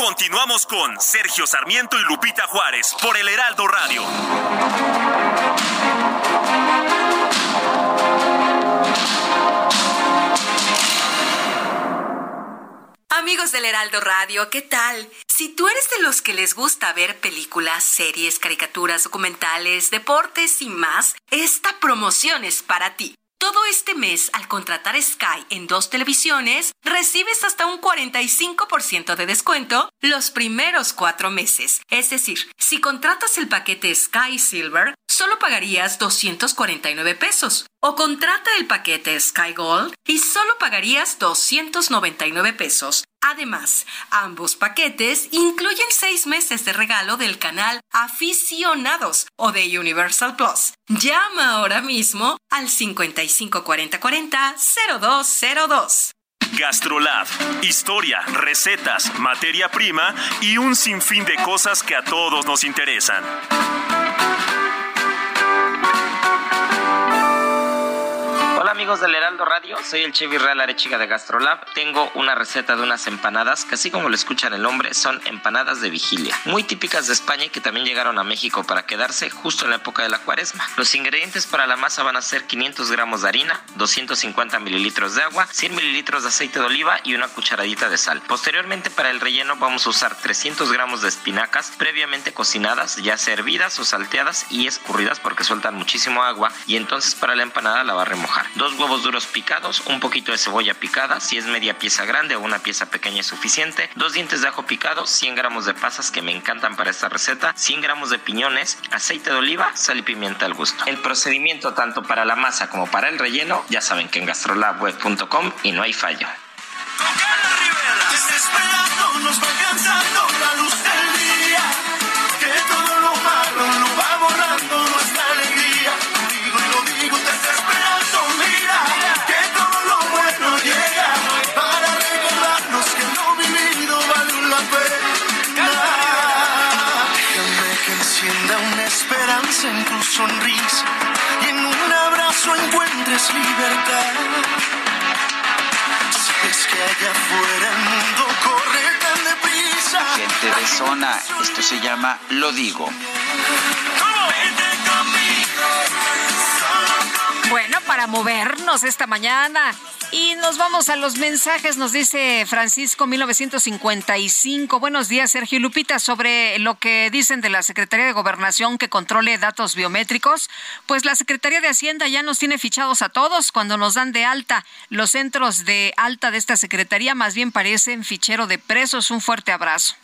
Continuamos con Sergio Sarmiento y Lupita Juárez por el Heraldo Radio. Amigos del Heraldo Radio, ¿qué tal? Si tú eres de los que les gusta ver películas, series, caricaturas, documentales, deportes y más, esta promoción es para ti. Todo este mes, al contratar Sky en dos televisiones, recibes hasta un 45% de descuento los primeros cuatro meses. Es decir, si contratas el paquete Sky Silver, solo pagarías 249 pesos. O contrata el paquete Sky Gold y solo pagarías 299 pesos. Además, ambos paquetes incluyen seis meses de regalo del canal Aficionados o de Universal Plus. Llama ahora mismo al 554040 0202. Gastrolab. Historia, recetas, materia prima y un sinfín de cosas que a todos nos interesan. Amigos del Heraldo Radio, soy el Chevy Real Arechiga de Gastrolab. Tengo una receta de unas empanadas que así como lo escuchan el nombre son empanadas de vigilia, muy típicas de España y que también llegaron a México para quedarse justo en la época de la cuaresma. Los ingredientes para la masa van a ser 500 gramos de harina, 250 mililitros de agua, 100 mililitros de aceite de oliva y una cucharadita de sal. Posteriormente para el relleno vamos a usar 300 gramos de espinacas previamente cocinadas, ya servidas o salteadas y escurridas porque sueltan muchísimo agua y entonces para la empanada la va a remojar huevos duros picados, un poquito de cebolla picada, si es media pieza grande o una pieza pequeña es suficiente, dos dientes de ajo picados, 100 gramos de pasas que me encantan para esta receta, 100 gramos de piñones, aceite de oliva, sal y pimienta al gusto. El procedimiento tanto para la masa como para el relleno, ya saben que en gastrolabweb.com y no hay fallo. Encuentres libertad. Sabes que allá afuera el mundo corre tan deprisa. Gente de zona, esto se llama Lo Digo. Para movernos esta mañana. Y nos vamos a los mensajes, nos dice Francisco 1955. Buenos días, Sergio Lupita, sobre lo que dicen de la Secretaría de Gobernación que controle datos biométricos. Pues la Secretaría de Hacienda ya nos tiene fichados a todos cuando nos dan de alta. Los centros de alta de esta Secretaría más bien parecen fichero de presos. Un fuerte abrazo.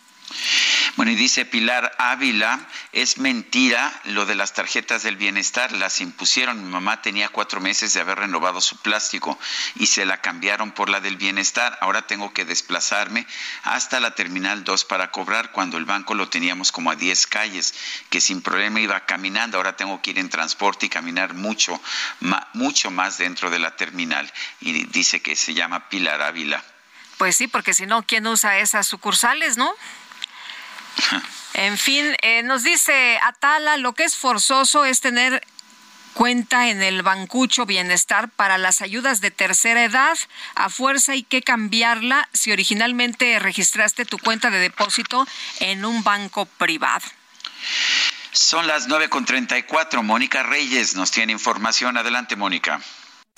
Bueno, y dice Pilar Ávila, es mentira lo de las tarjetas del bienestar, las impusieron. Mi mamá tenía cuatro meses de haber renovado su plástico y se la cambiaron por la del bienestar. Ahora tengo que desplazarme hasta la Terminal 2 para cobrar cuando el banco lo teníamos como a 10 calles, que sin problema iba caminando. Ahora tengo que ir en transporte y caminar mucho, mucho más dentro de la terminal. Y dice que se llama Pilar Ávila. Pues sí, porque si no, ¿quién usa esas sucursales, no? *laughs* En fin, eh, nos dice Atala, lo que es forzoso es tener cuenta en el Bancucho Bienestar para las ayudas de tercera edad. A fuerza hay que cambiarla si originalmente registraste tu cuenta de depósito en un banco privado. Son las 9.34. Mónica Reyes nos tiene información. Adelante, Mónica.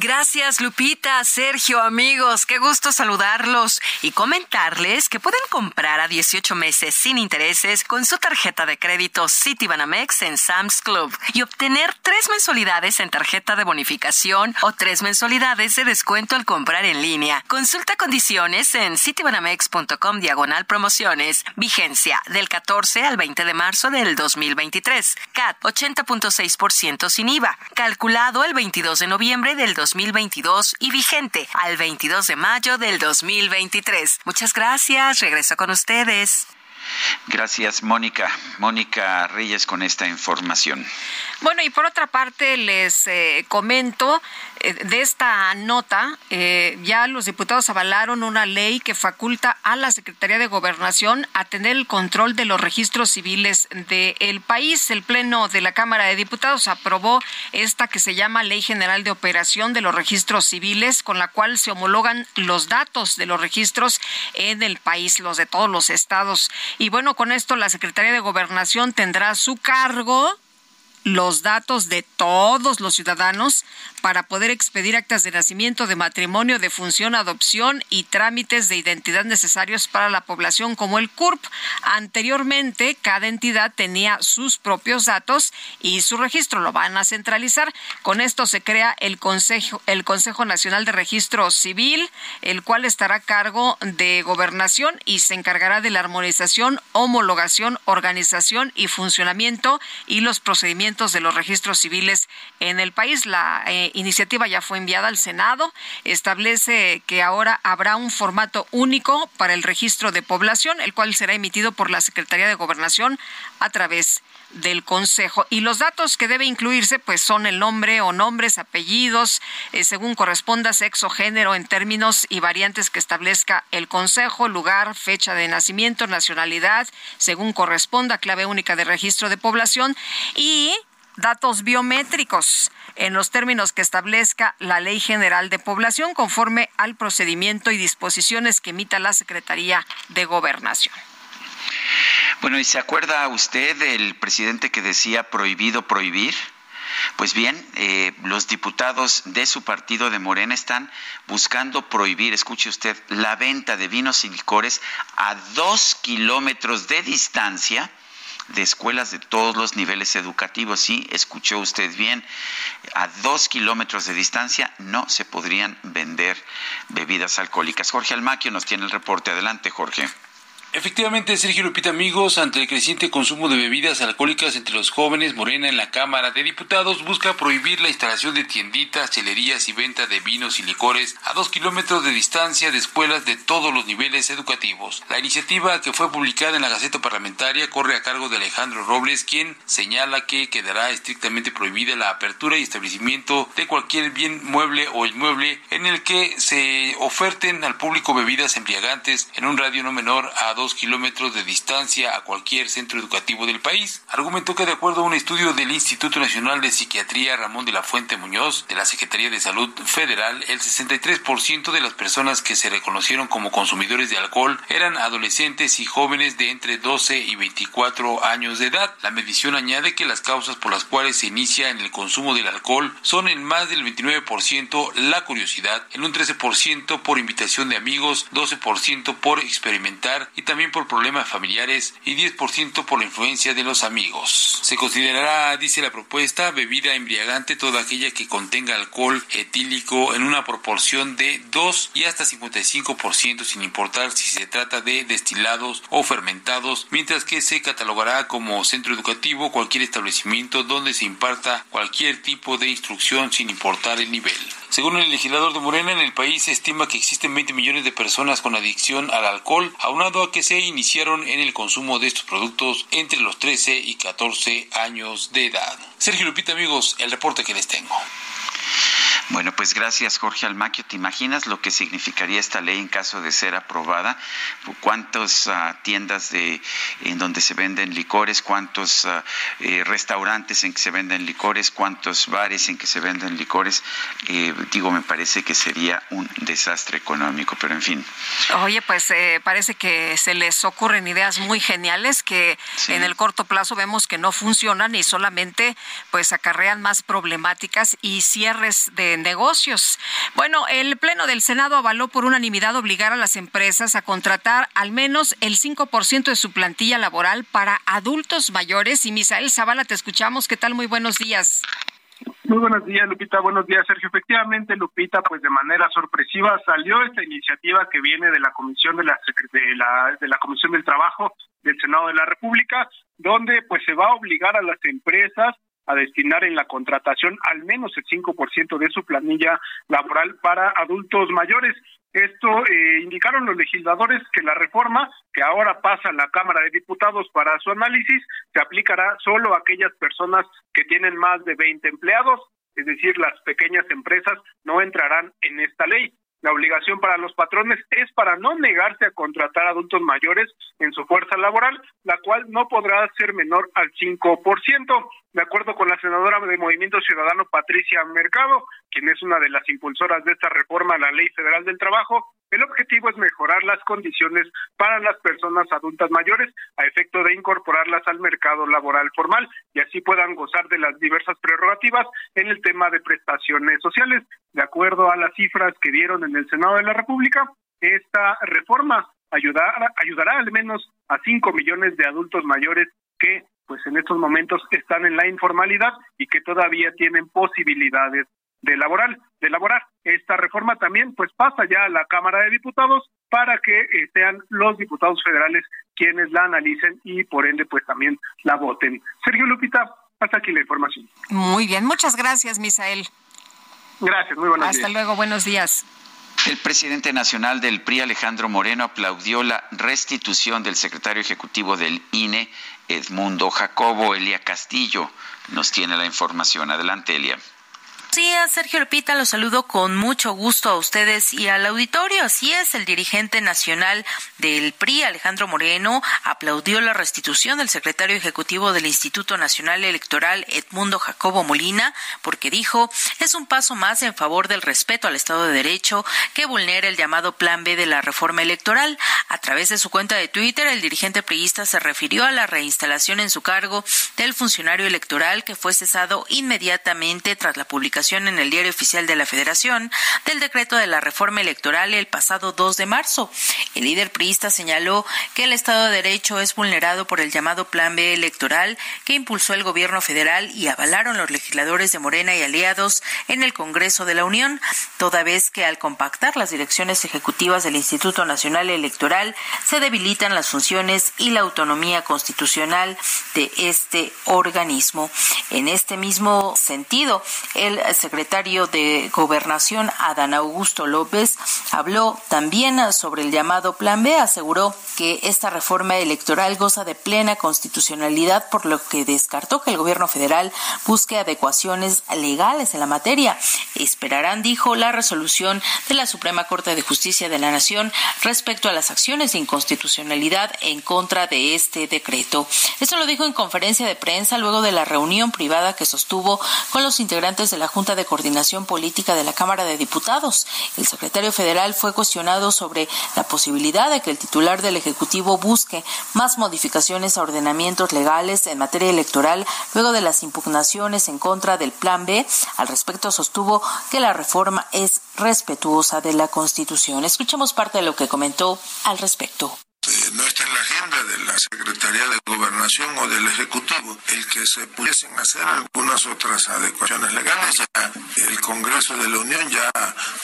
Gracias, Lupita, Sergio, amigos. Qué gusto saludarlos y comentarles que pueden comprar a 18 meses sin intereses con su tarjeta de crédito Citibanamex en Sam's Club y obtener tres mensualidades en tarjeta de bonificación o tres mensualidades de descuento al comprar en línea. Consulta condiciones en citibanamex.com diagonal promociones. Vigencia del 14 al 20 de marzo del 2023. CAT 80.6% sin IVA. Calculado el 22 de noviembre del 2023 2022 y vigente al 22 de mayo del 2023. Muchas gracias. Regreso con ustedes. Gracias, Mónica. Mónica Reyes con esta información. Bueno, y por otra parte les eh, comento eh, de esta nota, eh, ya los diputados avalaron una ley que faculta a la Secretaría de Gobernación a tener el control de los registros civiles del país. El Pleno de la Cámara de Diputados aprobó esta que se llama Ley General de Operación de los Registros Civiles, con la cual se homologan los datos de los registros en el país, los de todos los estados. Y bueno, con esto la Secretaría de Gobernación tendrá su cargo los datos de todos los ciudadanos para poder expedir actas de nacimiento, de matrimonio, de función, adopción y trámites de identidad necesarios para la población como el CURP. Anteriormente, cada entidad tenía sus propios datos y su registro lo van a centralizar. Con esto se crea el Consejo, el Consejo Nacional de Registro Civil, el cual estará a cargo de gobernación y se encargará de la armonización, homologación, organización y funcionamiento y los procedimientos de los registros civiles en el país. La eh, iniciativa ya fue enviada al Senado. Establece que ahora habrá un formato único para el registro de población, el cual será emitido por la Secretaría de Gobernación a través del Consejo. Y los datos que debe incluirse, pues son el nombre o nombres, apellidos, eh, según corresponda, sexo, género, en términos y variantes que establezca el Consejo, lugar, fecha de nacimiento, nacionalidad, según corresponda, clave única de registro de población y datos biométricos en los términos que establezca la Ley General de Población conforme al procedimiento y disposiciones que emita la Secretaría de Gobernación. Bueno, ¿y se acuerda usted del presidente que decía prohibido prohibir? Pues bien, eh, los diputados de su partido de Morena están buscando prohibir, escuche usted, la venta de vinos y licores a dos kilómetros de distancia de escuelas de todos los niveles educativos. Sí, escuchó usted bien, a dos kilómetros de distancia no se podrían vender bebidas alcohólicas. Jorge Almaquio nos tiene el reporte. Adelante, Jorge. Efectivamente, Sergio Lupita, amigos, ante el creciente consumo de bebidas alcohólicas entre los jóvenes, Morena en la Cámara de Diputados busca prohibir la instalación de tienditas, chelerías y venta de vinos y licores a dos kilómetros de distancia de escuelas de todos los niveles educativos. La iniciativa, que fue publicada en la Gaceta Parlamentaria, corre a cargo de Alejandro Robles, quien señala que quedará estrictamente prohibida la apertura y establecimiento de cualquier bien mueble o inmueble en el que se oferten al público bebidas embriagantes en un radio no menor a dos kilómetros de distancia a cualquier centro educativo del país. Argumentó que de acuerdo a un estudio del Instituto Nacional de Psiquiatría Ramón de la Fuente Muñoz de la Secretaría de Salud Federal, el 63% de las personas que se reconocieron como consumidores de alcohol eran adolescentes y jóvenes de entre 12 y 24 años de edad. La medición añade que las causas por las cuales se inicia en el consumo del alcohol son en más del 29% la curiosidad, en un 13% por invitación de amigos, 12% por experimentar y también por problemas familiares y 10% por la influencia de los amigos. Se considerará, dice la propuesta, bebida embriagante toda aquella que contenga alcohol etílico en una proporción de 2 y hasta 55% sin importar si se trata de destilados o fermentados, mientras que se catalogará como centro educativo cualquier establecimiento donde se imparta cualquier tipo de instrucción sin importar el nivel. Según el legislador de Morena, en el país se estima que existen 20 millones de personas con adicción al alcohol, aunado a que se iniciaron en el consumo de estos productos entre los 13 y 14 años de edad. Sergio Lupita, amigos, el reporte que les tengo. Bueno, pues gracias Jorge Almaquio. ¿Te imaginas lo que significaría esta ley en caso de ser aprobada? ¿Cuántas ah, tiendas de, en donde se venden licores? ¿Cuántos ah, eh, restaurantes en que se venden licores? ¿Cuántos bares en que se venden licores? Eh, digo, me parece que sería un desastre económico, pero en fin. Oye, pues eh, parece que se les ocurren ideas muy geniales que en el corto plazo vemos que no funcionan y solamente pues acarrean más problemáticas y de negocios. Bueno, el Pleno del Senado avaló por unanimidad obligar a las empresas a contratar al menos el 5% de su plantilla laboral para adultos mayores. Y Misael Zavala, te escuchamos. ¿Qué tal? Muy buenos días. Muy buenos días, Lupita. Buenos días, Sergio. Efectivamente, Lupita, pues de manera sorpresiva salió esta iniciativa que viene de la Comisión de la, de la, de la Comisión del Trabajo del Senado de la República, donde pues se va a obligar a las empresas a destinar en la contratación al menos el 5% de su planilla laboral para adultos mayores. Esto eh, indicaron los legisladores que la reforma que ahora pasa a la Cámara de Diputados para su análisis se aplicará solo a aquellas personas que tienen más de 20 empleados, es decir, las pequeñas empresas no entrarán en esta ley. La obligación para los patrones es para no negarse a contratar adultos mayores en su fuerza laboral, la cual no podrá ser menor al 5%. De acuerdo con la senadora de Movimiento Ciudadano Patricia Mercado, quien es una de las impulsoras de esta reforma a la Ley Federal del Trabajo, el objetivo es mejorar las condiciones para las personas adultas mayores a efecto de incorporarlas al mercado laboral formal y así puedan gozar de las diversas prerrogativas en el tema de prestaciones sociales. De acuerdo a las cifras que dieron en el Senado de la República, esta reforma ayudará, al menos a 5 millones de adultos mayores que pues en estos momentos están en la informalidad y que todavía tienen posibilidades de laboral, de elaborar. Esta reforma también pues pasa ya a la Cámara de Diputados para que eh, sean los diputados federales quienes la analicen y por ende pues también la voten. Sergio Lupita, hasta aquí la información. Muy bien, muchas gracias, Misael. Gracias, muy buenos días. Hasta luego, buenos días. El presidente nacional del PRI, Alejandro Moreno, aplaudió la restitución del secretario ejecutivo del INE, Edmundo Jacobo. Elia Castillo nos tiene la información. Adelante, Elia días, Sergio Lupita. Los saludo con mucho gusto a ustedes y al auditorio. Así es, el dirigente nacional del PRI, Alejandro Moreno, aplaudió la restitución del secretario ejecutivo del Instituto Nacional Electoral, Edmundo Jacobo Molina, porque dijo, es un paso más en favor del respeto al Estado de Derecho que vulnera el llamado Plan B de la reforma electoral. A través de su cuenta de Twitter, el dirigente priista se refirió a la reinstalación en su cargo del funcionario electoral que fue cesado inmediatamente tras la publicación en el Diario Oficial de la Federación del decreto de la reforma electoral el pasado 2 de marzo. El líder priista señaló que el Estado de Derecho es vulnerado por el llamado Plan B electoral que impulsó el gobierno federal y avalaron los legisladores de Morena y aliados en el Congreso de la Unión, toda vez que al compactar las direcciones ejecutivas del Instituto Nacional Electoral se debilitan las funciones y la autonomía constitucional de este organismo. En este mismo sentido, el secretario de Gobernación, Adán Augusto López, habló también sobre el llamado Plan B. Aseguró que esta reforma electoral goza de plena constitucionalidad, por lo que descartó que el gobierno federal busque adecuaciones legales en la materia. Esperarán, dijo, la resolución de la Suprema Corte de Justicia de la Nación respecto a las acciones de inconstitucionalidad en contra de este decreto. Esto lo dijo en conferencia de prensa luego de la reunión privada que sostuvo con los integrantes de la Junta de Coordinación Política de la Cámara de Diputados. El secretario federal fue cuestionado sobre la posibilidad de que el titular del Ejecutivo busque más modificaciones a ordenamientos legales en materia electoral luego de las impugnaciones en contra del Plan B. Al respecto sostuvo que la reforma es respetuosa de la Constitución. Escuchemos parte de lo que comentó al respecto no está en la agenda de la Secretaría de Gobernación o del Ejecutivo el que se pudiesen hacer algunas otras adecuaciones legales. Ya el Congreso de la Unión ya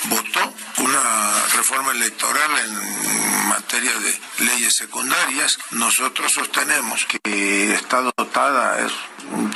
votó una reforma electoral en materia de leyes secundarias. Nosotros sostenemos que está dotada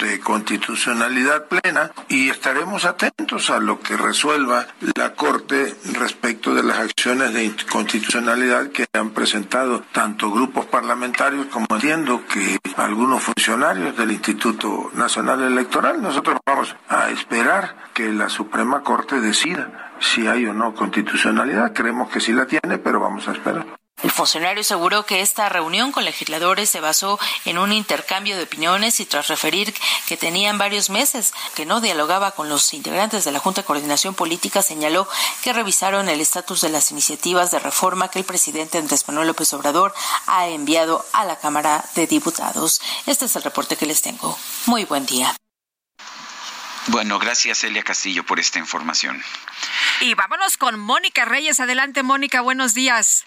de constitucionalidad plena y estaremos atentos a lo que resuelva la Corte respecto de las acciones de constitucionalidad que han presentado tanto grupos parlamentarios como entiendo que algunos funcionarios del Instituto Nacional Electoral. Nosotros vamos a esperar que la Suprema Corte decida si hay o no constitucionalidad. Creemos que sí la tiene, pero vamos a esperar. El funcionario aseguró que esta reunión con legisladores se basó en un intercambio de opiniones y tras referir que tenían varios meses que no dialogaba con los integrantes de la Junta de Coordinación Política, señaló que revisaron el estatus de las iniciativas de reforma que el presidente Andrés Manuel López Obrador ha enviado a la Cámara de Diputados. Este es el reporte que les tengo. Muy buen día. Bueno, gracias Elia Castillo por esta información. Y vámonos con Mónica Reyes. Adelante, Mónica, buenos días.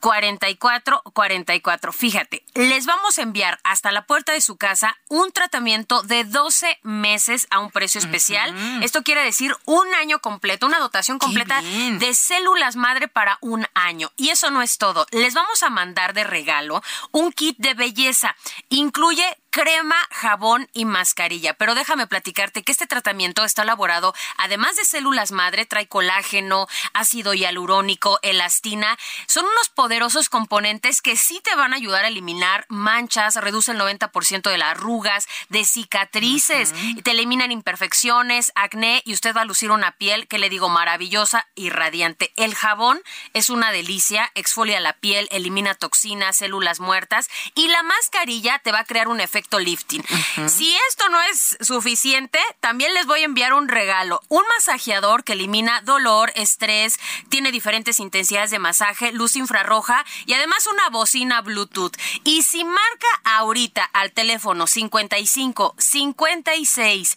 44 44. Fíjate, les vamos a enviar hasta la puerta de su casa un tratamiento de 12 meses a un precio especial. Esto quiere decir un año completo, una dotación completa de células madre para un año. Y eso no es todo. Les vamos a mandar de regalo un kit de belleza. Incluye crema, jabón y mascarilla. Pero déjame platicarte que este tratamiento está elaborado, además de células madre, trae colágeno, ácido hialurónico, elastina. Son unos poderosos componentes que sí te van a ayudar a eliminar manchas, reduce el 90% de las arrugas, de cicatrices, te eliminan imperfecciones, acné y usted va a lucir una piel que le digo maravillosa y radiante. El jabón es una delicia, exfolia la piel, elimina toxinas, células muertas y la mascarilla te va a crear un efecto lifting. Si esto no es suficiente, también les voy a enviar un regalo, un masajeador que elimina dolor, estrés, tiene diferentes intensidades de masaje, luz infrarroja y además una bocina Bluetooth. Y si marca ahorita al teléfono 55 56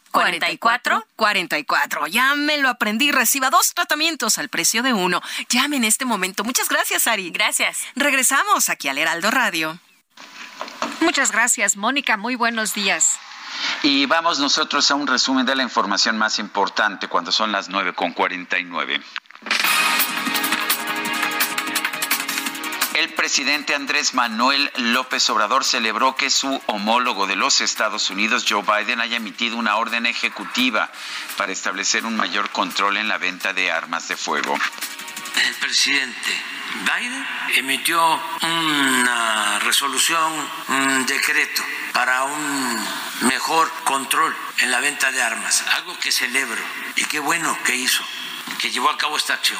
44 44. Ya me lo aprendí. Reciba dos tratamientos al precio de uno. Llame en este momento. Muchas gracias, Ari. Gracias. Regresamos aquí al Heraldo Radio. Muchas gracias, Mónica. Muy buenos días. Y vamos nosotros a un resumen de la información más importante cuando son las 9 con 49. El presidente Andrés Manuel López Obrador celebró que su homólogo de los Estados Unidos, Joe Biden, haya emitido una orden ejecutiva para establecer un mayor control en la venta de armas de fuego. El presidente Biden emitió una resolución, un decreto para un mejor control en la venta de armas, algo que celebro y qué bueno que hizo, que llevó a cabo esta acción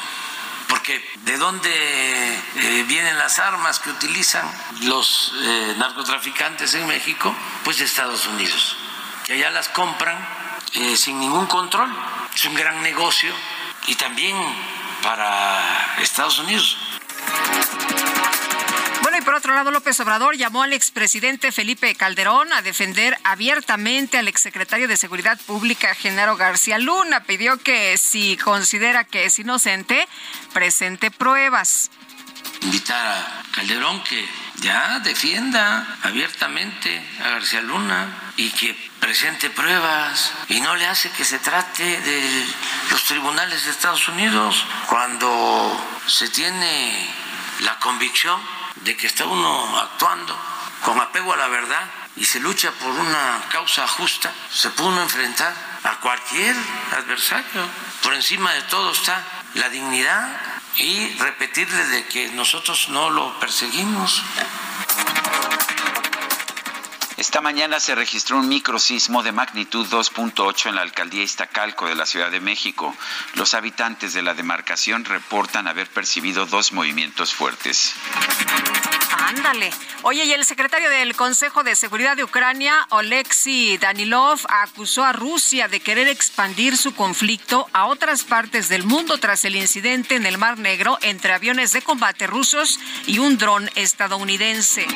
porque de dónde eh, vienen las armas que utilizan los eh, narcotraficantes en México, pues de Estados Unidos, que allá las compran eh, sin ningún control. Es un gran negocio y también para Estados Unidos. Por otro lado, López Obrador llamó al expresidente Felipe Calderón a defender abiertamente al exsecretario de Seguridad Pública, Genaro García Luna. Pidió que si considera que es inocente, presente pruebas. Invitar a Calderón que ya defienda abiertamente a García Luna y que presente pruebas y no le hace que se trate de los tribunales de Estados Unidos cuando se tiene la convicción de que está uno actuando con apego a la verdad y se lucha por una causa justa, se puede uno enfrentar a cualquier adversario. Por encima de todo está la dignidad y repetirle de que nosotros no lo perseguimos. Esta mañana se registró un microsismo de magnitud 2.8 en la alcaldía Iztacalco de la Ciudad de México. Los habitantes de la demarcación reportan haber percibido dos movimientos fuertes. Ándale. Oye, y el secretario del Consejo de Seguridad de Ucrania, Oleksiy Danilov, acusó a Rusia de querer expandir su conflicto a otras partes del mundo tras el incidente en el Mar Negro entre aviones de combate rusos y un dron estadounidense.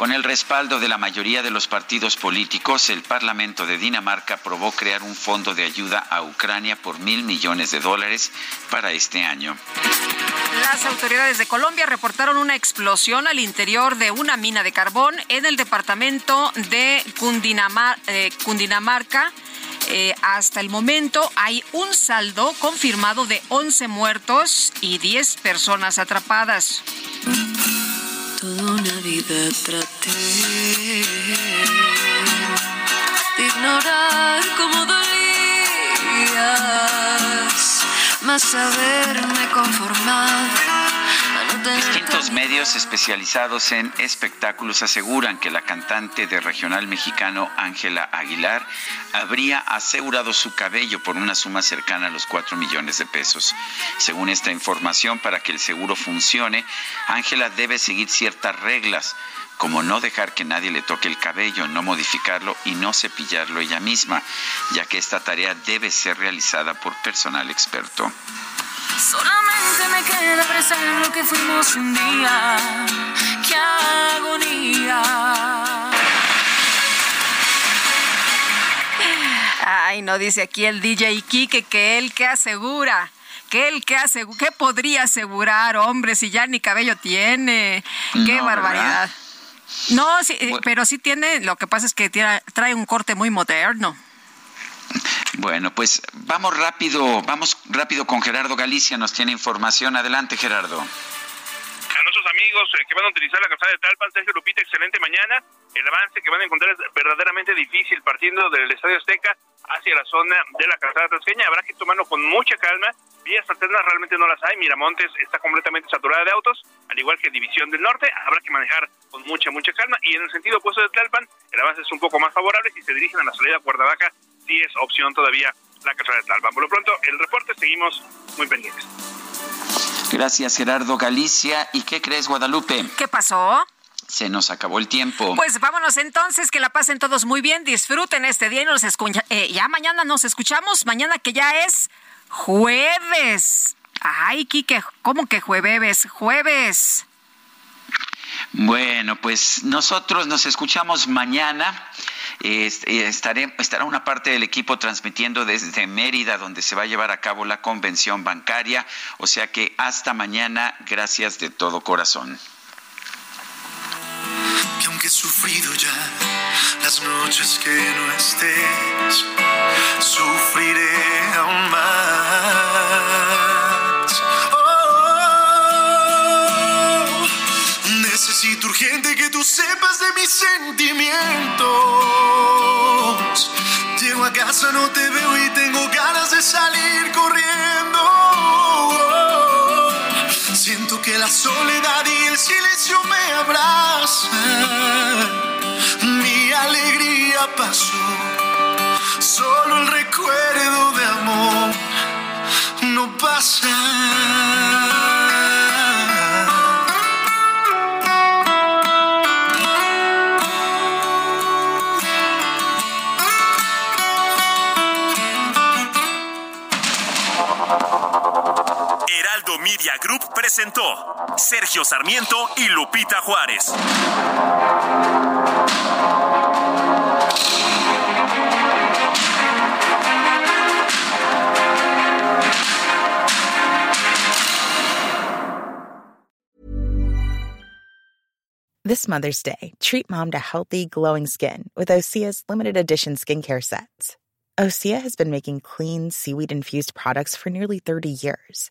Con el respaldo de la mayoría de los partidos políticos, el Parlamento de Dinamarca aprobó crear un fondo de ayuda a Ucrania por mil millones de dólares para este año. Las autoridades de Colombia reportaron una explosión al interior de una mina de carbón en el departamento de eh, Cundinamarca. Eh, hasta el momento hay un saldo confirmado de 11 muertos y 10 personas atrapadas. Toda una vida traté de ignorar cómo dolías, más haberme conformado Distintos medios especializados en espectáculos aseguran que la cantante de regional mexicano Ángela Aguilar habría asegurado su cabello por una suma cercana a los 4 millones de pesos. Según esta información, para que el seguro funcione, Ángela debe seguir ciertas reglas como no dejar que nadie le toque el cabello, no modificarlo y no cepillarlo ella misma, ya que esta tarea debe ser realizada por personal experto. Solamente me queda apreciar lo que fuimos un día. ¡Qué agonía! Ay, no dice aquí el DJ Kike que él que asegura. Que él que asegura, ¿qué podría asegurar, hombre, si ya ni cabello tiene? ¡Qué No, barbaridad! ¿verdad? No, sí, eh, pero sí tiene, lo que pasa es que tiene- trae un corte muy moderno. Bueno, pues vamos rápido, vamos rápido con Gerardo Galicia, nos tiene información. Adelante, Gerardo. a nuestros amigos eh, que van a utilizar la calzada de Talpan, Sergio Lupita, excelente mañana. El avance que van a encontrar es verdaderamente difícil partiendo del Estadio Azteca hacia la zona de la calzada tasqueña. Habrá que tomarlo con mucha calma. Vías alternas realmente no las hay. Miramontes está completamente saturada de autos, al igual que División del Norte. Habrá que manejar con mucha, mucha calma. Y en el sentido opuesto de Tlalpan, el avance es un poco más favorable. Si se dirigen a la salida Cuernavaca, sí es opción todavía la calzada de Tlalpan. Por lo pronto, el reporte seguimos muy pendientes. Gracias, Gerardo Galicia. ¿Y qué crees, Guadalupe? ¿Qué pasó? Se nos acabó el tiempo. Pues vámonos entonces, que la pasen todos muy bien, disfruten este día y nos escucha, eh, ya mañana nos escuchamos, mañana que ya es jueves. Ay, Quique, ¿cómo que jueves? Jueves. Bueno, pues nosotros nos escuchamos mañana. Estará una parte del equipo transmitiendo desde Mérida, donde se va a llevar a cabo la convención bancaria. O sea que hasta mañana, gracias de todo corazón. que aunque he sufrido ya las noches que no estés, sufriré aún más. Necesito urgente que tú sepas de mis sentimientos. Llego a casa, no te veo y tengo ganas de salir corriendo. Siento que la soledad y el silencio me abrazan. Mi alegría pasó, solo el recuerdo de amor no pasa. Media Group presentó Sergio Sarmiento y Lupita Juárez. This Mother's Day, treat mom to healthy, glowing skin with Osea's limited edition skincare sets. Osea has been making clean, seaweed infused products for nearly 30 years.